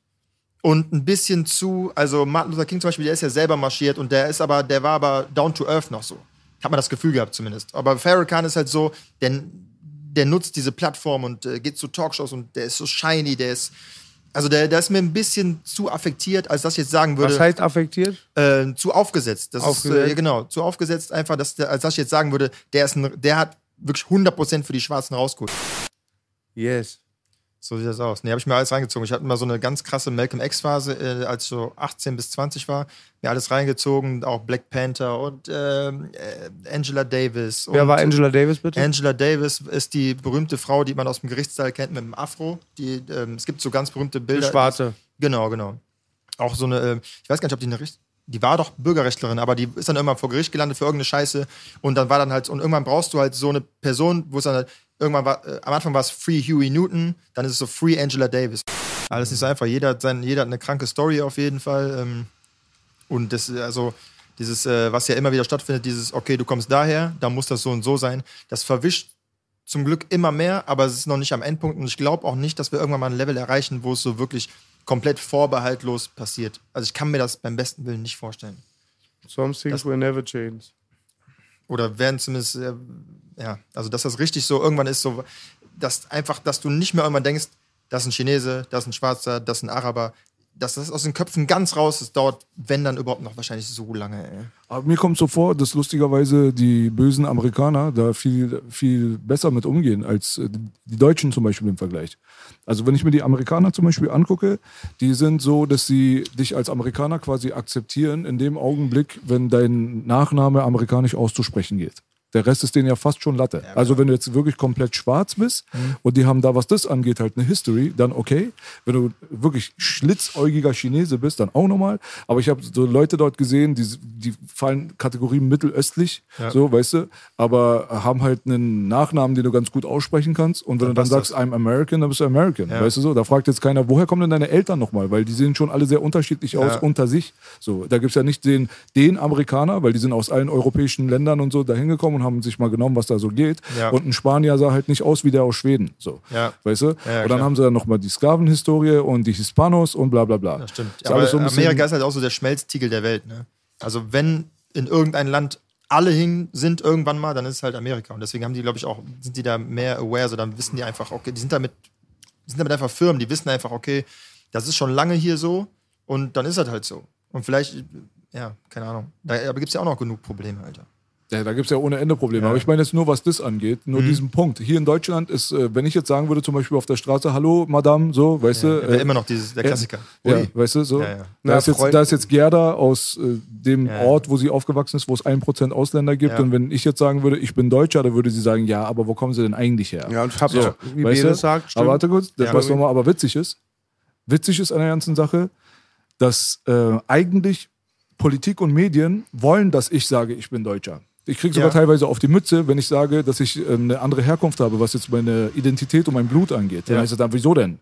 und ein bisschen zu, also Martin Luther King zum Beispiel, der ist ja selber marschiert und der ist aber, der war aber down to earth noch so. Hat man das Gefühl gehabt zumindest. Aber Farrakhan ist halt so, der, der nutzt diese Plattform und äh, geht zu Talkshows und der ist so shiny, der ist, also der, der ist mir ein bisschen zu affektiert, als dass ich jetzt sagen würde Was heißt affektiert? äh, zu aufgesetzt. Das ist Aufgesetzt. äh, genau zu aufgesetzt einfach, dass der, als dass ich jetzt sagen würde, der ist ein, der hat wirklich 100% für die Schwarzen rausgeholt. Yes. So sieht das aus. Nee, habe ich mir alles reingezogen. Ich hatte mal so eine ganz krasse Malcolm X-Phase, äh, als ich so 18 bis 20 war. Mir alles reingezogen, auch Black Panther und ähm, äh, Angela Davis. Wer und war Angela Davis bitte? Angela Davis ist die berühmte Frau, die man aus dem Gerichtssaal kennt mit dem Afro. Die, ähm, es gibt so ganz berühmte Die Bilder. Schwarze. Genau, genau. Auch so eine, äh, ich weiß gar nicht, ob die eine Richt die war doch Bürgerrechtlerin, aber die ist dann irgendwann vor Gericht gelandet für irgendeine Scheiße und dann war dann halt, und irgendwann brauchst du halt so eine Person, wo es dann halt, irgendwann war, äh, am Anfang war es Free Huey Newton, dann ist es so Free Angela Davis. Alles nicht so einfach, jeder hat, sein, jeder hat eine kranke Story auf jeden Fall ähm, und das, also dieses, äh, was ja immer wieder stattfindet, dieses, okay, du kommst daher, dann muss das so und so sein, das verwischt zum Glück immer mehr, aber es ist noch nicht am Endpunkt und ich glaube auch nicht, dass wir irgendwann mal ein Level erreichen, wo es so wirklich komplett vorbehaltlos passiert. Also ich kann mir das beim besten Willen nicht vorstellen. Some things will never change. Oder werden zumindest, äh, ja, also dass das richtig so irgendwann ist, so, dass einfach, dass du nicht mehr irgendwann denkst, das ist ein Chinese, das ist ein Schwarzer, das ist ein Araber, dass das aus den Köpfen ganz raus ist, dauert, wenn dann überhaupt noch wahrscheinlich so lange, ey. Aber mir kommt so vor, dass lustigerweise die bösen Amerikaner da viel, viel besser mit umgehen als äh, die Deutschen zum Beispiel im Vergleich. Also wenn ich mir die Amerikaner zum Beispiel angucke, die sind so, dass sie dich als Amerikaner quasi akzeptieren in dem Augenblick, wenn dein Nachname amerikanisch auszusprechen geht. Der Rest ist denen ja fast schon Latte. also wenn du jetzt wirklich komplett schwarz bist und die haben da, was das angeht, halt eine History, dann okay. Wenn du wirklich schlitzäugiger Chinese bist, dann auch nochmal. Aber ich habe so Leute dort gesehen, die, die fallen Kategorie mittelöstlich, so, weißt du, aber haben halt einen Nachnamen, den du ganz gut aussprechen kannst. Und wenn du dann sagst, I'm American, dann bist du American, weißt du so. Da fragt jetzt keiner, woher kommen denn deine Eltern nochmal? Weil die sehen schon alle sehr unterschiedlich aus unter sich. So, da gibt es ja nicht den, den Amerikaner, weil die sind aus allen europäischen Ländern und so dahin gekommen und haben sich mal genommen, was da so geht. Ja. Und ein Spanier sah halt nicht aus wie der aus Schweden. So, Ja. weißt du? Ja, und dann klar. haben sie dann nochmal die Sklavenhistorie und die Hispanos und bla bla bla. Das stimmt. Ist aber so Amerika ist halt auch so der Schmelztiegel der Welt. Ne? Also wenn in irgendein Land alle hin sind irgendwann mal, dann ist es halt Amerika. Und deswegen haben die, glaube ich, auch, sind die da mehr aware, so dann wissen die einfach, okay, die sind damit, die sind damit einfach Firmen, die wissen einfach, okay, das ist schon lange hier so und dann ist das halt so. Und vielleicht, ja, keine Ahnung. Da, aber gibt es ja auch noch genug Probleme, Alter. Ja, da gibt es ja ohne Ende Probleme. Aber ich meine jetzt nur, was das angeht, Mhm. nur diesen Punkt. Hier in Deutschland ist, äh, wenn ich jetzt sagen würde, zum Beispiel auf der Straße, hallo, Madame, so, weißt du. Ja, äh, immer noch dieses, der ja, Klassiker. Ja, weißt du, so. Ja, ja. Da, ist jetzt, da ist jetzt Gerda aus äh, dem Ja, ja. Ort, wo sie aufgewachsen ist, wo es 1% Ausländer gibt. Ja. Und wenn ich jetzt sagen würde, ich bin Deutscher, dann würde sie sagen, ja, aber wo kommen sie denn eigentlich her? Ja, und hab so, wie weißt Bede du? sagt, stimmt. aber warte kurz, das, Ja. was nochmal aber witzig ist, witzig ist an der ganzen Sache, dass äh, eigentlich Politik und Medien wollen, dass ich sage, ich bin Deutscher. Ich kriege sogar Ja. teilweise auf die Mütze, wenn ich sage, dass ich äh, eine andere Herkunft habe, was jetzt meine Identität und mein Blut angeht. Dann Ja. heißt es dann, wieso denn?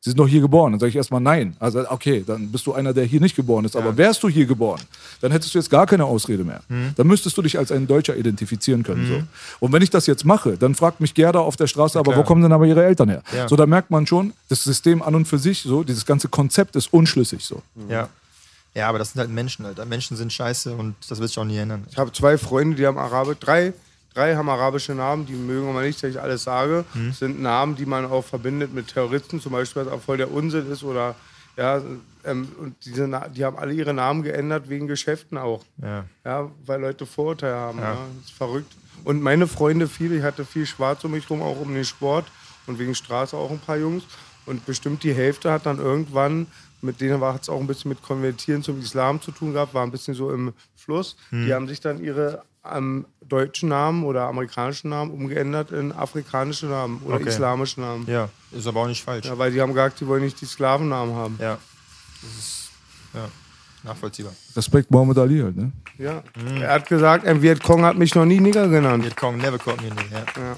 Sie sind doch hier geboren. Dann sage ich erstmal nein. Also, okay, dann bist du einer, der hier nicht geboren ist. Aber wärst du hier geboren, dann hättest du jetzt gar keine Ausrede mehr. Mhm. Dann müsstest du dich als ein Deutscher identifizieren können. So. Und wenn ich das jetzt mache, dann fragt mich Gerda auf der Straße, aber wo kommen denn aber ihre Eltern her? Ja. So, da merkt man schon, das System an und für sich, so, dieses ganze Konzept ist unschlüssig. So. Ja. Ja, aber das sind halt Menschen, Alter. Menschen sind scheiße und das wird sich auch nie ändern. Ich habe zwei Freunde, die haben Arabisch, drei, drei haben arabische Namen, die mögen aber nicht, dass ich alles sage. Mhm. Das sind Namen, die man auch verbindet mit Terroristen, zum Beispiel, was auch voll der Unsinn ist oder ja, ähm, und diese, Na- die haben alle ihre Namen geändert wegen Geschäften auch. Ja. Ja, weil Leute Vorurteile haben. Ja. Das ist verrückt. Und meine Freunde, viele, ich hatte viel Schwarz um mich rum, auch um den Sport und wegen Straße auch ein paar Jungs. Und bestimmt die Hälfte hat dann irgendwann, mit denen hat es auch ein bisschen mit Konvertieren zum Islam zu tun gehabt, war ein bisschen so im Fluss. Die haben sich dann ihre ähm, deutschen Namen oder amerikanischen Namen umgeändert in afrikanische Namen oder Okay. islamische Namen. Ja. Ja, ist aber auch nicht falsch. Ja. weil die haben gesagt, die wollen nicht die Sklavennamen haben. Das ist ja, nachvollziehbar. Respekt Muhammad Ali halt, ne? Ja. Er hat gesagt, ein Vietcong hat mich noch nie Nigger genannt. Vietcong never caught me in the ja.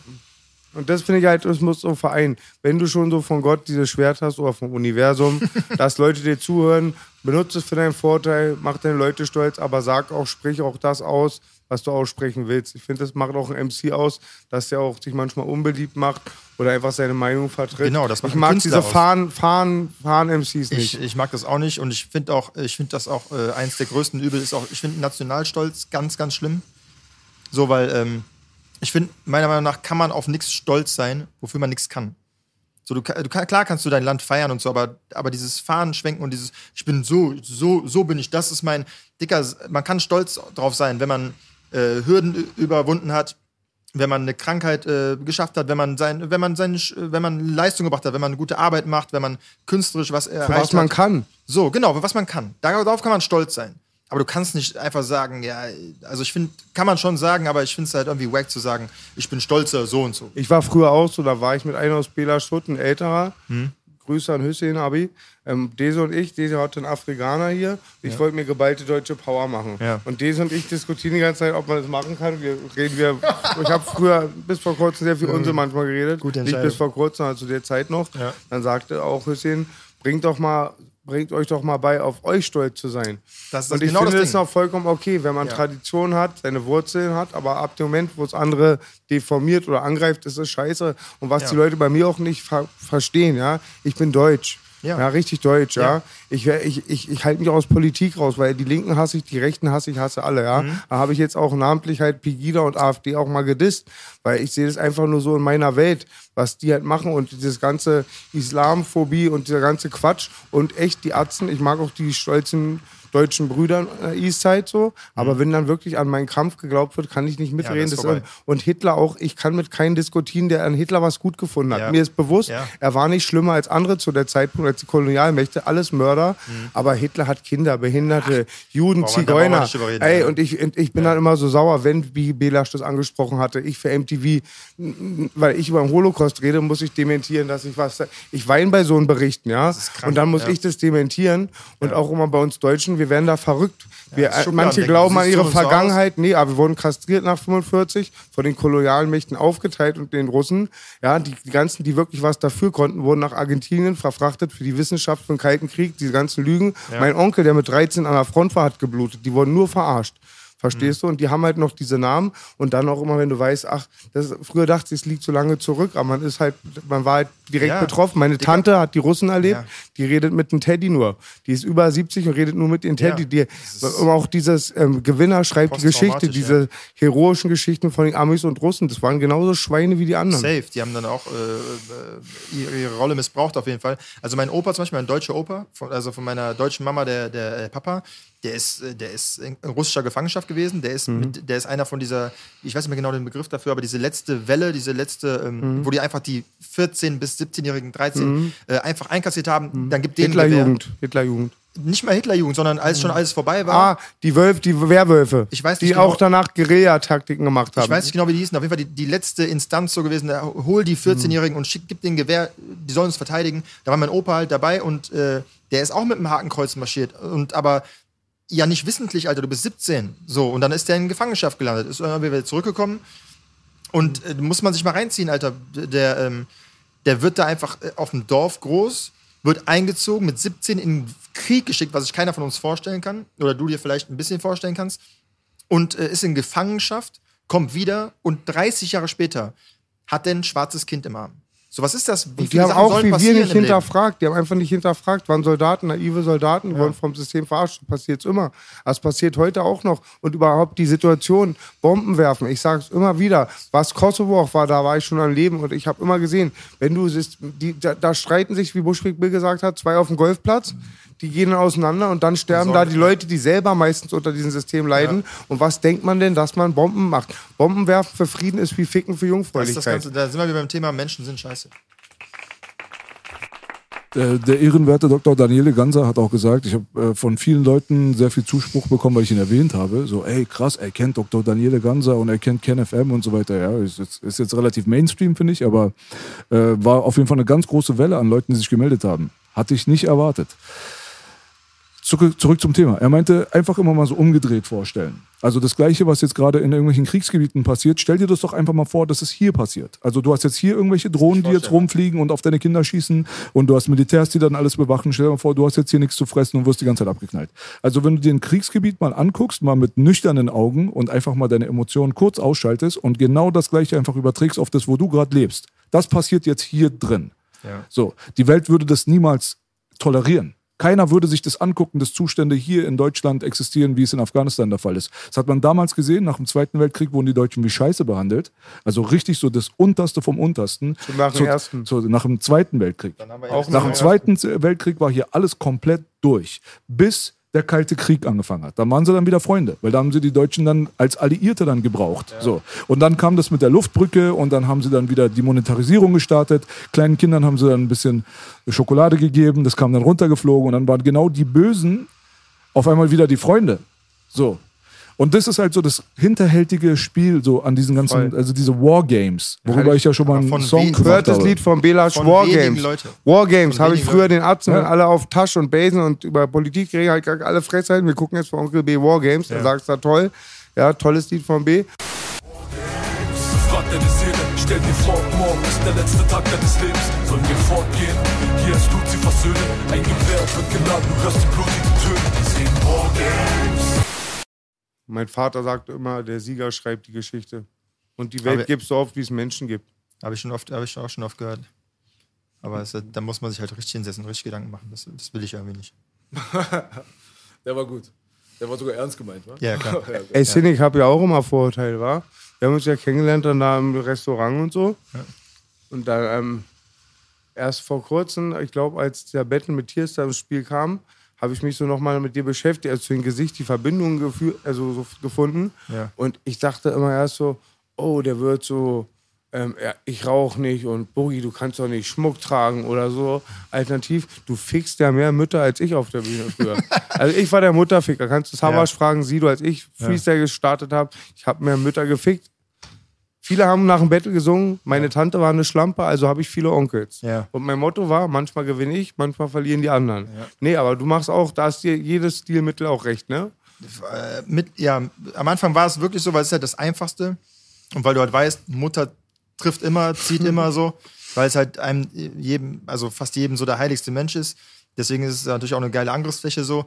Und das finde ich halt, das muss so vereinen. Wenn du schon so von Gott dieses Schwert hast oder vom Universum, dass Leute dir zuhören, benutze es für deinen Vorteil, mach deine Leute stolz, aber sag auch, sprich auch das aus, was du aussprechen willst. Ich finde, das macht auch ein MC aus, dass der auch sich manchmal unbeliebt macht oder einfach seine Meinung vertritt. Genau, das macht Ich mag Künstler diese aus. Fahren, Fahren, Fahren-MCs nicht. Ich, ich mag das auch nicht und ich finde auch, ich finde das auch äh, eins der größten Übel ist auch, ich finde Nationalstolz ganz, ganz schlimm. So, weil ähm, ich finde, meiner Meinung nach kann man auf nichts stolz sein, wofür man nichts kann. So, du, du, klar kannst du dein Land feiern und so, aber, aber dieses Fahnen schwenken und dieses, ich bin so, so, so bin ich, das ist mein, Dicker, man kann stolz drauf sein, wenn man äh, Hürden überwunden hat, wenn man eine Krankheit äh, geschafft hat, wenn man sein, wenn man seine, wenn man Leistung gebracht hat, wenn man eine gute Arbeit macht, wenn man künstlerisch was Für erreicht was man hat. kann. So, genau, für was man kann. Darauf kann man stolz sein. Aber du kannst nicht einfach sagen, ja, also ich finde, kann man schon sagen, aber ich finde es halt irgendwie wack zu sagen, ich bin stolzer so und so. Ich war früher auch so, da war ich mit einem aus Bela Schutt, ein älterer. Hm. Grüße an Hüssein Abi. Ähm, Dese und ich, Dese hatte einen Afrikaner hier. Ich wollte mir geballte deutsche Power machen. Ja. Und Dese und ich diskutieren die ganze Zeit, ob man das machen kann. Wir reden wir. ich habe früher bis vor kurzem sehr viel Unsinn manchmal geredet. Gute Nicht bis vor kurzem, also zu der Zeit noch. Ja. Dann sagte auch Hüssein, bringt doch mal. Bringt euch doch mal bei, auf euch stolz zu sein. Das ist und ich genau finde das es auch vollkommen okay, wenn man Ja. Tradition hat, seine Wurzeln hat, aber ab dem Moment, wo es andere deformiert oder angreift, ist es scheiße. Und was Ja. die Leute bei mir auch nicht ver verstehen, ja, ich bin deutsch. Ja. Ja, richtig deutsch, ja. Ja. Ich, ich, ich, ich halte mich aus Politik raus, weil die Linken hasse ich, die Rechten hasse ich, hasse alle, ja. Mhm. Da habe ich jetzt auch namentlich halt Pegida und AfD auch mal gedisst, weil ich sehe das einfach nur so in meiner Welt, was die halt machen und dieses ganze Islamphobie und dieser ganze Quatsch und echt die Atzen, ich mag auch die stolzen deutschen Brüdern äh, Eastside so, aber wenn dann wirklich an meinen Kampf geglaubt wird, kann ich nicht mitreden. Mhm. vorbei. und Hitler auch, ich kann mit keinem diskutieren, der an Hitler was gut gefunden hat. Ja. Mir ist bewusst, Ja. er war nicht schlimmer als andere zu der Zeitpunkt, als die Kolonialmächte, alles Mörder. Aber Hitler hat Kinder, Behinderte, Juden, Mhm. Da brauchen wir Zigeuner. reden, Ey, ja. und ich, und ich bin dann immer so sauer, wenn, wie Belasch das angesprochen hatte, ich für MTV, weil ich über den Holocaust rede, muss ich dementieren, dass ich was. Ich weine bei so einen Berichten, ja. krank, und dann muss ja. ich das dementieren. Und auch immer bei uns Deutschen, wir werden da verrückt. Wir, schon manche glauben an ihre uns so? Vergangenheit. Nee, aber wir wurden kastriert nach 45, von den kolonialen Mächten aufgeteilt und den Russen. Ja, die, die ganzen, die wirklich was dafür konnten, wurden nach Argentinien verfrachtet für die Wissenschaft für den Kalten Krieg, diese ganzen Lügen. Mein Onkel, der mit 13 an der Front war, hat geblutet. Die wurden nur verarscht. Verstehst du? Und die haben halt noch diese Namen und dann auch immer, wenn du weißt, ach, das, früher dachte ich, es liegt so lange zurück, aber man ist halt, man war halt direkt Ja. betroffen. Meine. Tante hat die Russen erlebt, Ja. die redet mit einem Teddy nur. Die ist über 70 und redet nur mit den Teddy. Ja. Die, und auch dieses ähm, Gewinner schreibt die Geschichte, diese heroischen Geschichten von den Amis und Russen, das waren genauso Schweine wie die anderen. Safe, die haben dann auch äh, äh, ihre, Rolle missbraucht auf jeden Fall. Also mein Opa zum Beispiel, mein deutscher Opa, von, also von meiner deutschen Mama, der, der äh, Papa, der ist, äh, der ist in russischer Gefangenschaft gewesen. Der ist, Mhm. mit, der ist einer von dieser, ich weiß nicht mehr genau den Begriff dafür, aber diese letzte Welle, diese letzte, ähm, Mhm. wo die einfach die 14- bis 17-Jährigen, 13 äh, einfach einkassiert haben, dann gibt denen. Hitlerjugend, Hitlerjugend. Nicht mal Hitlerjugend, sondern als schon alles vorbei war. Ah, die Wölfe, die Werwölfe. Ich weiß die nicht genau- auch danach Guerilla-Taktiken gemacht haben. Ich weiß nicht genau, wie die hießen. Auf jeden Fall die, die letzte Instanz so gewesen. da Hol die 14-Jährigen und schick, gib denen Gewehr, die sollen uns verteidigen. Da war mein Opa halt dabei und äh, der ist auch mit dem Hakenkreuz marschiert. Und aber ja nicht wissentlich, Alter, du bist 17. So, und dann ist der in Gefangenschaft gelandet. Ist irgendwie wieder zurückgekommen. Und äh, muss man sich mal reinziehen, Alter. Der, ähm, der wird da einfach äh, auf dem Dorf groß, wird eingezogen, mit 17 in Krieg geschickt, was sich keiner von uns vorstellen kann. Oder du dir vielleicht ein bisschen vorstellen kannst und äh, ist in Gefangenschaft, kommt wieder und 30 Jahre später hat er ein schwarzes Kind im Arm. So, was ist das? Wie Die haben Sachen auch wie wir nicht hinterfragt. Die haben einfach nicht hinterfragt, waren Soldaten, naive Soldaten, wurden vom System verarscht. Passiert immer. Das passiert heute auch noch. Und überhaupt die Situation, Bomben werfen. Ich sage es immer wieder. Was Kosovo auch war, da war ich schon am Leben. Und ich habe immer gesehen, wenn du siehst, die, da, da streiten sich, wie Buschwig Bill gesagt hat, zwei auf dem Golfplatz. Die gehen auseinander und dann sterben da die Leute, die selber meistens unter diesem System leiden. Und was denkt man denn, dass man Bomben macht? Bomben werfen für Frieden ist wie Ficken für Das ist das Jungfräulichkeit. Ganze, da sind wir wieder beim Thema Menschen sind scheiße. Äh, Der ehrenwerte Dr. Daniele Ganser hat auch gesagt, ich habe äh, von vielen Leuten sehr viel Zuspruch bekommen, weil ich ihn erwähnt habe. So, ey, krass, er kennt Dr. Daniele Ganser und er kennt Ken FM und so weiter. Ja, ist jetzt, ist jetzt relativ Mainstream, finde ich, aber äh, war auf jeden Fall eine ganz große Welle an Leuten, die sich gemeldet haben. Hatte ich nicht erwartet. Zurück, zum Thema. Er meinte, einfach immer mal so umgedreht vorstellen. Also das Gleiche, was jetzt gerade in irgendwelchen Kriegsgebieten passiert, stell dir das doch einfach mal vor, dass es hier passiert. Also du hast jetzt hier irgendwelche Drohnen, die jetzt rumfliegen und auf deine Kinder schießen und du hast Militärs, die dann alles bewachen. Stell dir mal vor, du hast jetzt hier nichts zu fressen und wirst die ganze Zeit abgeknallt. Also wenn du dir ein Kriegsgebiet mal anguckst, mal mit nüchternen Augen und einfach mal deine Emotionen kurz ausschaltest und genau das Gleiche einfach überträgst auf das, wo du gerade lebst. Das passiert jetzt hier drin. So, die Welt würde das niemals tolerieren. Keiner würde sich das angucken, dass Zustände hier in Deutschland existieren, wie es in Afghanistan der Fall ist. Das hat man damals gesehen. Nach dem Zweiten Weltkrieg wurden die Deutschen wie Scheiße behandelt. Also richtig so das Unterste vom Untersten. So nach dem Zu- Ersten. zu- nach dem Zweiten Weltkrieg. Nach dem Zweiten Weltkrieg war hier alles komplett durch. Bis der Kalte Krieg angefangen hat. Da waren sie dann wieder Freunde, weil da haben sie die Deutschen dann als Alliierte dann gebraucht. So. Und dann kam das mit der Luftbrücke und dann haben sie dann wieder die Monetarisierung gestartet. Kleinen Kindern haben sie dann ein bisschen Schokolade gegeben, das kam dann runtergeflogen und dann waren genau die Bösen auf einmal wieder die Freunde. So. Und das ist halt so das hinterhältige Spiel so an diesen ganzen, Voll. also diese Wargames, worüber ich ja schon mal einen von Song Gehört das habe. Lied von Belasch Von War wenigen Games. Leute. War Games Von habe ich früher den Arzten Ja. alle auf Tasch und Basen und über Politik geredet, halt alle frech sein. Wir gucken jetzt von Onkel B War Games. Da sagst du, toll. Ja, tolles Lied von B. Frag deine Seele, stell dir vor, morgen ist der letzte Tag deines Lebens. Sollen wir fortgehen? Hier ist Luzifers Söhne. Ein Gewehr wird geladen, du hörst die blutigen Töne. Die singen War Games. Mein Vater sagte immer, der Sieger schreibt die Geschichte. Und die Welt Aber- gibt so oft, wie es Menschen gibt. Habe ich schon oft, habe ich auch schon oft gehört. Aber es, da muss man sich halt richtig hinsetzen, richtig Gedanken machen. Das, das will ich irgendwie nicht. Der war gut. Der war sogar ernst gemeint, wa? Ja, klar. Ey, Sin, ich habe ja auch immer Vorurteile, wa? Wir haben uns ja kennengelernt dann da im Restaurant und so. Und dann ähm, erst vor kurzem, ich glaube, als der Battle mit Tiers da ins Spiel kam, habe ich mich so nochmal mit dir beschäftigt, also zu dem Gesicht die Verbindung gefü- also so gefunden. Ja. Und ich dachte immer erst so, oh, der wird so, ähm, ja, ich rauche nicht und Boogie, du kannst doch nicht Schmuck tragen oder so. Alternativ, du fickst ja mehr Mütter als ich auf der Bühne früher. also ich war der Mutterficker. Kannst du Savasch fragen, Sido, als ich Freestyle gestartet habe, ich habe mehr Mütter gefickt. Viele haben nach dem Battle gesungen, meine Tante war eine Schlampe, also habe ich viele Onkels. Ja. Und mein Motto war, manchmal gewinne ich, manchmal verlieren die anderen. Nee, aber du machst auch, da ist dir jedes Stilmittel auch recht, ne? Äh, mit, ja, am Anfang war es wirklich so, weil es ist halt das Einfachste. Und weil du halt weißt, Mutter trifft immer, zieht immer so, weil es halt einem jedem, also fast jedem so der heiligste Mensch ist. Deswegen ist es natürlich auch eine geile Angriffsfläche so.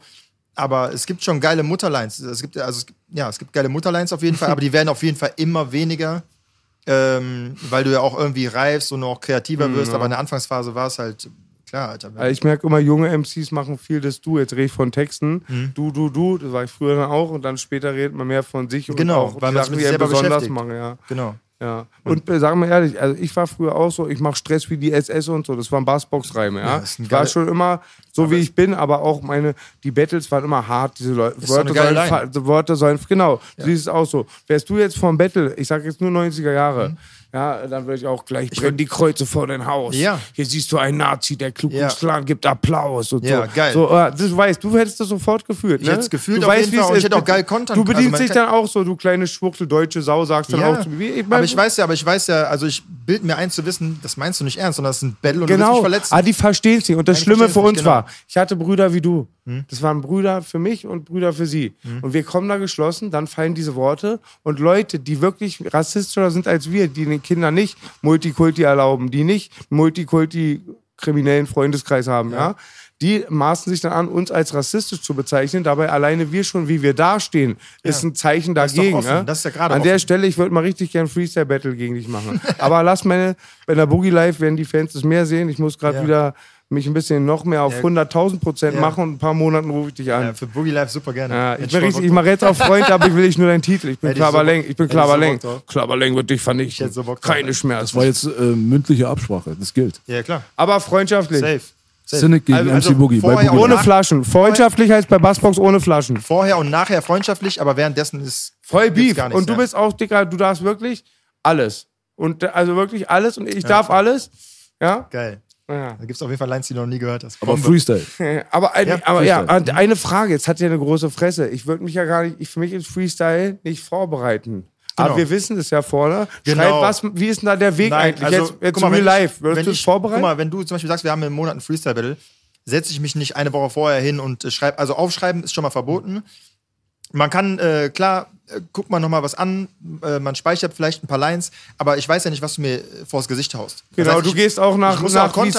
Aber es gibt schon geile Mutterlines. Es gibt, also, es gibt- ja, es gibt geile Mutterlines auf jeden Fall, aber die werden auf jeden Fall immer weniger, ähm, weil du ja auch irgendwie reifst und auch kreativer wirst. Aber in der Anfangsphase war es halt, klar, Alter. Also ich merke immer, junge MCs machen viel das Du. Jetzt rede ich von Texten. Mhm. Du, du, du. Das war ich früher dann auch. Und dann später redet man mehr von sich und Genau, auch weil die man Sachen, die besonders machen. Ja. Genau. Ja. Und äh, sagen wir ehrlich, also ich war früher auch so, ich mache Stress wie die SS und so, das waren Bassbox-Reime, ja. Ja, ich war schon immer so, wie ich bin, aber auch meine, die Battles waren immer hart, diese Leute, Wörter sollen, Wörter sollen, genau, du siehst es auch so. Wärst du jetzt vom Battle, ich sag jetzt nur 90er Jahre, Mhm. Ja, dann würde ich auch gleich brennen die Kreuze vor dein Haus. Ja. Hier siehst du einen Nazi, der Klug Ja. Klan gibt Applaus und Ja, so. geil. So, äh, das weißt du, hättest das sofort gefühlt, Ich ne? hätt's gefühlt du weißt, wie es und ich ist. hätte auch geil kontern Du bedienst Also dich dann auch so, du kleine Schwuchtel, deutsche Sau, sagst dann Ja. auch zu mir. wie- Ich mein, aber ich weiß ja, aber ich weiß ja, also ich bild mir ein zu wissen, das meinst du nicht ernst, sondern das ist ein Battle und du willst Genau, mich verletzen. ah, die verstehen es nicht. Und das Nein, Schlimme für uns genau. Hm? war, ich hatte Brüder wie du. Das waren Brüder für mich und Brüder für sie. Und wir kommen da geschlossen, dann fallen diese Worte. Und Leute, die wirklich rassistischer sind als wir, die den Kindern nicht Multikulti erlauben, die nicht Multikulti kriminellen Freundeskreis haben, ja. Die maßen sich dann an, uns als rassistisch zu bezeichnen. Dabei alleine wir schon, wie wir dastehen, ist ein Zeichen ist dagegen. offen. ja? Das ist ja gerade An der offen. Stelle, ich würde mal richtig gern Freestyle-Battle gegen dich machen. Aber lass meine, bei der Boogie Live werden die Fans das mehr sehen. Ich muss gerade Ja. wieder mich ein bisschen noch mehr auf Ja. 100.000 Prozent Ja. machen und in ein paar Monaten rufe ich dich an. ja, für Boogie Live super gerne. Ja, ich, Bock ich mache jetzt auch Freund, aber ich will nicht nur deinen Titel. Ich bin ich so Klaberleng. Ich bin ich so Klaberleng. Klaberleng wird dich vernichten. hätte so. Keine Schmerzen. Das war jetzt äh, mündliche Absprache, das gilt. Ja, klar. aber freundschaftlich. Safe. Cynic gegen Also- MC Boogie. Boogie. Ohne Flaschen. Freundschaftlich heißt bei Bassbox ohne Flaschen. Vorher und nachher freundschaftlich, aber währenddessen ist Voll Beef. gar nichts, und du ja. bist auch, Dicker, du darfst wirklich alles. Und also wirklich alles und ich darf alles. Ja? geil. Ja. Da gibt es auf jeden Fall Lines, die du noch nie gehört hast. Aber Bombe. Freestyle. Aber, ein, Ja, aber ja, Freestyle. und eine Frage, jetzt hat ja eine große Fresse. Ich würde mich ja gar nicht, ich, für mich ist Freestyle nicht vorbereiten. Aber Genau. wir wissen es ja vorne. Genau. Schreib, was, wie ist denn da der Weg Nein, eigentlich? also, jetzt jetzt guck mal, real wenn life. wenn du es vorbereiten? Guck mal, wenn du zum Beispiel sagst, wir haben im Monat ein Freestyle-Battle, setze ich mich nicht eine Woche vorher hin und äh, schreibe, also aufschreiben ist schon mal verboten. Man kann, äh, klar, äh, guckt man nochmal was an, äh, man speichert vielleicht ein paar Lines, aber ich weiß ja nicht, was du mir äh, vors Gesicht haust. Das genau, heißt, du ich- gehst auch nach, nach wie es.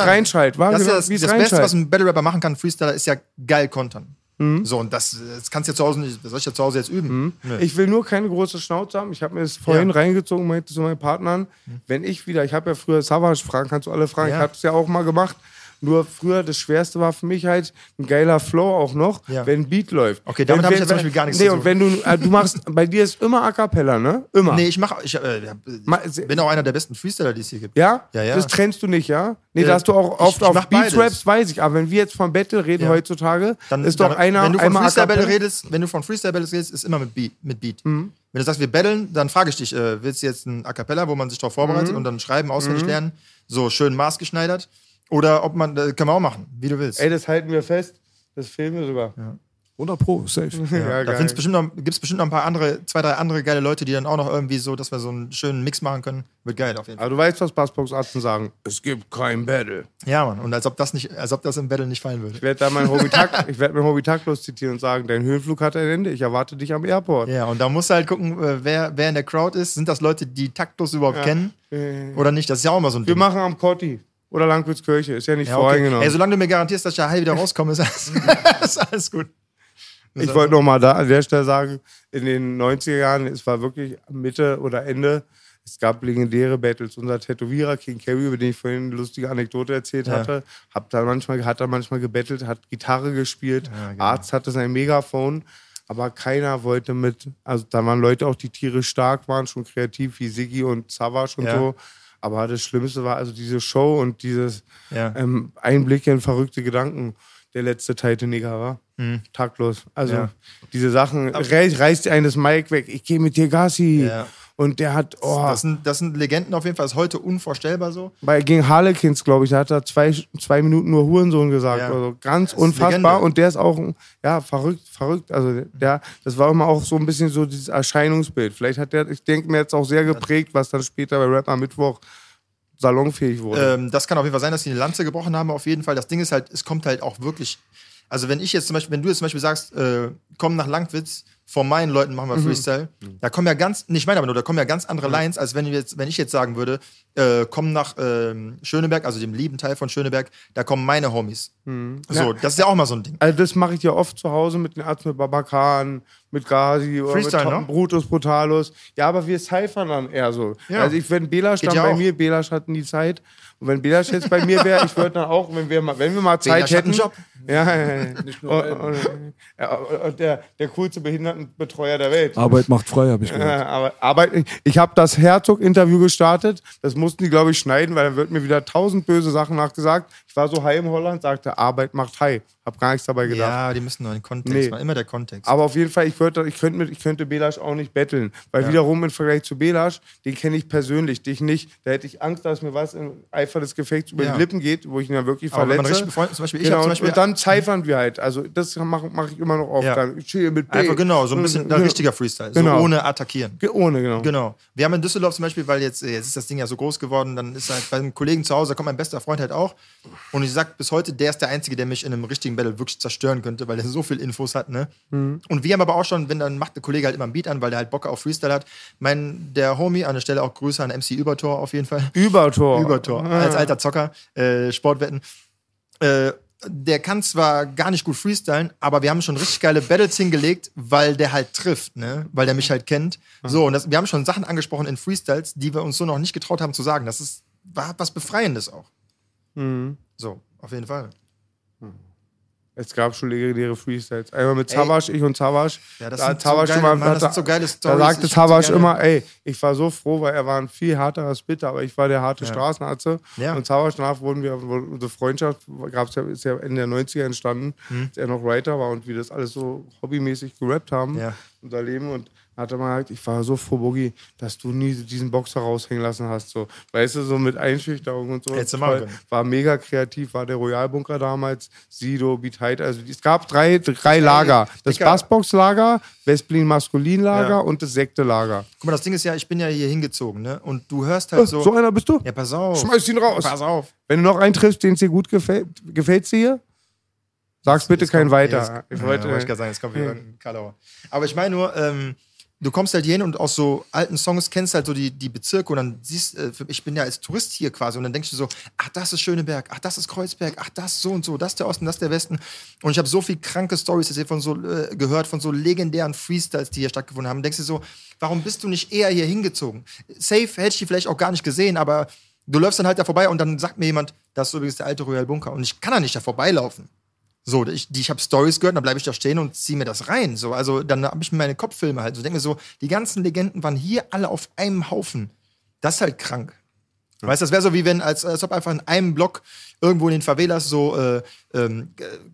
Wa? Das, ist ja das, das Beste, was ein Battle Rapper machen kann, Freestyler, ist ja geil kontern. Mhm. So, und das, das kannst du ja zu Hause nicht, das soll ich ja zu Hause jetzt üben. Nö. Ich will nur keine große Schnauze haben. Ich habe mir das vorhin Ja. reingezogen, meinte zu meinen Partnern, wenn ich wieder, ich habe ja früher Savage fragen, kannst du alle fragen, Ja. ich habe es ja auch mal gemacht. Nur früher das Schwerste war für mich halt ein geiler Flow auch noch, Ja. wenn ein Beat läuft. Okay, damit Wenn- hab ich jetzt zum Beispiel gar nichts Nee, zu und tun. wenn du, äh, du machst, bei dir ist immer A Cappella, ne? Immer. Nee, ich mache, ich äh, ja, Ma- bin auch einer der besten Freestyler, die es hier gibt. Ja? Ja, ja. Das trennst du nicht, ja? Nee, Äh, dass du auch ich- oft ich auf mach Beats rappst, weiß ich. Aber wenn wir jetzt von Battle reden Ja. heutzutage, Dann ist doch dann, einer wenn du von Freestyle Battle redest, wenn du von Freestyle Battles redest, ist immer mit Beat. Mit Beat. Mhm. Wenn du sagst, wir battlen, dann frage ich dich, äh, willst du jetzt ein A cappella, wo man sich darauf vorbereitet Mhm. und dann schreiben, auswendig lernen, so schön maßgeschneidert? Oder ob man, äh, können wir auch machen, wie du willst. Ey, das halten wir fest. Das filmen wir sogar. 100 Pro, safe. Ja, da geil. gibt es bestimmt noch ein paar andere, zwei, drei andere geile Leute, die dann auch noch irgendwie so, dass wir so einen schönen Mix machen können. Wird geil auf jeden Fall. Aber du weißt, was Bassbox-Arten sagen. Es gibt kein Battle. Ja, Mann. Und als ob das nicht, als ob das im Battle nicht fallen würde. Ich werde da mein Hobby ich werde mein Hobby taktlos zitieren und sagen, dein Höhenflug hat ein Ende. Ich erwarte dich am Airport. Ja, und da musst du halt gucken, äh, wer, wer in der Crowd ist. Sind das Leute, die taktlos überhaupt kennen? Oder nicht? Das ist ja auch immer so ein Wir Ding. machen am Kotti oder Langwitzkirche. Ist ja nicht Ja, okay. voreingenommen. Ey, solange du mir garantierst, dass ich ja heil wieder rauskomme, ist alles, ist alles gut. Ich wollte noch mal da an der Stelle sagen, in den 90er Jahren, es war wirklich Mitte oder Ende, es gab legendäre Battles. Unser Tätowierer King Carey, über den ich vorhin eine lustige Anekdote erzählt Ja. hatte, hab da manchmal, hat da manchmal gebettelt, hat Gitarre gespielt, genau. Arzt hatte sein Megafon, aber keiner wollte mit, also da waren Leute auch, die Tiere stark waren, schon kreativ wie Siggi und Savage und Ja. so. Aber das Schlimmste war also diese Show und dieses Ja. ähm, Einblicke in verrückte Gedanken. Der letzte Titaniker war. Taktlos. Also Mhm. Ja. diese Sachen, reißt, einen das Mic weg, ich gehe mit dir Gassi. Ja. Und der hat, oh, Das, sind, das sind Legenden auf jeden Fall. Ist heute unvorstellbar so. bei, gegen Harlequins, glaube ich, da hat er zwei, zwei Minuten nur Hurensohn gesagt. Ja. Also ganz unfassbar. Und der ist auch, ja, verrückt, verrückt. Also der, das war immer auch so ein bisschen so dieses Erscheinungsbild. Vielleicht hat der, ich denke mir jetzt auch sehr geprägt, was dann später bei Rap am Mittwoch salonfähig wurde. Ähm, das kann auf jeden Fall sein, dass die eine Lanze gebrochen haben, auf jeden Fall. Das Ding ist halt, es kommt halt auch wirklich. Also, wenn ich jetzt zum Beispiel, wenn du jetzt zum Beispiel sagst, äh, komm nach Langwitz, vor meinen Leuten machen wir Freestyle, da kommen ja ganz, nicht meine aber nur, da kommen ja ganz andere Lines, als wenn, jetzt, wenn ich jetzt sagen würde, äh, komm nach ähm, Schöneberg, also dem lieben Teil von Schöneberg, da kommen meine Homies. So, das ist ja auch mal so ein Ding. Also das mache ich ja oft zu Hause mit den Ärzten, mit Babakan, mit Gazi oder Freestyle, mit ne? Tom, Brutus, Brutalus. Ja, aber wir cyphern dann eher so. Ja. Also ich, wenn Belasch Geht dann ja bei auch. mir, Belasch hat nie Zeit. Und wenn Belasch jetzt bei mir wäre, ich würde dann auch, wenn wir mal, wenn wir mal Zeit Belasch hätten. Job. Ja, ja, ja. und, und, ja, und der, der coolste Behindertenbetreuer der Welt. Arbeit macht frei, habe ich gehört. Ja, aber Arbeit, ich habe das Herzog-Interview gestartet. Das mussten die, glaube ich, schneiden, weil dann wird mir wieder tausend böse Sachen nachgesagt. Ich war so high im Holland, sagte, Arbeit macht high. Hab gar nichts dabei gedacht. Ja, die müssen nur in den Kontext, Nee. immer der Kontext. Aber auf jeden Fall, ich, würde, ich, könnte ich könnte Belasch auch nicht betteln. Weil wiederum im Vergleich zu Belasch, den kenne ich persönlich, dich nicht. Da hätte ich Angst, dass mir was im Eifer des Gefechts über Ja. die Lippen geht, wo ich ihn dann wirklich Aber verletze. man richtig befreundet zum Beispiel, ich genau, zum Beispiel- und dann ziffern wir halt. Also das mache mach ich immer noch oft. Ja. Dann, ich chill mit B. Einfach genau, so ein bisschen Ja. ein richtiger Freestyle, Genau. so ohne attackieren. Ohne, genau. Genau. Wir haben in Düsseldorf zum Beispiel, weil jetzt, jetzt ist das Ding ja so groß geworden, dann ist halt bei einem Kollegen zu Hause, da kommt mein bester Freund halt auch. Und ich sag bis heute, der ist der Einzige, der mich in einem richtigen Battle wirklich zerstören könnte, weil der so viel Infos hat, ne? Mhm. Und wir haben aber auch schon, wenn dann macht der Kollege halt immer ein Beat an, weil der halt Bock auf Freestyle hat. Mein, der Homie, an der Stelle auch Grüße an MC Übertor auf jeden Fall. Übertor. Übertor, als alter Zocker, äh, Sportwetten. Äh, der kann zwar gar nicht gut freestylen, aber wir haben schon richtig geile Battles hingelegt, weil der halt trifft, ne? Weil der mich halt kennt. So, und das, wir haben schon Sachen angesprochen in Freestyles, die wir uns so noch nicht getraut haben zu sagen. Das ist, war was Befreiendes auch. Mhm. So, auf jeden Fall. Es gab schon legendäre Freestyles. Einmal mit Ey. Zawasch, ich und Zawasch. Ja, das Da sind so geile- immer, Mann, das da- sind so geile Da Stories. sagte gerne- immer, ey, ich war so froh, weil er war ein viel härterer Spitter, aber ich war der harte Straßenarzt. Ja. Und Zawasch danach wurden wir, unsere Freundschaft gab's ja, ist ja Ende der 90er entstanden, als er noch Writer war und wir das alles so hobbymäßig gerappt haben, Mhm. Ja. unser Leben. Und hat er mal gesagt, ich war so froh, Boogie, dass du nie diesen Boxer raushängen lassen hast. So. Weißt du, so mit Einschüchterung und so. Hättest können. War mega kreativ, war der Royalbunker damals, Sido, Beat Height. Also es gab drei, drei Lager. Das. Bassbox-Lager, Westberlin Maskulin-Lager Ja. und das Sekte-Lager. Guck mal, das Ding ist ja, ich bin ja hier hingezogen, ne? Und du hörst halt Oh, so. so einer bist du? ja, pass auf. Schmeiß ihn raus. Pass auf. Wenn du noch einen triffst, den es dir gut gefällt, gefällt dir hier? Sag's bitte kein kommt- weiter. Jetzt, ich ja, wollte, wollte ich gerade sagen, jetzt kommt wieder ein Kalauer. Aber ich meine nur, ähm, du kommst halt hier hin und aus so alten Songs kennst halt so die, die Bezirke und dann siehst, äh, ich bin ja als Tourist hier quasi und dann denkst du so, ach, das ist Schöneberg, ach, das ist Kreuzberg, ach, das so und so, das ist der Osten, das ist der Westen. Und ich habe so viel kranke Stories so, äh, gehört, von so legendären Freestyles, die hier stattgefunden haben. Und denkst du so, warum bist du nicht eher hier hingezogen? Safe hätte ich die vielleicht auch gar nicht gesehen, aber du läufst dann halt da vorbei und dann sagt mir jemand, das ist übrigens der alte Royal Bunker. Und ich kann da nicht da vorbeilaufen. So, ich, die, ich habe Stories gehört, dann bleibe ich da stehen und ziehe mir das rein. So, also dann habe ich mir meine Kopffilme halt. So denke mir so, die ganzen Legenden waren hier alle auf einem Haufen. Das ist halt krank. Weißt du, das wäre so wie wenn, als, als ob einfach in einem Block irgendwo in den Favelas so, äh, äh,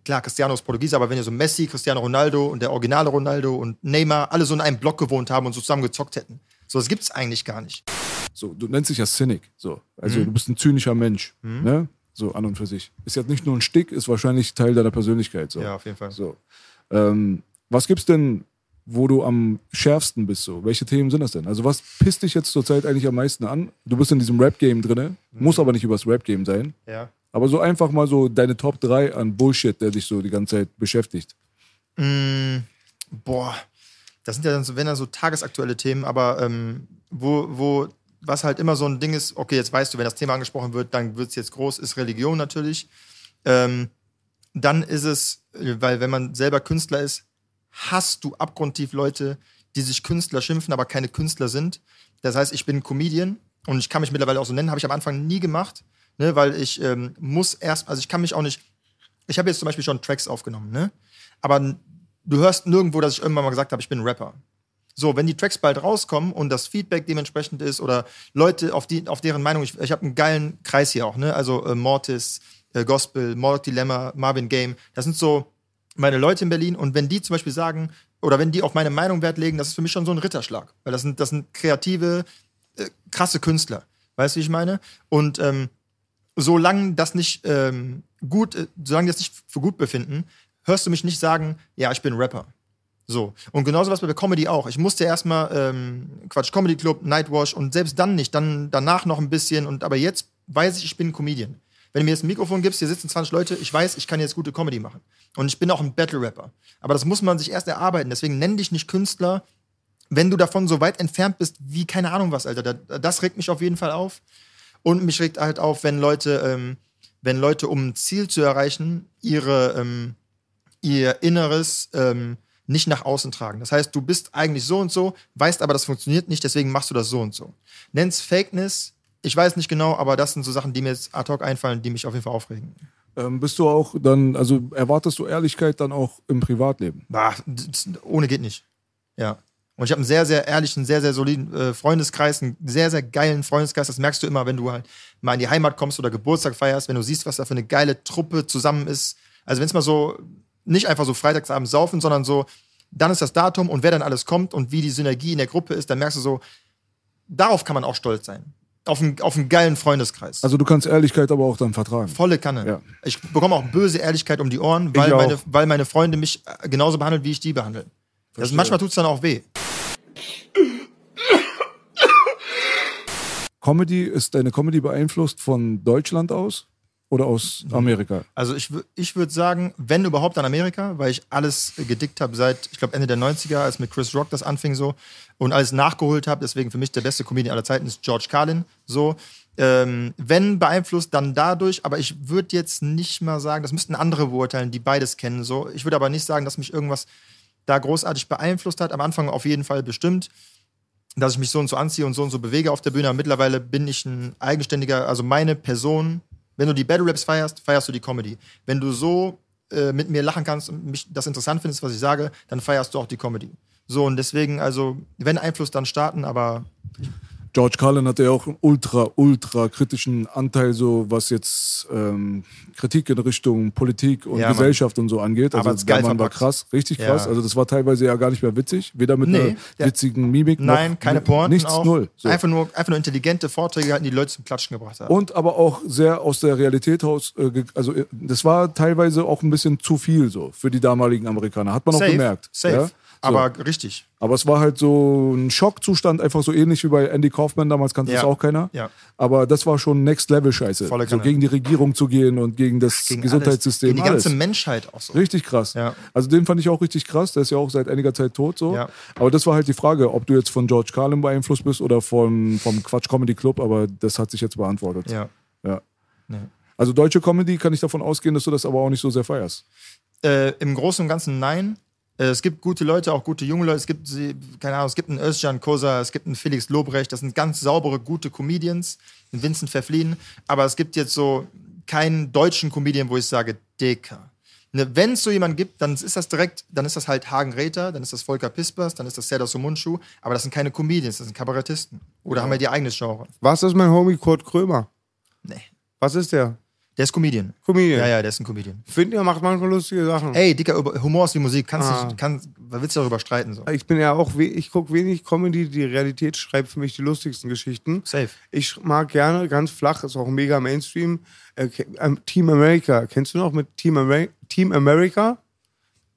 klar, Cristiano ist Portugiese, aber wenn ihr so Messi, Cristiano Ronaldo und der originale Ronaldo und Neymar alle so in einem Block gewohnt haben und so zusammen gezockt hätten. So, das gibt's eigentlich gar nicht. So, du nennst dich ja Cynic. So. Also Mhm. du bist ein zynischer Mensch. Ne? So an und für sich. Ist jetzt nicht nur ein Stick, ist wahrscheinlich Teil deiner Persönlichkeit. So. Ja, auf jeden Fall. So. Ähm, was gibt's denn, wo du am schärfsten bist? So? Welche Themen sind das denn? Also, was pisst dich jetzt zurzeit eigentlich am meisten an? Du bist in diesem Rap-Game drin, muss aber nicht übers Rap-Game sein. Ja. Aber so einfach mal so deine Top 3 an Bullshit, der dich so die ganze Zeit beschäftigt. Mm, boah, das sind ja dann so, wenn dann so tagesaktuelle Themen, aber ähm, wo, wo, was halt immer so ein Ding ist, okay, jetzt weißt du, wenn das Thema angesprochen wird, dann wird es jetzt groß, ist Religion natürlich. Ähm, dann ist es, weil wenn man selber Künstler ist, hast du abgrundtief Leute, die sich Künstler schimpfen, aber keine Künstler sind. Das heißt, ich bin Comedian und ich kann mich mittlerweile auch so nennen, habe ich am Anfang nie gemacht, ne, weil ich ähm, muss erst, also ich kann mich auch nicht, ich habe jetzt zum Beispiel schon Tracks aufgenommen, ne? Aber du hörst nirgendwo, dass ich irgendwann mal gesagt habe, ich bin Rapper. So, wenn die Tracks bald rauskommen und das Feedback dementsprechend ist oder Leute, auf, die, auf deren Meinung, ich, ich habe einen geilen Kreis hier auch, ne? Also äh, Mortis, äh, Gospel, Mordok Dilemma, Marvin Game, das sind so meine Leute in Berlin und wenn die zum Beispiel sagen, oder wenn die auf meine Meinung Wert legen, das ist für mich schon so ein Ritterschlag. Weil das sind, das sind kreative, äh, krasse Künstler. Weißt du, wie ich meine? Und ähm, solange das nicht ähm, gut, äh, solange die das nicht für gut befinden, hörst du mich nicht sagen, ja, ich bin Rapper. So. Und genauso was bei Comedy auch. Ich musste erstmal ähm, Quatsch, Comedy Club, Nightwash und selbst dann nicht, dann danach noch ein bisschen. Und aber jetzt weiß ich, ich bin Comedian. Wenn du mir jetzt ein Mikrofon gibst, hier sitzen 20 Leute, ich weiß, ich kann jetzt gute Comedy machen. Und ich bin auch ein Battle-Rapper. Aber das muss man sich erst erarbeiten. Deswegen nenn dich nicht Künstler, wenn du davon so weit entfernt bist, wie keine Ahnung was, Alter. Da- Das regt mich auf jeden Fall auf. Und mich regt halt auf, wenn Leute, ähm, wenn Leute, um ein Ziel zu erreichen, ihre, ähm, ihr Inneres ähm, nicht nach außen tragen. Das heißt, du bist eigentlich so und so, weißt aber, das funktioniert nicht, deswegen machst du das so und so. Nenn's Fakeness, ich weiß nicht genau, aber das sind so Sachen, die mir jetzt ad hoc einfallen, die mich auf jeden Fall aufregen. Ähm, bist du auch dann, also erwartest du Ehrlichkeit dann auch im Privatleben? Bah, ohne geht nicht. Ja. Und ich habe einen sehr, sehr ehrlichen, sehr, sehr soliden äh, Freundeskreis, einen sehr, sehr geilen Freundeskreis. Das merkst du immer, wenn du halt mal in die Heimat kommst oder Geburtstag feierst, wenn du siehst, was da für eine geile Truppe zusammen ist. Also wenn es mal so, nicht einfach so freitagsabend saufen, sondern so, dann ist das Datum und wer dann alles kommt und wie die Synergie in der Gruppe ist, dann merkst du so, darauf kann man auch stolz sein. Auf einen, auf einen geilen Freundeskreis. Also du kannst Ehrlichkeit aber auch dann vertragen. Volle Kanne. Ja. Ich bekomme auch böse Ehrlichkeit um die Ohren, weil meine, weil meine Freunde mich äh, genauso behandeln, wie ich die behandle. Das, manchmal tut es dann auch weh. Comedy, ist deine Comedy beeinflusst von Deutschland aus oder aus Amerika? Also ich, ich würde sagen, wenn überhaupt an Amerika, weil ich alles äh, gedickt habe seit, ich glaube, Ende der 90er, als mit Chris Rock das anfing so und alles nachgeholt habe. Deswegen für mich der beste Comedian aller Zeiten ist George Carlin. So. Ähm, wenn beeinflusst, dann dadurch, aber ich würde jetzt nicht mal sagen, das müssten andere beurteilen, die beides kennen. So. Ich würde aber nicht sagen, dass mich irgendwas da großartig beeinflusst hat. Am Anfang auf jeden Fall bestimmt, dass ich mich so und so anziehe und so und so bewege auf der Bühne. Aber mittlerweile bin ich ein eigenständiger, also meine Person. Wenn du die Battle Raps feierst, feierst du die Comedy. Wenn du so äh, mit mir lachen kannst und mich das interessant findest, was ich sage, dann feierst du auch die Comedy. So und deswegen, also, wenn Einfluss, dann starten, aber George Carlin hatte ja auch einen ultra, ultra kritischen Anteil, so was jetzt ähm, Kritik in Richtung Politik und Ja, Mann. Gesellschaft und so angeht. Aber Also geil der Mann war krass, richtig Ja. krass. Also das war teilweise ja gar nicht mehr witzig, weder mit Nee, einer witzigen Mimik nein, noch keine Pointen nichts auch. null. So. Einfach, nur, einfach nur intelligente Vorträge gehalten, die Leute zum Klatschen gebracht haben. Und aber auch sehr aus der Realität raus, äh, also äh, das war teilweise auch ein bisschen zu viel so für die damaligen Amerikaner, hat man auch safe, gemerkt. safe. Ja? So. Aber richtig. Aber es war halt so ein Schockzustand, einfach so ähnlich wie bei Andy Kaufman, damals kannte Ja. das auch keiner. Ja. Aber das war schon Next-Level-Scheiße. So gegen die Regierung zu gehen und gegen das Gegen Gesundheitssystem. Alles, gegen die ganze alles. Menschheit auch so. Richtig krass. Ja. Also den fand ich auch richtig krass. Der ist ja auch seit einiger Zeit tot so. Ja. Aber das war halt die Frage, ob du jetzt von George Carlin beeinflusst bist oder von, vom Quatsch Comedy Club. Aber das hat sich jetzt beantwortet. Ja. ja. Nee. Also deutsche Comedy kann ich davon ausgehen, dass du das aber auch nicht so sehr feierst. Äh, Im Großen und Ganzen nein. Äh, Es gibt gute Leute, auch gute junge Leute. Es gibt, keine Ahnung, es gibt einen Özcan Kosa, es gibt einen Felix Lobrecht. Das sind ganz saubere, gute Comedians. Einen Vincent Verfliehen. Aber es gibt jetzt so keinen deutschen Comedian, wo ich sage, Dicker. Ne, Wenn es so jemanden gibt, dann ist das direkt, dann ist das halt Hagen Räther, dann ist das Volker Pispers, dann ist das Serdar Somunchu, aber das sind keine Comedians, das sind Kabarettisten. Oder haben ja ihr eigenes Genre. Was ist mein Homie Kurt Krömer? Nee. Was ist der? Der ist Comedian. Comedian. Ja, ja, der ist ein Comedian. Finde er macht manchmal lustige Sachen. Ey, Dicker, über- Humor ist wie Musik. Kannst Ah. nicht, kann, willst du darüber streiten? So. Ich bin ja auch, ich gucke wenig Comedy, die Realität schreibt für mich die lustigsten Geschichten. Safe. Ich mag gerne, ganz flach, ist auch mega Mainstream, äh, ähm, Team America. Kennst du noch mit Team, Ameri Team America?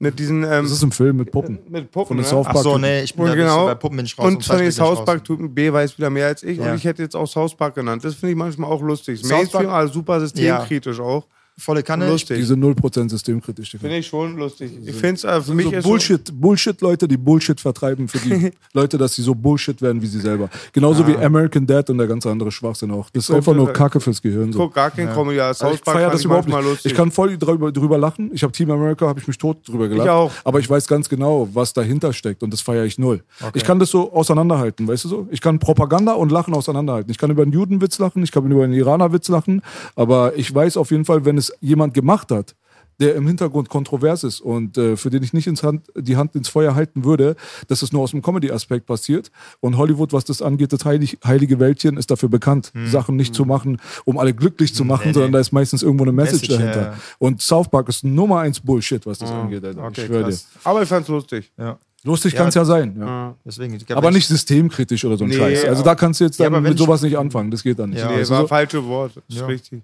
Mit diesen, ähm, Das ist ein Film mit Puppen. mit Puppen, Von ne? South Ach Park. so, nee, ich bin Und da genau. bei Puppen bin ich raus. und von den South Park raus. Typen B weiß wieder mehr als ich Ja. und ich hätte jetzt auch South Park genannt. Das finde ich manchmal auch lustig. South Mainstream, Park- aber super systemkritisch auch. Volle Kanne. Lustig. Diese 0% systemkritisch. Finde ich schon lustig. Ich finde es äh, für mich so ist Bullshit, Bullshit-Leute, die Bullshit vertreiben für die Leute, dass sie so Bullshit werden wie sie selber. Genauso wie American Dad und der ganze andere Schwachsinn auch. Das ist guck einfach nur Kacke fürs Gehirn. Ich So. gucke gar kein Comedy. aber Also ich feiere das ich überhaupt nicht. lustig. Ich kann voll drüber, drüber lachen. Ich habe Team America, habe ich mich tot drüber gelacht. auch. Aber ich weiß ganz genau, was dahinter steckt und das feiere ich null. Ich kann das so auseinanderhalten, weißt du so? Ich kann Propaganda und Lachen auseinanderhalten. Ich kann über einen Judenwitz lachen, ich kann über einen Iranerwitz lachen, aber ich weiß auf jeden Fall, wenn es jemand gemacht hat, der im Hintergrund kontrovers ist und äh, für den ich nicht Hand, die Hand ins Feuer halten würde, dass es nur aus dem Comedy-Aspekt passiert. Und Hollywood, was das angeht, das heilig, heilige Wäldchen, ist dafür bekannt, Sachen nicht zu machen, um alle glücklich zu machen, nee. sondern da ist meistens irgendwo eine Message, Message, dahinter. ja, ja. Und South Park ist Nummer eins Bullshit, was das angeht. Alter. Okay, ich schwöre dir. Aber ich fand's lustig. Ja. Lustig Ja. kann es ja sein. Ja. Deswegen, Aber nicht systemkritisch oder so ein Nee, Scheiß. Also da kannst du jetzt Ja, mit sowas nicht anfangen. Das geht dann nicht. Ja. Nee, Weißt du war so? falsche Wort. Das ist richtig.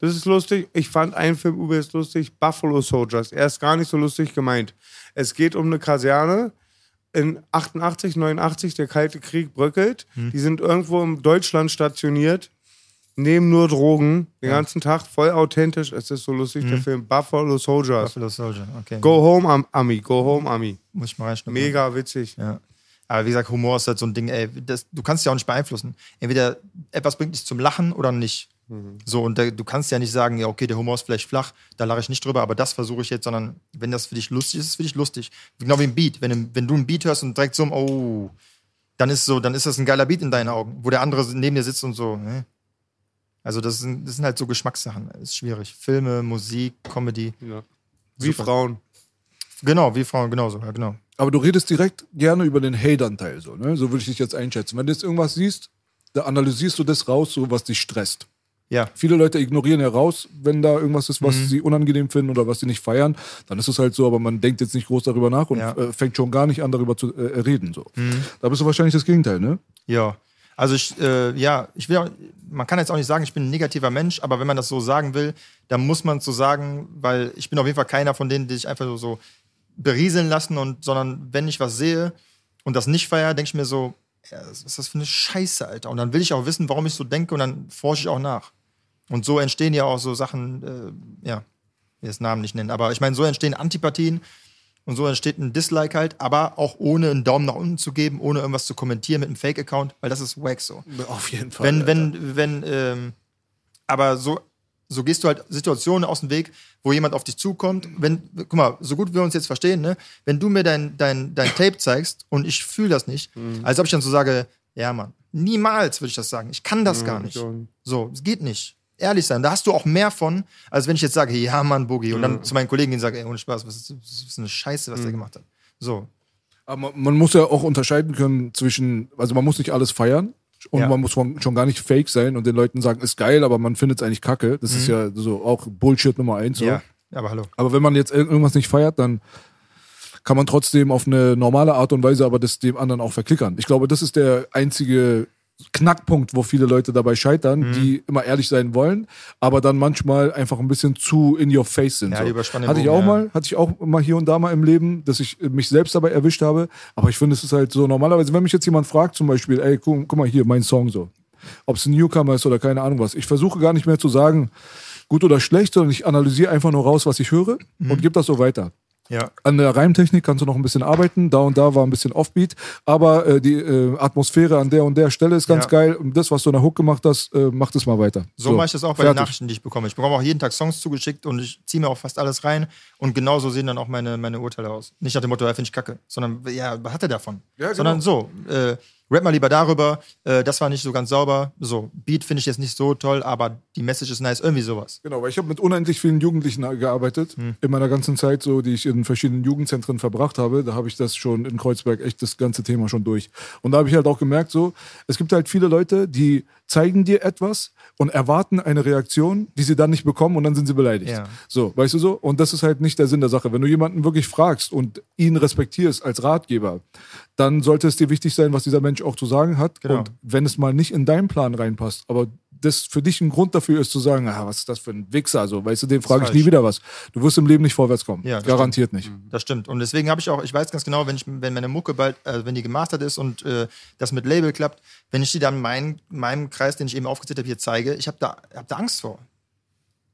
Das ist lustig. Ich fand einen Film übelst lustig, Buffalo Soldiers. Er ist gar nicht so lustig gemeint. Es geht um eine Kaserne in 88, 89, der Kalte Krieg bröckelt. Hm. Die sind irgendwo in Deutschland stationiert, nehmen nur Drogen den ganzen Tag, voll authentisch. Es ist so lustig, Hm. der Film Buffalo Soldiers. Buffalo Soldier, okay. Go Home, Am- Ami. Go Home, Ami. Muss ich mal reinschnuppern. Mega witzig. Ja. Aber wie gesagt, Humor ist halt so ein Ding, ey, das, du kannst ja auch nicht beeinflussen. Entweder etwas bringt dich zum Lachen oder nicht. So, und da, du kannst ja nicht sagen, ja, okay, der Humor ist vielleicht flach, da lache ich nicht drüber, aber das versuche ich jetzt, sondern wenn das für dich lustig ist, ist es für dich lustig. Genau wie ein Beat. Wenn, du- wenn du ein Beat hörst und direkt so, oh, dann ist so, dann ist das ein geiler Beat in deinen Augen, wo der andere neben dir sitzt und so, hä? Also, das sind, das sind halt so Geschmackssachen. Das ist schwierig. Filme, Musik, Comedy. Wie Super. Frauen. Genau, wie Frauen, genauso, ja, genau. Aber du redest direkt gerne über den Hate-Anteil. So, ne? so würde ich dich jetzt einschätzen. Wenn du jetzt irgendwas siehst, da analysierst du das raus, so was dich stresst. Ja. Viele Leute ignorieren ja raus, wenn da irgendwas ist, was Mhm. sie unangenehm finden oder was sie nicht feiern. Dann ist es halt so, aber man denkt jetzt nicht groß darüber nach und Ja. äh, fängt schon gar nicht an, darüber zu äh, reden. So. Mhm. Da bist du wahrscheinlich das Gegenteil, ne? Ja. Also ich, äh, ja, ich will auch, man kann jetzt auch nicht sagen, ich bin ein negativer Mensch, aber wenn man das so sagen will, dann muss man es so sagen, weil ich bin auf jeden Fall keiner von denen, die sich einfach so, so berieseln lassen und, sondern wenn ich was sehe und das nicht feiere, denke ich mir so, ja, was ist das für eine Scheiße, Alter? Und dann will ich auch wissen, warum ich so denke und dann forsche ich auch nach. Und so entstehen ja auch so Sachen, äh, ja, ich will jetzt Namen nicht nennen, aber ich meine, so entstehen Antipathien und so entsteht ein Dislike halt, aber auch ohne einen Daumen nach unten zu geben, ohne irgendwas zu kommentieren mit einem Fake-Account, weil das ist wack so. Auf jeden Fall. Wenn, wenn, wenn, ähm, aber so, so gehst du halt Situationen aus dem Weg, wo jemand auf dich zukommt. Wenn, guck mal, so gut wir uns jetzt verstehen, ne? Wenn du mir dein, dein, dein Tape zeigst und ich fühle das nicht, als ob ich dann so sage, ja, Mann, niemals würde ich das sagen. Ich kann das gar nicht. schon. So, es geht nicht. Ehrlich sein, da hast du auch mehr von, als wenn ich jetzt sage, ja, Mann, Boogie, und dann zu meinen Kollegen gehen sage, ey, ohne Spaß, was ist, was ist eine Scheiße, was der gemacht hat. So. Aber man- man muss ja auch unterscheiden können zwischen, also man muss nicht alles feiern und Ja. man muss schon schon gar nicht fake sein und den Leuten sagen, ist geil, aber man findet es eigentlich kacke. Das ist ja so auch Bullshit Nummer eins. So. Mhm. Ja, aber hallo. Aber wenn man jetzt ir- irgendwas nicht feiert, dann kann man trotzdem auf eine normale Art und Weise aber das dem anderen auch verklickern. Ich glaube, das ist der einzige Knackpunkt, wo viele Leute dabei scheitern, Mhm. die immer ehrlich sein wollen, aber dann manchmal einfach ein bisschen zu in your face sind. Ja, so. Hatte ich auch ja. mal, hatte ich auch mal hier und da mal im Leben, dass ich mich selbst dabei erwischt habe. Aber ich finde, es ist halt so normalerweise, wenn mich jetzt jemand fragt, zum Beispiel, ey, guck, guck mal hier, mein Song so. Ob es ein Newcomer ist oder keine Ahnung was. Ich versuche gar nicht mehr zu sagen, gut oder schlecht, sondern ich analysiere einfach nur raus, was ich höre Mhm. und gebe das so weiter. Ja. An der Reimtechnik kannst du noch ein bisschen arbeiten. Da und da war ein bisschen Offbeat. Aber äh, die äh, Atmosphäre an der und der Stelle ist ganz Ja. geil. Und das, was du in der Hook gemacht hast, äh, mach das mal weiter. So, mache ich das auch bei fertig. den Nachrichten, die ich bekomme. Ich bekomme auch jeden Tag Songs zugeschickt und ich ziehe mir auch fast alles rein. Und genauso sehen dann auch meine, meine Urteile aus. Nicht nach dem Motto, ja, finde ich kacke, sondern ja, was hat er davon? Ja, genau. Sondern so. Äh, rap mal lieber darüber, äh, das war nicht so ganz sauber. So, Beat finde ich jetzt nicht so toll, aber die Message ist nice, irgendwie sowas. Genau, weil ich habe mit unendlich vielen Jugendlichen gearbeitet. In meiner ganzen Zeit, so, die ich in verschiedenen Jugendzentren verbracht habe, da habe ich das schon in Kreuzberg echt das ganze Thema schon durch. Und da habe ich halt auch gemerkt, so, es gibt halt viele Leute, die zeigen dir etwas und erwarten eine Reaktion, die sie dann nicht bekommen und dann sind sie beleidigt. Ja. So, weißt du so? Und das ist halt nicht der Sinn der Sache. Wenn du jemanden wirklich fragst und ihn respektierst als Ratgeber, dann sollte es dir wichtig sein, was dieser Mensch auch zu sagen hat. Genau. Und wenn es mal nicht in deinen Plan reinpasst, aber das für dich ein Grund dafür ist zu sagen, ah, was ist das für ein Wichser, so, weißt du, den frage ich nie wieder was. Du wirst im Leben nicht vorwärts kommen. Ja, Garantiert nicht. Das stimmt. Und deswegen habe ich auch, ich weiß ganz genau, wenn ich, wenn meine Mucke bald, äh, wenn die gemastert ist und äh, das mit Label klappt, wenn ich die dann mein, meinem Kreis, den ich eben aufgezählt habe, hier zeige, ich habe da, hab da Angst vor.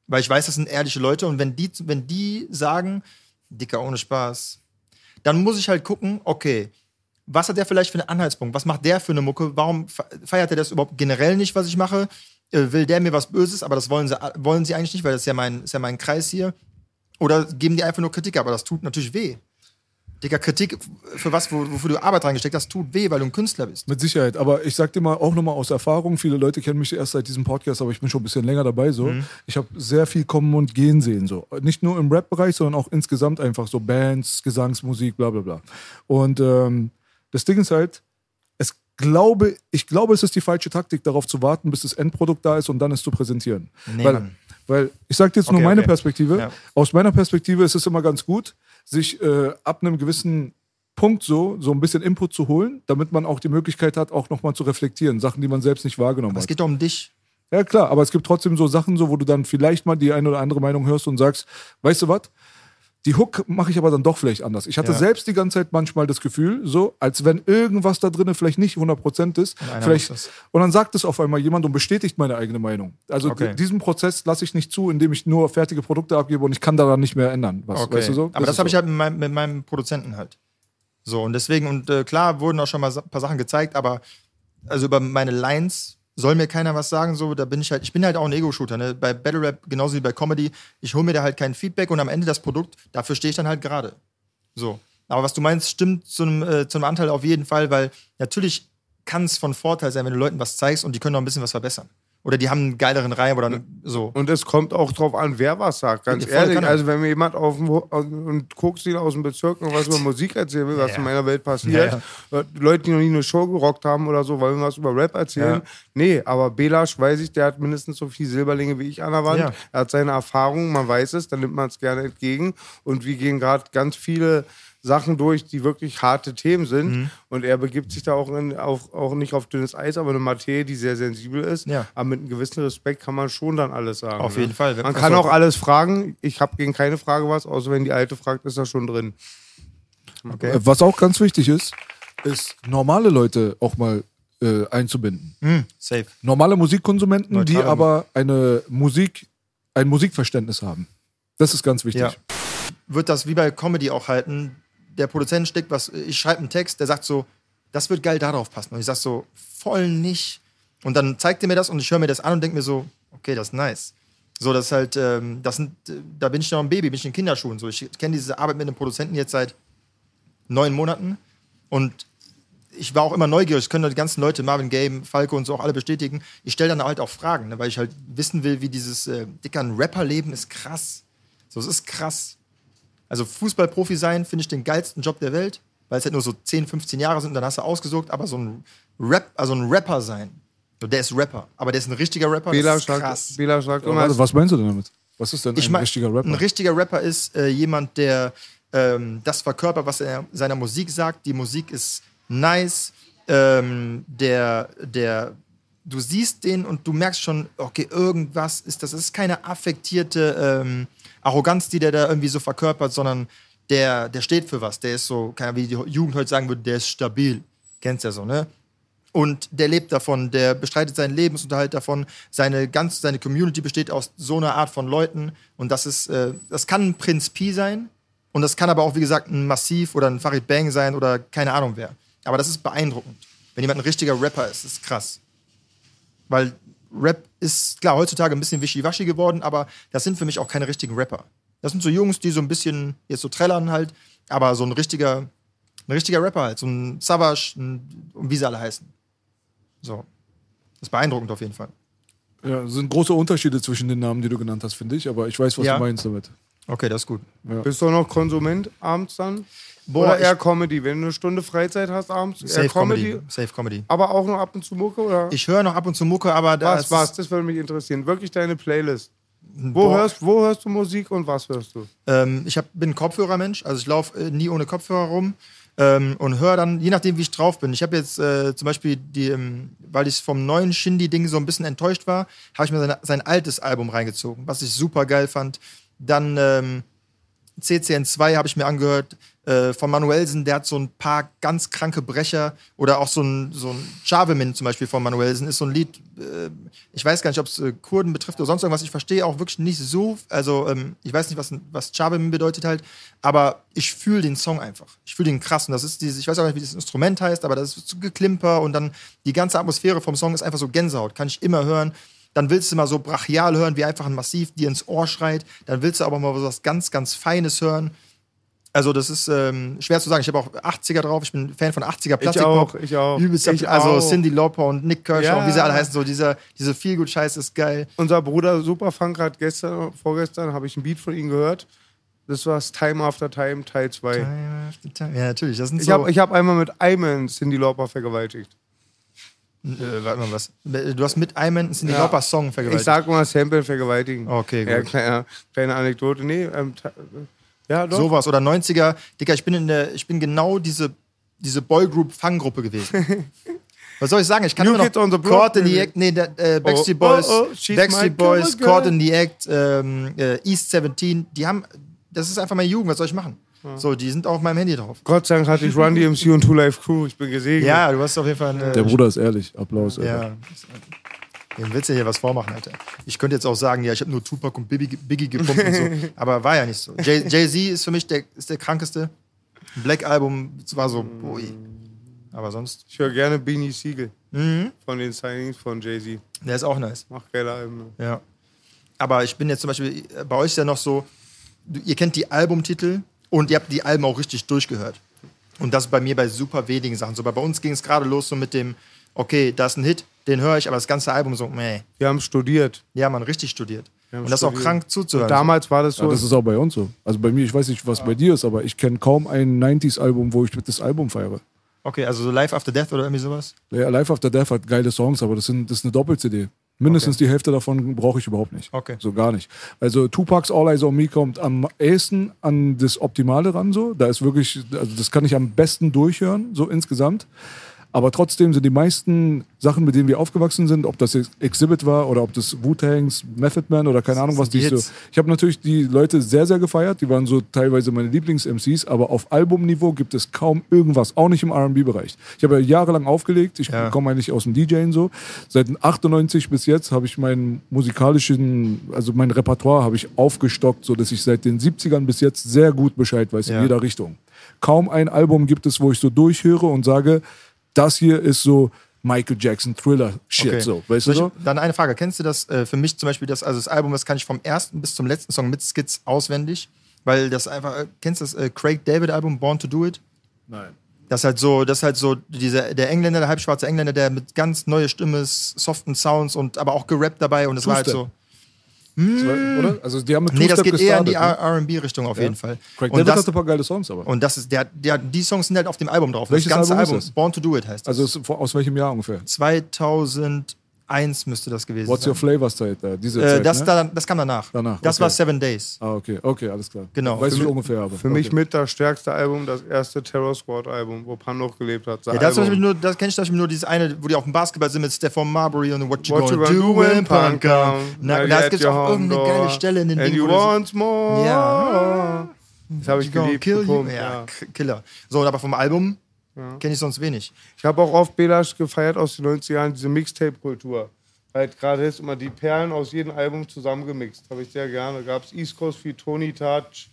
Weil ich weiß, das sind ehrliche Leute und wenn die, wenn die sagen, Dicker, ohne Spaß, dann muss ich halt gucken, okay, was hat der vielleicht für einen Anhaltspunkt? Was macht der für eine Mucke? Warum fe- feiert er das überhaupt generell nicht, was ich mache? Äh, Will der mir was Böses? Aber das wollen sie, wollen sie eigentlich nicht, weil das ist ja mein, ist ja mein Kreis hier. Oder geben die einfach nur Kritik, aber das tut natürlich weh. Digga, Kritik für was, wo- wofür du Arbeit reingesteckt hast, tut weh, weil du ein Künstler bist. Mit Sicherheit. Aber ich sag dir mal auch nochmal aus Erfahrung, viele Leute kennen mich erst seit diesem Podcast, aber ich bin schon ein bisschen länger dabei so. Mhm. Ich habe sehr viel kommen und gehen sehen. So. Nicht nur im Rap-Bereich, sondern auch insgesamt einfach so Bands, Gesangsmusik, bla bla bla. Und ähm, das Ding ist halt, es glaube, ich glaube, es ist die falsche Taktik, darauf zu warten, bis das Endprodukt da ist und dann es zu präsentieren. Nee, weil, weil ich sage jetzt nur Okay, meine okay. Perspektive. Ja. Aus meiner Perspektive ist es immer ganz gut, sich äh, ab einem gewissen Punkt so, so ein bisschen Input zu holen, damit man auch die Möglichkeit hat, auch nochmal zu reflektieren. Sachen, die man selbst nicht wahrgenommen Es hat. geht doch um dich. Ja, klar, aber es gibt trotzdem so Sachen, so, wo du dann vielleicht mal die eine oder andere Meinung hörst und sagst, weißt du was? Die Hook mache ich aber dann doch vielleicht anders. Ich hatte Ja. selbst die ganze Zeit manchmal das Gefühl, so, als wenn irgendwas da drin vielleicht nicht 100% ist. Vielleicht, das. und dann sagt es auf einmal jemand und bestätigt meine eigene Meinung. Also Okay. di- diesen Prozess lasse ich nicht zu, indem ich nur fertige Produkte abgebe und ich kann daran nicht mehr ändern. Was, Okay. weißt du so? Aber das, habe ich so. halt mit meinem, mit meinem Produzenten halt. So, und deswegen, und äh, klar wurden auch schon mal ein paar Sachen gezeigt, aber also über meine Lines soll mir keiner was sagen, so, da bin ich halt, ich bin halt auch ein Ego-Shooter, ne? Bei Battle Rap genauso wie bei Comedy, ich hole mir da halt kein Feedback und am Ende das Produkt, dafür stehe ich dann halt gerade. So. Aber was du meinst, stimmt zu einem, äh, zu einem Anteil auf jeden Fall, weil natürlich kann es von Vorteil sein, wenn du Leuten was zeigst und die können noch ein bisschen was verbessern. Oder die haben einen geileren Reim oder so. Und es kommt auch drauf an, wer was sagt. Ganz Ja, ehrlich, also wenn mir jemand auf dem, und ihn aus dem Bezirk und was über Musik erzählen will, was Ja. in meiner Welt passiert, äh, Leute, die noch nie eine Show gerockt haben oder so, wollen was über Rap erzählen. Ja. Nee, aber Belasch weiß ich, der hat mindestens so viel Silberlinge wie ich an der Wand. Ja. Er hat seine Erfahrungen, man weiß es, dann nimmt man es gerne entgegen. Und wir gehen gerade ganz viele Sachen durch, die wirklich harte Themen sind. Mhm. Und er begibt sich da auch, in, auf, auch nicht auf dünnes Eis, aber eine Materie, die sehr sensibel ist. Ja. Aber mit einem gewissen Respekt kann man schon dann alles sagen. Auf ne? jeden Fall. Man Also- kann auch alles fragen. Ich habe gegen keine Frage was, außer wenn die alte fragt, ist er schon drin. Okay. Äh, Was auch ganz wichtig ist, ist normale Leute auch mal äh, einzubinden. Hm, safe. Normale Musikkonsumenten, die Neutrale aber eine Musik, ein Musikverständnis haben. Das ist ganz wichtig. Ja. Wird das wie bei Comedy auch halten? Der Produzent steckt was, ich schreibe einen Text, der sagt so, das wird geil darauf passen. Und ich sag so, voll nicht. Und dann zeigt er mir das und ich höre mir das an und denke mir so, okay, das ist nice. So, das ist halt, ähm, das sind, äh, da bin ich noch ein Baby, bin ich in Kinderschuhen. So, ich kenne diese Arbeit mit einem Produzenten jetzt seit neun Monaten und ich war auch immer neugierig. Das können die ganzen Leute, Marvin Gaye, Falco und so auch alle bestätigen. Ich stelle dann halt auch Fragen, ne, weil ich halt wissen will, wie dieses äh, dicker ein Rapper-Leben ist krass. So, es ist krass. Also Fußballprofi sein finde ich den geilsten Job der Welt, weil es halt nur so 10, 15 Jahre sind und dann hast du ausgesucht, aber so ein Rap, also ein Rapper sein. So, der ist Rapper, aber der ist ein richtiger Rapper. Bela das ist krass. sagt, Bela sagt immer, Also, was meinst du denn damit? Was ist denn Ich ein mein, richtiger Rapper? Ein richtiger Rapper ist äh, jemand, der ähm, das verkörpert, was er seiner Musik sagt. Die Musik ist nice. Ähm, der, der, du siehst den und du merkst schon, okay, irgendwas ist das. Es ist keine affektierte ähm, Arroganz, die der da irgendwie so verkörpert, sondern der, der steht für was. Der ist so, wie die Jugend heute sagen würde, der ist stabil. Kennst ja so, ne? Und der lebt davon, der bestreitet seinen Lebensunterhalt davon. Seine ganz, seine Community besteht aus so einer Art von Leuten. Und das ist, äh, das kann ein Prinz Pi sein. Und das kann aber auch, wie gesagt, ein Massiv oder ein Farid Bang sein oder keine Ahnung wer. Aber das ist beeindruckend. Wenn jemand ein richtiger Rapper ist, ist krass. Weil Rap ist, klar, heutzutage ein bisschen wischiwaschi geworden, aber das sind für mich auch keine richtigen Rapper. Das sind so Jungs, die so ein bisschen jetzt so trällern halt, aber so ein richtiger Ein richtiger Rapper halt. So ein Savage, ein, und wie sie alle heißen. So. Das ist beeindruckend auf jeden Fall. Ja, es sind große Unterschiede zwischen den Namen, die du genannt hast, finde ich, aber ich weiß, was Ja. du meinst damit. Okay, das ist gut. Bist du noch Konsument abends dann? Boah, oder eher Comedy? Wenn du eine Stunde Freizeit hast abends, Safe Comedy, Comedy. Safe Comedy. aber auch noch ab und zu Mucke? Oder? Ich höre noch ab und zu Mucke, aber das was, was? Das würde mich interessieren. Wirklich deine Playlist. Wo Boah. hörst, wo hörst du Musik und was hörst du? Ähm, ich hab, bin Kopfhörermensch, also ich laufe äh, nie ohne Kopfhörer rum ähm, und höre dann, je nachdem, wie ich drauf bin. Ich habe jetzt äh, zum Beispiel, die, ähm, weil ich vom neuen Shindy-Ding so ein bisschen enttäuscht war, habe ich mir sein, sein altes Album reingezogen, was ich super geil fand. Dann ähm, CCN2 habe ich mir angehört äh, von Manuelsen, der hat so ein paar ganz kranke Brecher oder auch so ein, so ein Javemin zum Beispiel von Manuelsen ist so ein Lied, äh, ich weiß gar nicht, ob es äh, Kurden betrifft oder sonst irgendwas, ich verstehe auch wirklich nicht so, also ähm, ich weiß nicht, was, was Javemin bedeutet halt, aber ich fühle den Song einfach. Ich fühle den krass und das ist dieses, ich weiß auch nicht, wie das Instrument heißt, aber das ist so geklimper und dann die ganze Atmosphäre vom Song ist einfach so Gänsehaut, kann ich immer hören. Dann willst du mal so brachial hören, wie einfach ein Massiv dir ins Ohr schreit. Dann willst du aber mal was ganz, ganz Feines hören. Also, das ist ähm, schwer zu sagen. Ich habe auch 80er drauf. Ich bin Fan von 80er Plastikpop. auch, ich auch. Übelst, Ich also auch. Cindy Lauper und Nick Kershaw, Ja. und wie sie alle heißen. So dieser, diese Feelgood-Scheiß ist geil. Unser Bruder Superfunk hat gestern, vorgestern, habe ich ein Beat von ihm gehört. Das war Time After Time Teil 2. Ja, natürlich. Das sind Ich so. habe ich hab einmal mit Ayman Cindy Lauper vergewaltigt. äh, warte mal, was? Du hast mit einem Cindy Ja. Lauper Song vergewaltigt. Ich sag mal Sample vergewaltigen. Okay, Ja, gut. kleine, kleine Anekdote. Nee, ähm, ja, doch. Sowas. Oder 90er. Digga, ich bin, in der, ich bin genau diese, diese Boygroup-Fanggruppe gewesen. Was soll ich sagen? Ich kann New immer noch Kids on the Block, Caught in the. Act, nee, der, äh, Backstreet Oh, oh, Boys, oh, my Backstreet Boys. Caught in the Act, ähm, äh, East 17, die haben, das ist einfach meine Jugend, was soll ich machen? So, die sind auch auf meinem Handy drauf. Gott sei Dank hatte ich Run DMC und Two Life Crew. Ich bin gesegnet. Ja, du hast auf jeden Fall eine, Der Bruder ist ehrlich. Applaus. Alter. Ja. Dem willst du hier was vormachen, Alter. Ich könnte jetzt auch sagen, ja, ich habe nur Tupac und Biggie, Biggie gepumpt und so. Aber war ja nicht so. Jay- Jay-Z ist für mich der, ist der krankeste. Black Album war so, ui. Aber sonst, Ich höre gerne Beanie Siegel Mhm. von den Signings von Jay-Z. der ist auch nice. Macht geile Alben. Ja. Aber ich bin jetzt zum Beispiel, äh, bei euch ist ja noch so, ihr kennt die Albumtitel und ihr habt die Alben auch richtig durchgehört. Und das bei mir bei super wenigen Sachen so. Bei bei uns ging es gerade los so mit dem, okay, da ist ein Hit, den höre ich, aber das ganze Album so, meh. Wir haben studiert. Ja, man, richtig studiert. Und das ist auch krank zuzuhören. Damals war das so. Ja, das ist auch bei uns so. Also bei mir, ich weiß nicht, was bei dir ist, aber ich kenne kaum ein 90s-Album, wo ich das Album feiere. Okay, also so Life After Death oder irgendwie sowas? Ja, Life After Death hat geile Songs, aber das, sind, das ist eine Doppel-CD. Mindestens die Hälfte davon brauche ich überhaupt nicht. Okay. So gar nicht. Also Tupacs All Eyes on Me kommt am ehesten an das Optimale ran. So. Da ist wirklich, also das kann ich am besten durchhören, so insgesamt. Aber trotzdem sind die meisten Sachen, mit denen wir aufgewachsen sind, ob das Exhibit war oder ob das Wu-Tangs, Method Man oder keine Ahnung was, die ich so. Ich habe natürlich die Leute sehr, sehr gefeiert. Die waren so teilweise meine Lieblings-MCs, aber auf Albumniveau gibt es kaum irgendwas, auch nicht im RB-Bereich. Ich habe ja jahrelang aufgelegt. Ich Ja. komme eigentlich aus dem DJing so. Seit 98 bis jetzt habe ich meinen musikalischen, also mein Repertoire habe ich aufgestockt, so dass ich seit den 70ern bis jetzt sehr gut Bescheid weiß Ja. in jeder Richtung. Kaum ein Album gibt es, wo ich so durchhöre und sage, das hier ist so Michael Jackson Thriller Shit Okay. so, weißt du so? dann eine Frage. Kennst du das äh, für mich zum Beispiel, das, also das Album, das kann ich vom ersten bis zum letzten Song mit Skits auswendig, weil das einfach, äh, kennst du das äh, Craig David Album, Born to Do It? Nein. Das ist halt so, das ist halt so dieser, der Engländer, der halbschwarze Engländer, der mit ganz neue Stimme, soften Sounds und aber auch gerappt dabei und es war halt so. Two-Step. Oder? Also die haben mit Nee, das geht eher in die gestartet, ne? R&B-Richtung auf Ja. jeden Fall. Craig und David das, hatte ein paar geile Songs, aber. und das ist, der, der, die Songs sind halt auf dem Album drauf. Welches das ganze Album ist Album? Born to Do It heißt das. Also aus welchem Jahr ungefähr? 2001 müsste das gewesen What's sein. Your Flavors Zeit da? Diese Äh, Zeit, das, ne? da, das kam danach. Danach, Das okay. war Seven Days. Ah, okay, okay, alles klar. Genau. Du mi- ungefähr, aber. Für mich okay. mit das stärkste Album, das erste Terror Squad Album, wo Pan noch gelebt hat. Ja, das, nur, das kenne ich zum Beispiel nur dieses eine, wo die auf dem Basketball sind mit Stephon Marbury und What You What Gonna, you Do gonna When Punk Come. Na, da gibt es auch irgendeine geile. Stelle in den And Ding, you wo das- want more. Ja. Das habe ich geliebt. Kill you. Ja, Killer. So, aber vom Album kenne ich sonst wenig. Ich habe auch oft Belasch gefeiert aus den 90er Jahren, diese Mixtape-Kultur. Halt gerade ist immer die Perlen aus jedem Album zusammengemixt. Habe ich sehr gerne. Gab es East Coast wie Tony Touch,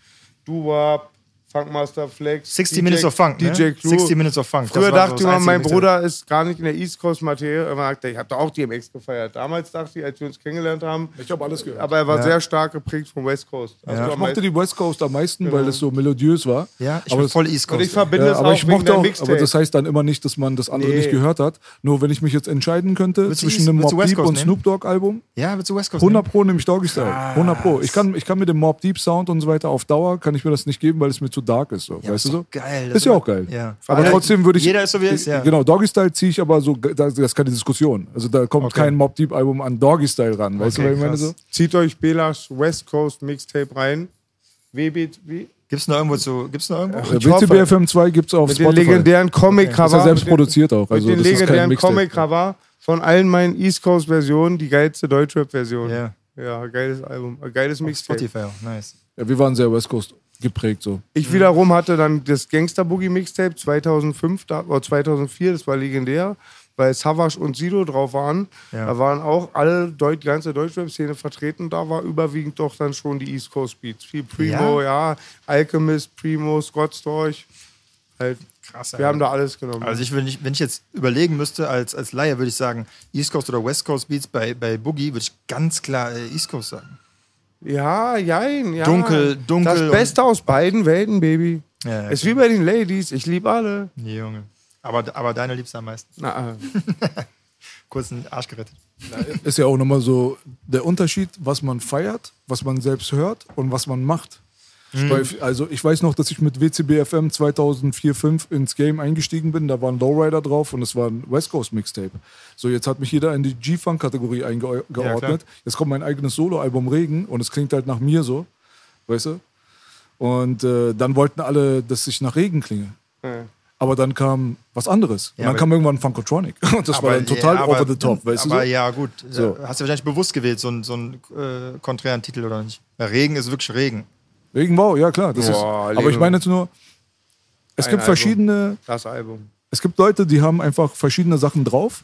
Doo-Wop, Funkmaster Flex. 60 Minutes of Funk, ne? DJ Clue. 60 Minutes of Funk. Früher dachte ich immer, mein. Bruder ist gar nicht in der East Coast Materie. Er sagte, ich habe doch auch DMX gefeiert. Damals dachte ich, als wir uns kennengelernt haben. Ich habe alles gehört. Aber er war Ja. sehr stark geprägt vom West Coast. Also Ja. ich mochte die West Coast am meisten, weil es so melodiös war. Ja, ich aber bin voll East Und Coast. ich verbinde Ja, es aber auch ich wegen mochte der auch, Mixtape. aber das heißt dann immer nicht, dass man das andere Nee. nicht gehört hat. Nur wenn ich mich jetzt entscheiden könnte Willst zwischen East- einem Mob Deep und? Snoop Dogg Album, ja, willst du West Coast 100 nehmen? Pro nehme ich Doggy Style. 100 Pro. Ich kann, ich kann mit dem Mob Deep Sound und so weiter auf Dauer kann ich mir das nicht geben, weil es mir zu dark ist. So. Ja, weißt du ist so? doch geil. Das Ist ja auch geil. Ja. Aber Ja, trotzdem würde ich. Jeder ist so wie er ist, ja. Genau, Doggy Style ziehe ich aber so, das das ist keine Diskussion. Also da kommt Okay. kein Mob Deep Album an Doggy Style ran. Weißt Okay, du, was ich meine so? Zieht euch Belas West Coast Mixtape rein. WB, wie? Gibt's noch irgendwo zu. Gibt's noch irgendwo? Äh, Ich hoffe- WCBFM 2 gibt es auf Mit den Spotify. legendären Comic-Cover. Das ist ja selbst den- produziert auch. Also mit den das ist kein legendären Mixtape. Comic-Cover von allen meinen East Coast-Versionen, die geilste Deutschrap-Version. Ja. Ja, geiles Album, äh, geiles Mixtape. Spotify auch. Nice. Ja, wir waren sehr West Coast geprägt so. Ich wiederum hatte dann das Gangster Boogie Mixtape 2005 da, oder 2004, das war legendär, weil Savage und Sido drauf waren. Ja. Da waren auch alle Deut die ganze Deutschrap-Szene vertreten. Da war überwiegend doch dann schon die East Coast Beats. Viel Primo, ja, Alchemist, Primo, Scott Storch. Halt, Krass. wir haben da alles genommen. Also ich, wenn, ich, wenn ich jetzt überlegen müsste, als, als Laie würde ich sagen, East Coast oder West Coast Beats bei, bei Boogie würde ich ganz klar äh, East Coast sagen. Ja, jein, ja. Dunkel, dunkel Das Beste aus beiden Welten, Baby. Ja, ja, Ist wie bei den Ladies. Ich liebe alle. Nee, Junge. Aber, aber deine liebste am meisten. Na, äh, Kurz einen Arsch gerettet. Ist ja auch nochmal so der Unterschied, was man feiert, was man selbst hört und was man macht. Weil, also ich weiß noch, dass ich mit WCBFM 2004, 5 ins Game eingestiegen bin. Da war ein Lowrider drauf und es war ein West Coast Mixtape. So, jetzt hat mich jeder in die G-Funk-Kategorie eingeordnet. klar. jetzt kommt mein eigenes Soloalbum Regen und es klingt halt nach mir so. Weißt du? Und äh, dann wollten alle, dass ich nach Regen klinge. Ja. Aber dann kam was anderes. Und Ja, dann aber- kam irgendwann Funkotronic. Und das war dann total ja, aber- over the top, weißt du Aber so? ja, gut. So. Hast du wahrscheinlich bewusst gewählt, so einen so einen, äh, konträren Titel oder nicht? Ja, Regen ist wirklich Regen. Regenbau, ja klar. Das Boah, ist, aber ich meine jetzt nur, es gibt Album. verschiedene, das Album. es gibt Leute, die haben einfach verschiedene Sachen drauf.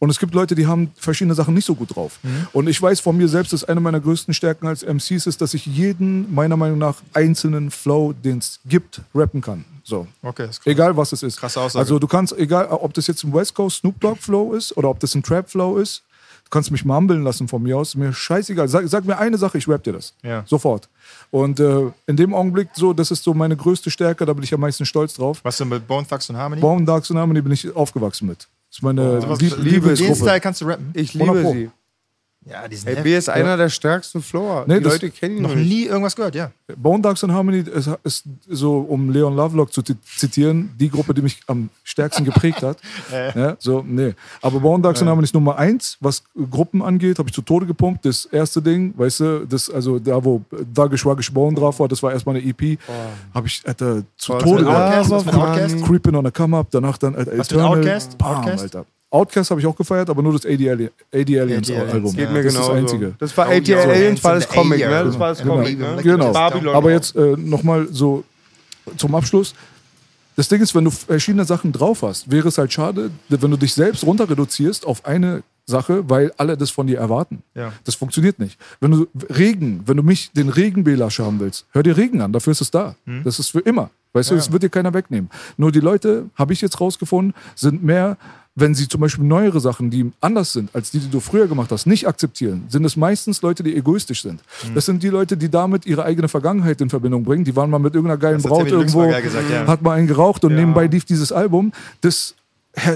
Und es gibt Leute, die haben verschiedene Sachen nicht so gut drauf. Mhm. Und ich weiß von mir selbst, dass eine meiner größten Stärken als MCs ist, dass ich jeden, meiner Meinung nach, einzelnen Flow, den es gibt, rappen kann. So. Okay, ist cool. Egal was es ist. Krasse Aussage. Also du kannst, egal ob das jetzt ein West Coast Snoop Dogg Flow ist oder ob das ein Trap Flow ist, du kannst mich mumbeln lassen von mir aus. Mir scheißegal. Sag, sag mir eine Sache, ich rap dir das. Ja. Sofort. Und äh, in dem Augenblick so, das ist so meine größte Stärke, da bin ich am meisten stolz drauf. Was du mit Bone Thugs und Harmony? Bone Dark Tsunami bin ich aufgewachsen mit. Das ist meine Was- Lieb Liebe Den Lieblingsgruppe. Style kannst du rappen? Ich 100 liebe sie. Ja, die sind Ey, heftig. B ist einer der stärksten Flower. Nee, die das- Leute kennen ihn noch nicht. nie irgendwas gehört, ja. Bone Dogs and Harmony ist, ist so, um Leon Lovelock zu zi- zitieren, die Gruppe, die mich am stärksten geprägt hat. ja, so, nee. Aber Bone Dogs and Harmony ist Nummer eins, was Gruppen angeht, habe ich zu Tode gepumpt. Das erste Ding, weißt du, das, also da, wo Duggish Wuggish Bone drauf war, das war erstmal eine EP, habe ich Alter, zu Was Tode Outkast? Creeping on a Come Up, danach dann Alter, Was mit Eternal. Outkast? Bam, Outkast? Alter. Outcast habe ich auch gefeiert, aber nur das AD, Ali- AD Aliens AD Album. Geht mir das genau ist das Einzige. Das war Oh, ja. Aliens, war das Comic, ne? Das war das Genau. Comic, ne? Genau. Babylon. Aber jetzt äh, nochmal so zum Abschluss. Das Ding ist, wenn du verschiedene Sachen drauf hast, wäre es halt schade, wenn du dich selbst runter reduzierst auf eine Sache, weil alle das von dir erwarten. Ja. Das funktioniert nicht. Wenn du Regen, wenn du mich den Regenbelasch haben willst, hör dir Regen an, dafür ist es da. Hm? Das ist für immer. Weißt du, das wird dir keiner wegnehmen. Nur die Leute, habe ich jetzt rausgefunden, sind mehr, wenn sie zum Beispiel neuere Sachen, die anders sind, als die, die du früher gemacht hast, nicht akzeptieren, sind es meistens Leute, die egoistisch sind. Hm. Das sind die Leute, die damit ihre eigene Vergangenheit in Verbindung bringen. Die waren mal mit irgendeiner geilen Das Braut irgendwo, gesagt, ja. hat mal einen geraucht und nebenbei lief dieses Album. Das,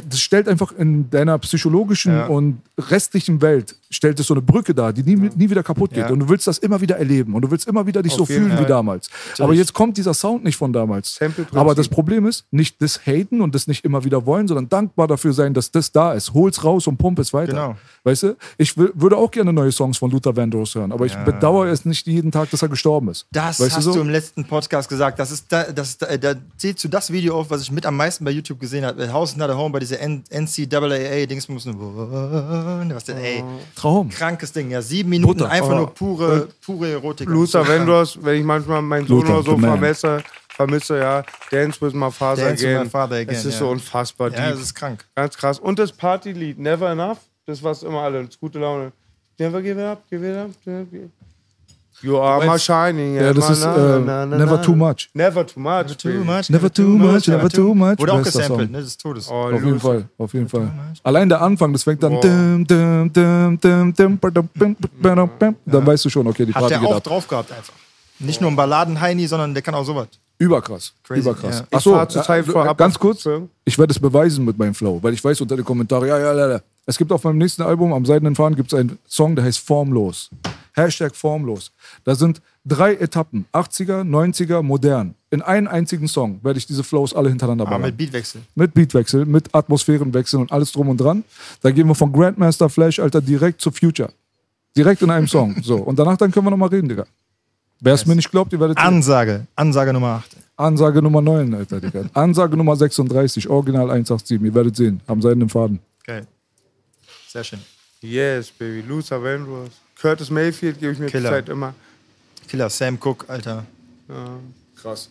das stellt einfach in deiner psychologischen Ja. und restlichen Welt, stellt es so eine Brücke dar, die nie, nie wieder kaputt geht. Ja. Und du willst das immer wieder erleben und du willst immer wieder dich so jeden fühlen wie Fall. damals. Aber jetzt kommt dieser Sound nicht von damals. Aber das Problem ist, nicht das haten und das nicht immer wieder wollen, sondern dankbar dafür sein, dass das da ist. Hol's raus und pump es weiter. Genau. Weißt du? Ich will, würde auch gerne neue Songs von Luther Vandross hören, aber ich bedauere es nicht jeden Tag, dass er gestorben ist. Das weißt hast du du, so? im letzten Podcast gesagt. Das ist da, das, da, da zählst du das Video auf, was ich mit am meisten bei YouTube gesehen habe. House is not a Home bei dieser N NCAA Dings müssen. Was denn, ey, Traum. krankes Ding. Ja, sieben Minuten Butter. einfach Oh. nur pure, pure Erotik. Luther Vandross, wenn ich manchmal meinen Sohn Luther, oder so man. vermisse, vermisse, ja, Dance with my father Dance with again. my father again, Es ist ja. so unfassbar krank. Ja, deep. das ist krank. Ganz krass. Und das Partylied, Never Enough, das was immer alle, das gute Laune. Never give it up, give it up. Never give- You are my shining. Ja, das ist, äh, Never. Too Much. Never too much. Too baby. much, Never too much, never too much. Wurde auch gesampelt, ne? Des Todes. Oh, Auf jeden. Fall, auf jeden Fall. Allein der Anfang, das fängt dann. Dann weißt du schon, okay, die Hat Party der geht auch drauf gehabt einfach. Nicht nur ein Balladen-Heini, sondern der kann auch sowas. Überkrass. Crazy, Überkrass. ja. Achso, äh, ganz kurz. Ich werde es beweisen mit meinem Flow, weil ich weiß unter den Kommentaren, ja, ja, ja, ja. Es gibt auf meinem nächsten Album, am Seidenen Fahren, gibt es einen Song, der heißt Formlos. Hashtag Formlos. Da sind drei Etappen, 80er, 90er, modern. In einem einzigen Song werde ich diese Flows alle hintereinander Aber ballern. mit Beatwechsel. Mit Beatwechsel, mit Atmosphärenwechsel und alles drum und dran. Da gehen wir von Grandmaster Flash, Alter, direkt zu Future. Direkt in einem Song. So. Und danach dann können wir nochmal reden, Digga. Wer es mir nicht glaubt, ihr werdet sehen. Ansage. Ansage Nummer 8. Ansage Nummer 9, Alter, Digga. Ansage Nummer 36, Original 187. Ihr werdet sehen. Am seidenen Faden. Geil. Sehr schön. Yes, baby. Luther Vandross. Curtis Mayfield gebe ich mir Killer. Zeit immer. Killer Sam Cook, Alter. Krass.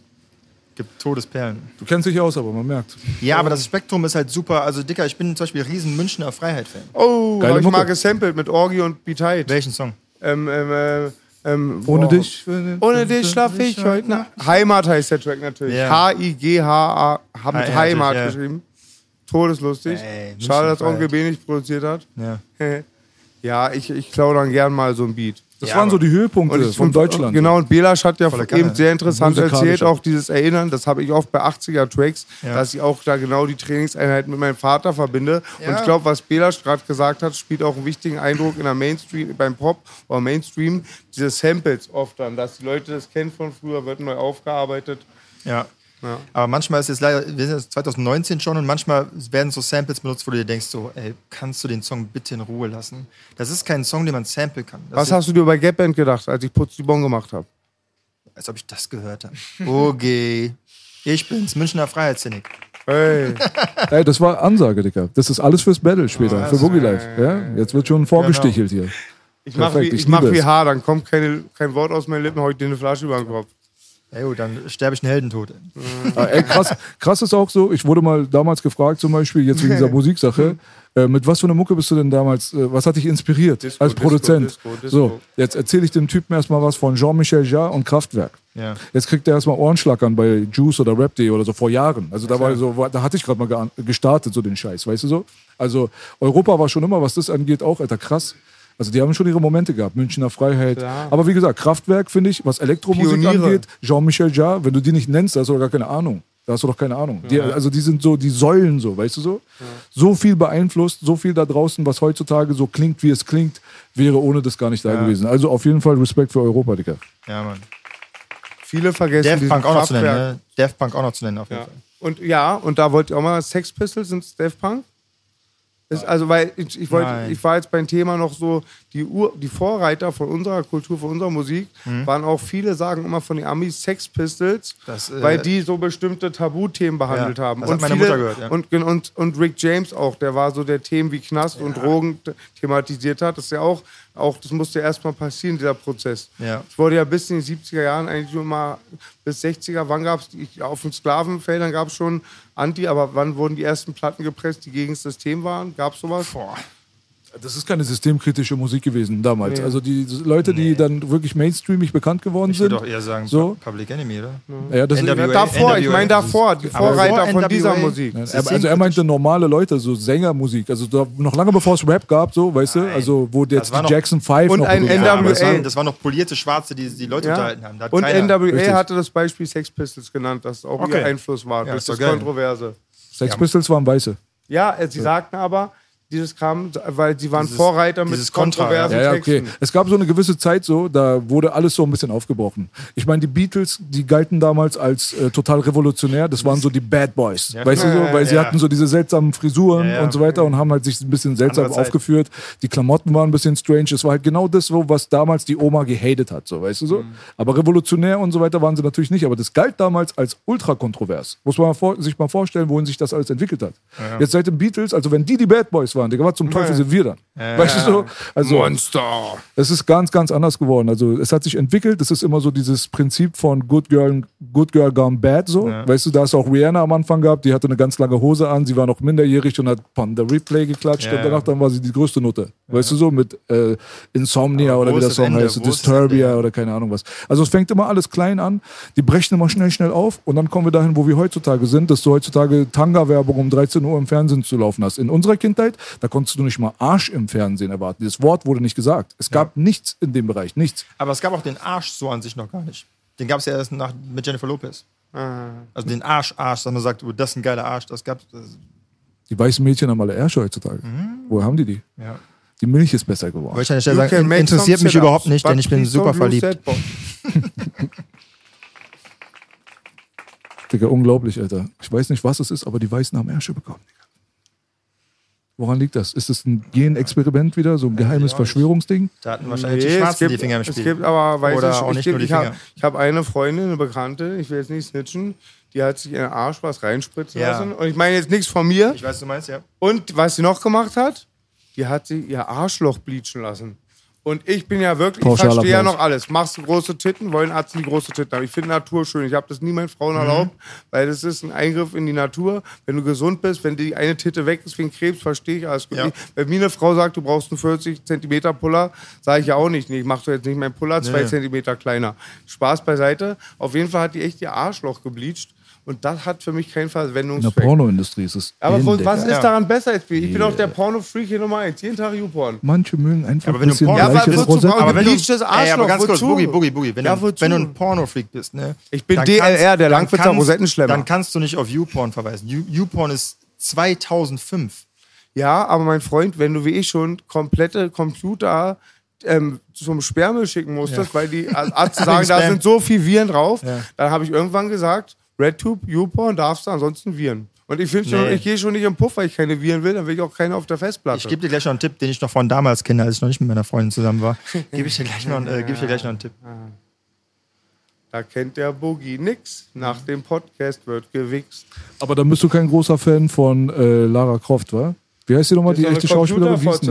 Gibt Todesperlen. Du kennst dich aus, aber man merkt. Ja, aber das Spektrum ist halt super. Also, Dicker, ich bin zum Beispiel riesen Münchner Freiheit-Fan. Oh, Geile hab ich Mucke. mal gesampelt mit Orgi und Beat Height. Welchen Song? Ähm, ähm, äh, ähm, Ohne boah. dich. Ohne dich schlaf ich heute Nacht. Heimat heißt der Track natürlich. Ja. H-I-G-H-A, hab mit Ja, Heimat ja. geschrieben. Todeslustig. Ey, Schade, dass. Onkel B nicht produziert hat. Ja. Ja, ich, ich klau dann gern mal so ein Beat. Das Ja, waren so die Höhepunkte ich- von Deutschland. Genau, und Belasch hat ja eben sehr interessant erzählt, auch. dieses Erinnern, das habe ich oft bei 80er-Tracks, Ja. dass ich auch da genau die Trainingseinheiten mit meinem Vater verbinde. Und Ja. ich glaube, was Belasch gerade gesagt hat, spielt auch einen wichtigen Eindruck in der Mainstream, beim Pop oder Mainstream, diese Samples oft dann, dass die Leute das kennen von früher, wird neu aufgearbeitet. Ja. Ja. Aber manchmal ist jetzt leider, wir sind jetzt 2019 schon und manchmal werden so Samples benutzt, wo du dir denkst, so, ey, kannst du den Song bitte in Ruhe lassen? Das ist kein Song, den man samplen kann. Das Was hast du dir bei Gap Band gedacht, als ich Putz die Bon gemacht habe? Als ob ich das gehört habe. Okay. Ich bin's, Münchner Freiheitszynik. Hey, Ey, das war Ansage, Digga. Das ist alles fürs Battle später, für Boogie Life. Ja? Jetzt wird schon vorgestichelt hier. ich mach, wie, ich ich mach wie es. H, dann kommt keine, kein Wort aus meinen Lippen, heute dir eine Flasche über den Kopf. Ja gut, dann sterbe ich einen Heldentod. Ah, ey, krass, krass ist auch so, ich wurde mal damals gefragt, zum Beispiel, jetzt wegen dieser Musiksache, äh, mit was für einer Mucke bist du denn damals, äh, was hat dich inspiriert Disco, als Produzent? Disco, Disco. So, jetzt erzähle ich dem Typen erstmal was von Jean-Michel Jarre und Kraftwerk. Ja. Jetzt kriegt er erstmal Ohrenschlackern bei Juice oder Rap.de oder so vor Jahren. Also da war so, da hatte ich gerade mal gestartet, so den Scheiß, weißt du so? Also Europa war schon immer, was das angeht, auch, Alter, krass. Also die haben schon ihre Momente gehabt, Münchner Freiheit. Klar. Aber wie gesagt, Kraftwerk finde ich, was Elektromusik Pioniere. angeht, Jean-Michel Jarre, wenn du die nicht nennst, da hast du doch gar keine Ahnung. Da hast du doch keine Ahnung. Die, also die sind so die Säulen so, weißt du so? So viel beeinflusst, so viel da draußen, was heutzutage so klingt, wie es klingt, wäre ohne das gar nicht da gewesen. Also auf jeden Fall Respekt für Europa, Digga. Ja, Mann. Viele vergessen diesen Punk auch noch zu nennen, ne? Daft Punk auch noch zu nennen, auf jeden Ja. Fall. Und ja, und da wollte ich auch mal Sex Pistols sind Daft Punk. Ist also, weil ich, ich, wollte, Nein. ich war jetzt beim Thema noch so, die, Ur, die Vorreiter von unserer Kultur, von unserer Musik, waren auch viele, sagen immer von den Amis Sex Pistols, Mhm. Das, äh, weil die so bestimmte Tabuthemen behandelt Ja, haben. das hat meine Mutter gehört, ja. und, und, und Rick James auch, der war so der Themen wie Knast und Drogen thematisiert hat. Das ist ja auch, auch das musste erstmal passieren, dieser Prozess. Ja. Es wurde ja bis in die 70er Jahren eigentlich nur mal bis 60er, wann gab es, auf den Sklavenfeldern gab es schon Anti, aber wann wurden die ersten Platten gepresst, die gegen das System waren? Gab es sowas? Das ist keine systemkritische Musik gewesen damals. Nee. Also die Leute, die dann wirklich mainstreamig bekannt geworden Ich sind. würde doch eher sagen so. Public Enemy, oder? Ja, das NWA. Ja, davor, ich NWA. meine davor, die Vorreiter vor von NWA dieser Musik. Ja, aber also er meinte normale Leute, so Sängermusik. Also da, noch lange bevor es Rap gab, so, weißt du? Also wo jetzt Das die noch- Jackson 5 Und noch ein NWA. das, waren, das waren noch polierte Schwarze, die die Leute Ja. unterhalten haben. Und keiner- NWA Richtig. hatte das Beispiel Sex Pistols genannt, das auch Okay. ihr Einfluss war Ja, durch ist das geil. Kontroverse. Sex Pistols waren Weiße. Ja, sie sagten aber, dieses kam, weil sie waren Dieses- Vorreiter mit dieses kontroversen Ja, ja, okay. Texten. Es gab so eine gewisse Zeit so, da wurde alles so ein bisschen aufgebrochen. Ich meine, die Beatles, die galten damals als äh, total revolutionär. Das waren so die Bad Boys. Weißt du so? Weil sie Ja. hatten so diese seltsamen Frisuren Ja, ja. und so weiter und haben halt sich ein bisschen seltsam Andere Zeit. aufgeführt. Die Klamotten waren ein bisschen strange. Es war halt genau das, so, was damals die Oma gehatet hat, so, weißt du so? Mhm. Aber revolutionär und so weiter waren sie natürlich nicht. Aber das galt damals als ultra kontrovers. Muss man sich mal vorstellen, wohin sich das alles entwickelt hat. Jetzt seit den Beatles, also wenn die die Bad Boys waren, Digga, was zum Teufel sind wir dann? Ja. Weißt du so? Also, Monster. es ist ganz, ganz anders geworden. Also es hat sich entwickelt. Es ist immer so dieses Prinzip von Good Girl, Good Girl Gone Bad. So, Ja. weißt du, da du auch Rihanna am Anfang gehabt. Die hatte eine ganz lange Hose an. Sie war noch minderjährig und hat Panda Replay geklatscht. Ja, und danach dann war sie die größte Nutte. Weißt du so mit äh, Insomnia Aber oder wie ist der das Song Ende? heißt, Wo ist Disturbia oder keine Ahnung was. Also es fängt immer alles klein an. Die brechen immer schnell, schnell auf und dann kommen wir dahin, wo wir heutzutage sind, dass du heutzutage Tanga-Werbung um 13 Uhr im Fernsehen zu laufen hast. In unserer Kindheit, da konntest du nicht mal Arsch im Fernsehen erwarten. Das Wort wurde nicht gesagt. Es gab nichts in dem Bereich, nichts. Aber es gab auch den Arsch so an sich noch gar nicht. Den gab es ja erst nach, mit Jennifer Lopez. Ah. Also den Arsch, Arsch, dass man sagt, oh, das ist ein geiler Arsch, das gab es. Die weißen Mädchen haben alle Ärsche heutzutage. Woher haben die die? Ja. Die Milch ist besser geworden. Wollte ich an der Stelle sagen, interessiert mich überhaupt nicht, denn ich bin super verliebt. Digga, unglaublich, Alter. Ich weiß nicht, was es ist, aber die Weißen haben Ärsche bekommen. Woran liegt das? Ist es ein Genexperiment wieder? So ein geheimes Verschwörungsding? Da hatten wahrscheinlich Nee, die es Schwarzen gibt, die Finger im Es Spiel. gibt aber, weiß Oder ich, auch ich, nicht die ich habe ich hab eine Freundin, eine Bekannte, ich will jetzt nicht snitchen, die hat sich in den Arsch was reinspritzen Ja. lassen. Und ich meine jetzt nichts von mir. Ich weiß, was du meinst, ja. Und was sie noch gemacht hat, die hat sie ihr Arschloch bleachen lassen. Und ich bin ja wirklich, ich verstehe ja noch alles. Machst du große Titten, wollen Arzten die große Titten haben. Ich finde Natur schön. Ich habe das nie meinen Frauen erlaubt, weil das ist ein Eingriff in die Natur. Wenn du gesund bist, wenn die eine Titte weg ist wegen Krebs, verstehe ich alles gut. Ja. Wenn mir eine Frau sagt, du brauchst einen 40 Zentimeter Puller, sage ich ja auch nicht. Nee, ich mache doch jetzt nicht meinen Puller zwei Nee. Zentimeter kleiner. Spaß beiseite. Auf jeden Fall hat die echt ihr Arschloch gebleacht. Und das hat für mich keinen In der Verwendungszweck. Pornoindustrie ist es. Aber was ist daran besser jetzt? Ich bin auch der Porno-Freak hier Nummer eins. Jeden Tag YouPorn. Manche mögen einfach Aber ein wenn du bisschen Porno- Ja, aber wozu Aber wenn du, Gebleachtes ey, aber Arschloch, ganz kurz? Boogie, Boogie, Boogie, wenn, Ja, du, wenn du ein Porno-Freak bist, ne? Ich bin DLR, der Langwitzer Rosettenschlemmer. Dann kannst du nicht auf YouPorn verweisen. You- YouPorn ist 2005. Ja, aber mein Freund, wenn du wie ich schon komplette Computer ähm, zum Sperrmüll schicken musstest, weil die Ärzte sagen, da sind so viele Viren drauf, Ja. dann habe ich irgendwann gesagt, RedTube, YouPorn darfst du, ansonsten Viren. Und ich finde schon, Nee. ich gehe schon nicht im Puff, weil ich keine Viren will, dann will ich auch keine auf der Festplatte. Ich gebe dir gleich noch einen Tipp, den ich noch von damals kenne, als ich noch nicht mit meiner Freundin zusammen war. Gebe ich, dir gleich noch, äh, geb ich dir gleich noch einen Tipp. da kennt der Boogie nix. Nach dem Podcast wird gewichst. Aber dann bist du kein großer Fan von äh, Lara Croft, wa? Wie heißt die nochmal, die Das echte Schauspielerin? Die?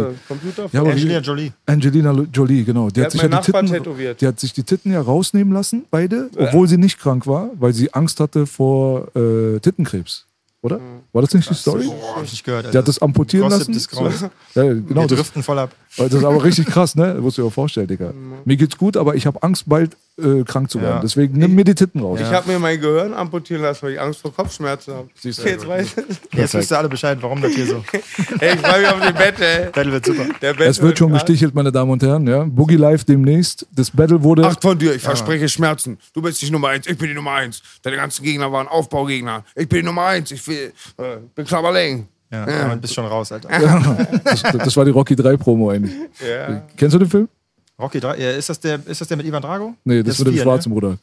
Ja, aber Angelina Jolie. Angelina Jolie, genau. Die, Die hat hat sich ja die Titten, tätowiert. die hat sich die Titten ja rausnehmen lassen, beide, obwohl sie nicht krank war, weil sie Angst hatte vor äh, Tittenkrebs. Oder? War das nicht die Story? Hab ich nicht gehört. Die hat das amputieren Gossip lassen. Ja, genau. Wir Das, driften voll ab. das ist aber richtig krass, ne? Musst du dir auch vorstellen, Digga. Mir geht's gut, aber ich habe Angst, bald äh, krank zu werden. Ja. Deswegen nimm mir die Titten raus. Ich habe mir mein Gehirn amputieren lassen, weil ich Angst vor Kopfschmerzen habe. Siehst du. Jetzt weiß. Jetzt wisst ihr alle Bescheid, warum das hier so. Ey, ich freue mich auf den Bett, ey. Battle wird super. Der Bett Es wird schon gestichelt, meine Damen und Herren. Ja? Boogie Live demnächst. Das Battle wurde. Acht von dir, ich verspreche Schmerzen. Du bist nicht Nummer eins, ich bin die Nummer eins. Deine ganzen Gegner waren Aufbaugegner. Ich bin die Nummer eins, ich will, äh, bin Klapperling. Ja, ja. bist schon raus, Alter. das, das war die Rocky 3 Promo eigentlich. Ja. Kennst du den Film? Rocky 3, ja, ist, das der, ist das der mit Ivan Drago? Nee, das, mit dem vier, schwarzen Ne? Bruder.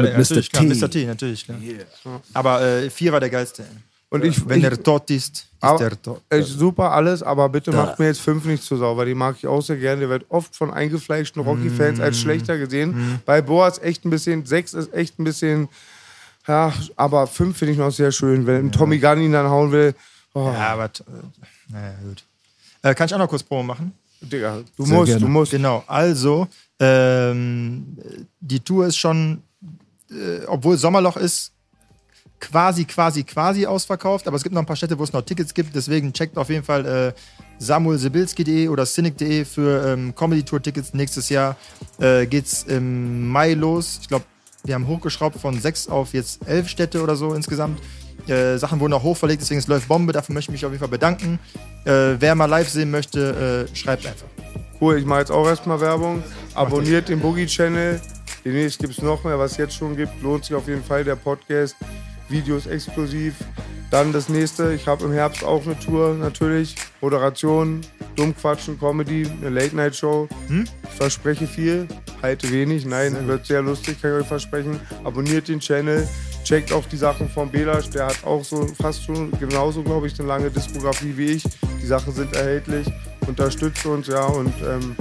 Mit natürlich, Mr. klar. T. Mr. T, natürlich, klar. Aber äh, 4 war der geilste. Und ich, Wenn ich, er tot ist, ist aber, er tot. ich super alles, aber bitte macht mir jetzt fünf nicht zu sauber. Die mag ich auch sehr gerne. Der wird oft von eingefleischten Rocky-Fans als schlechter gesehen. Bei Boas echt ein bisschen, sechs ist echt ein bisschen, ja, aber fünf finde ich noch sehr schön. Wenn ein Tommy Gunn ihn dann hauen will, oh, Ja, aber, äh, naja, gut. Äh, kann ich auch noch kurz Promo machen? Digga, du Sehr musst, gerne. du musst. Genau, also, ähm, die Tour ist schon, äh, obwohl Sommerloch ist, quasi, quasi, quasi ausverkauft, aber es gibt noch ein paar Städte, wo es noch Tickets gibt, deswegen checkt auf jeden Fall äh, samuelsibilski.de oder cynic.de für ähm, Comedy-Tour-Tickets. Nächstes Jahr äh, geht's im Mai los. Ich glaube, wir haben hochgeschraubt von sechs auf jetzt elf Städte oder so insgesamt. Äh, Sachen wurden auch hochverlegt, deswegen es läuft Bombe. Dafür möchte ich mich auf jeden Fall bedanken. Äh, wer mal live sehen möchte, äh, schreibt einfach. Cool, ich mache jetzt auch erstmal Werbung. Abonniert den Boogie-Channel. Demnächst gibt es noch mehr, was es jetzt schon gibt. Lohnt sich auf jeden Fall der Podcast. Videos exklusiv. Dann das nächste, ich habe im Herbst auch eine Tour natürlich. Moderation, Dummquatschen, Comedy, eine Late-Night-Show. Ich verspreche viel, halte wenig. Nein, wird sehr lustig, kann ich euch versprechen. Abonniert den Channel. Checkt auch die Sachen von Belasch, der hat auch so fast schon genauso, glaube ich, eine lange Diskografie wie ich. Die Sachen sind erhältlich. Unterstützt uns, ja, und ähm,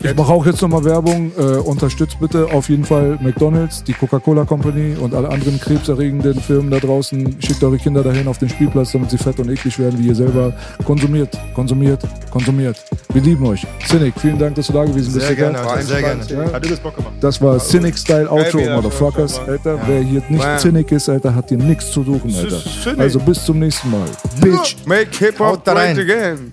Ich mache auch jetzt nochmal Werbung. Äh, unterstützt bitte auf jeden Fall McDonalds, die Coca-Cola Company und alle anderen krebserregenden Firmen da draußen. Schickt eure Kinder dahin auf den Spielplatz, damit sie fett und eklig werden, wie ihr selber. Konsumiert, konsumiert, konsumiert. Wir lieben euch. Cynic, vielen Dank, dass du da gewesen bist. Sehr gerne. Alter, sehr gerne. Ja. Hat übelst Bock gemacht. Das war Cynic Style Outro, wieder, Motherfuckers. schon, Alter, wer hier nicht Bam. Cynic ist, Alter, hat hier nichts zu suchen, Alter. Also bis zum nächsten Mal. Bitch. Make hip hop Haut da great again.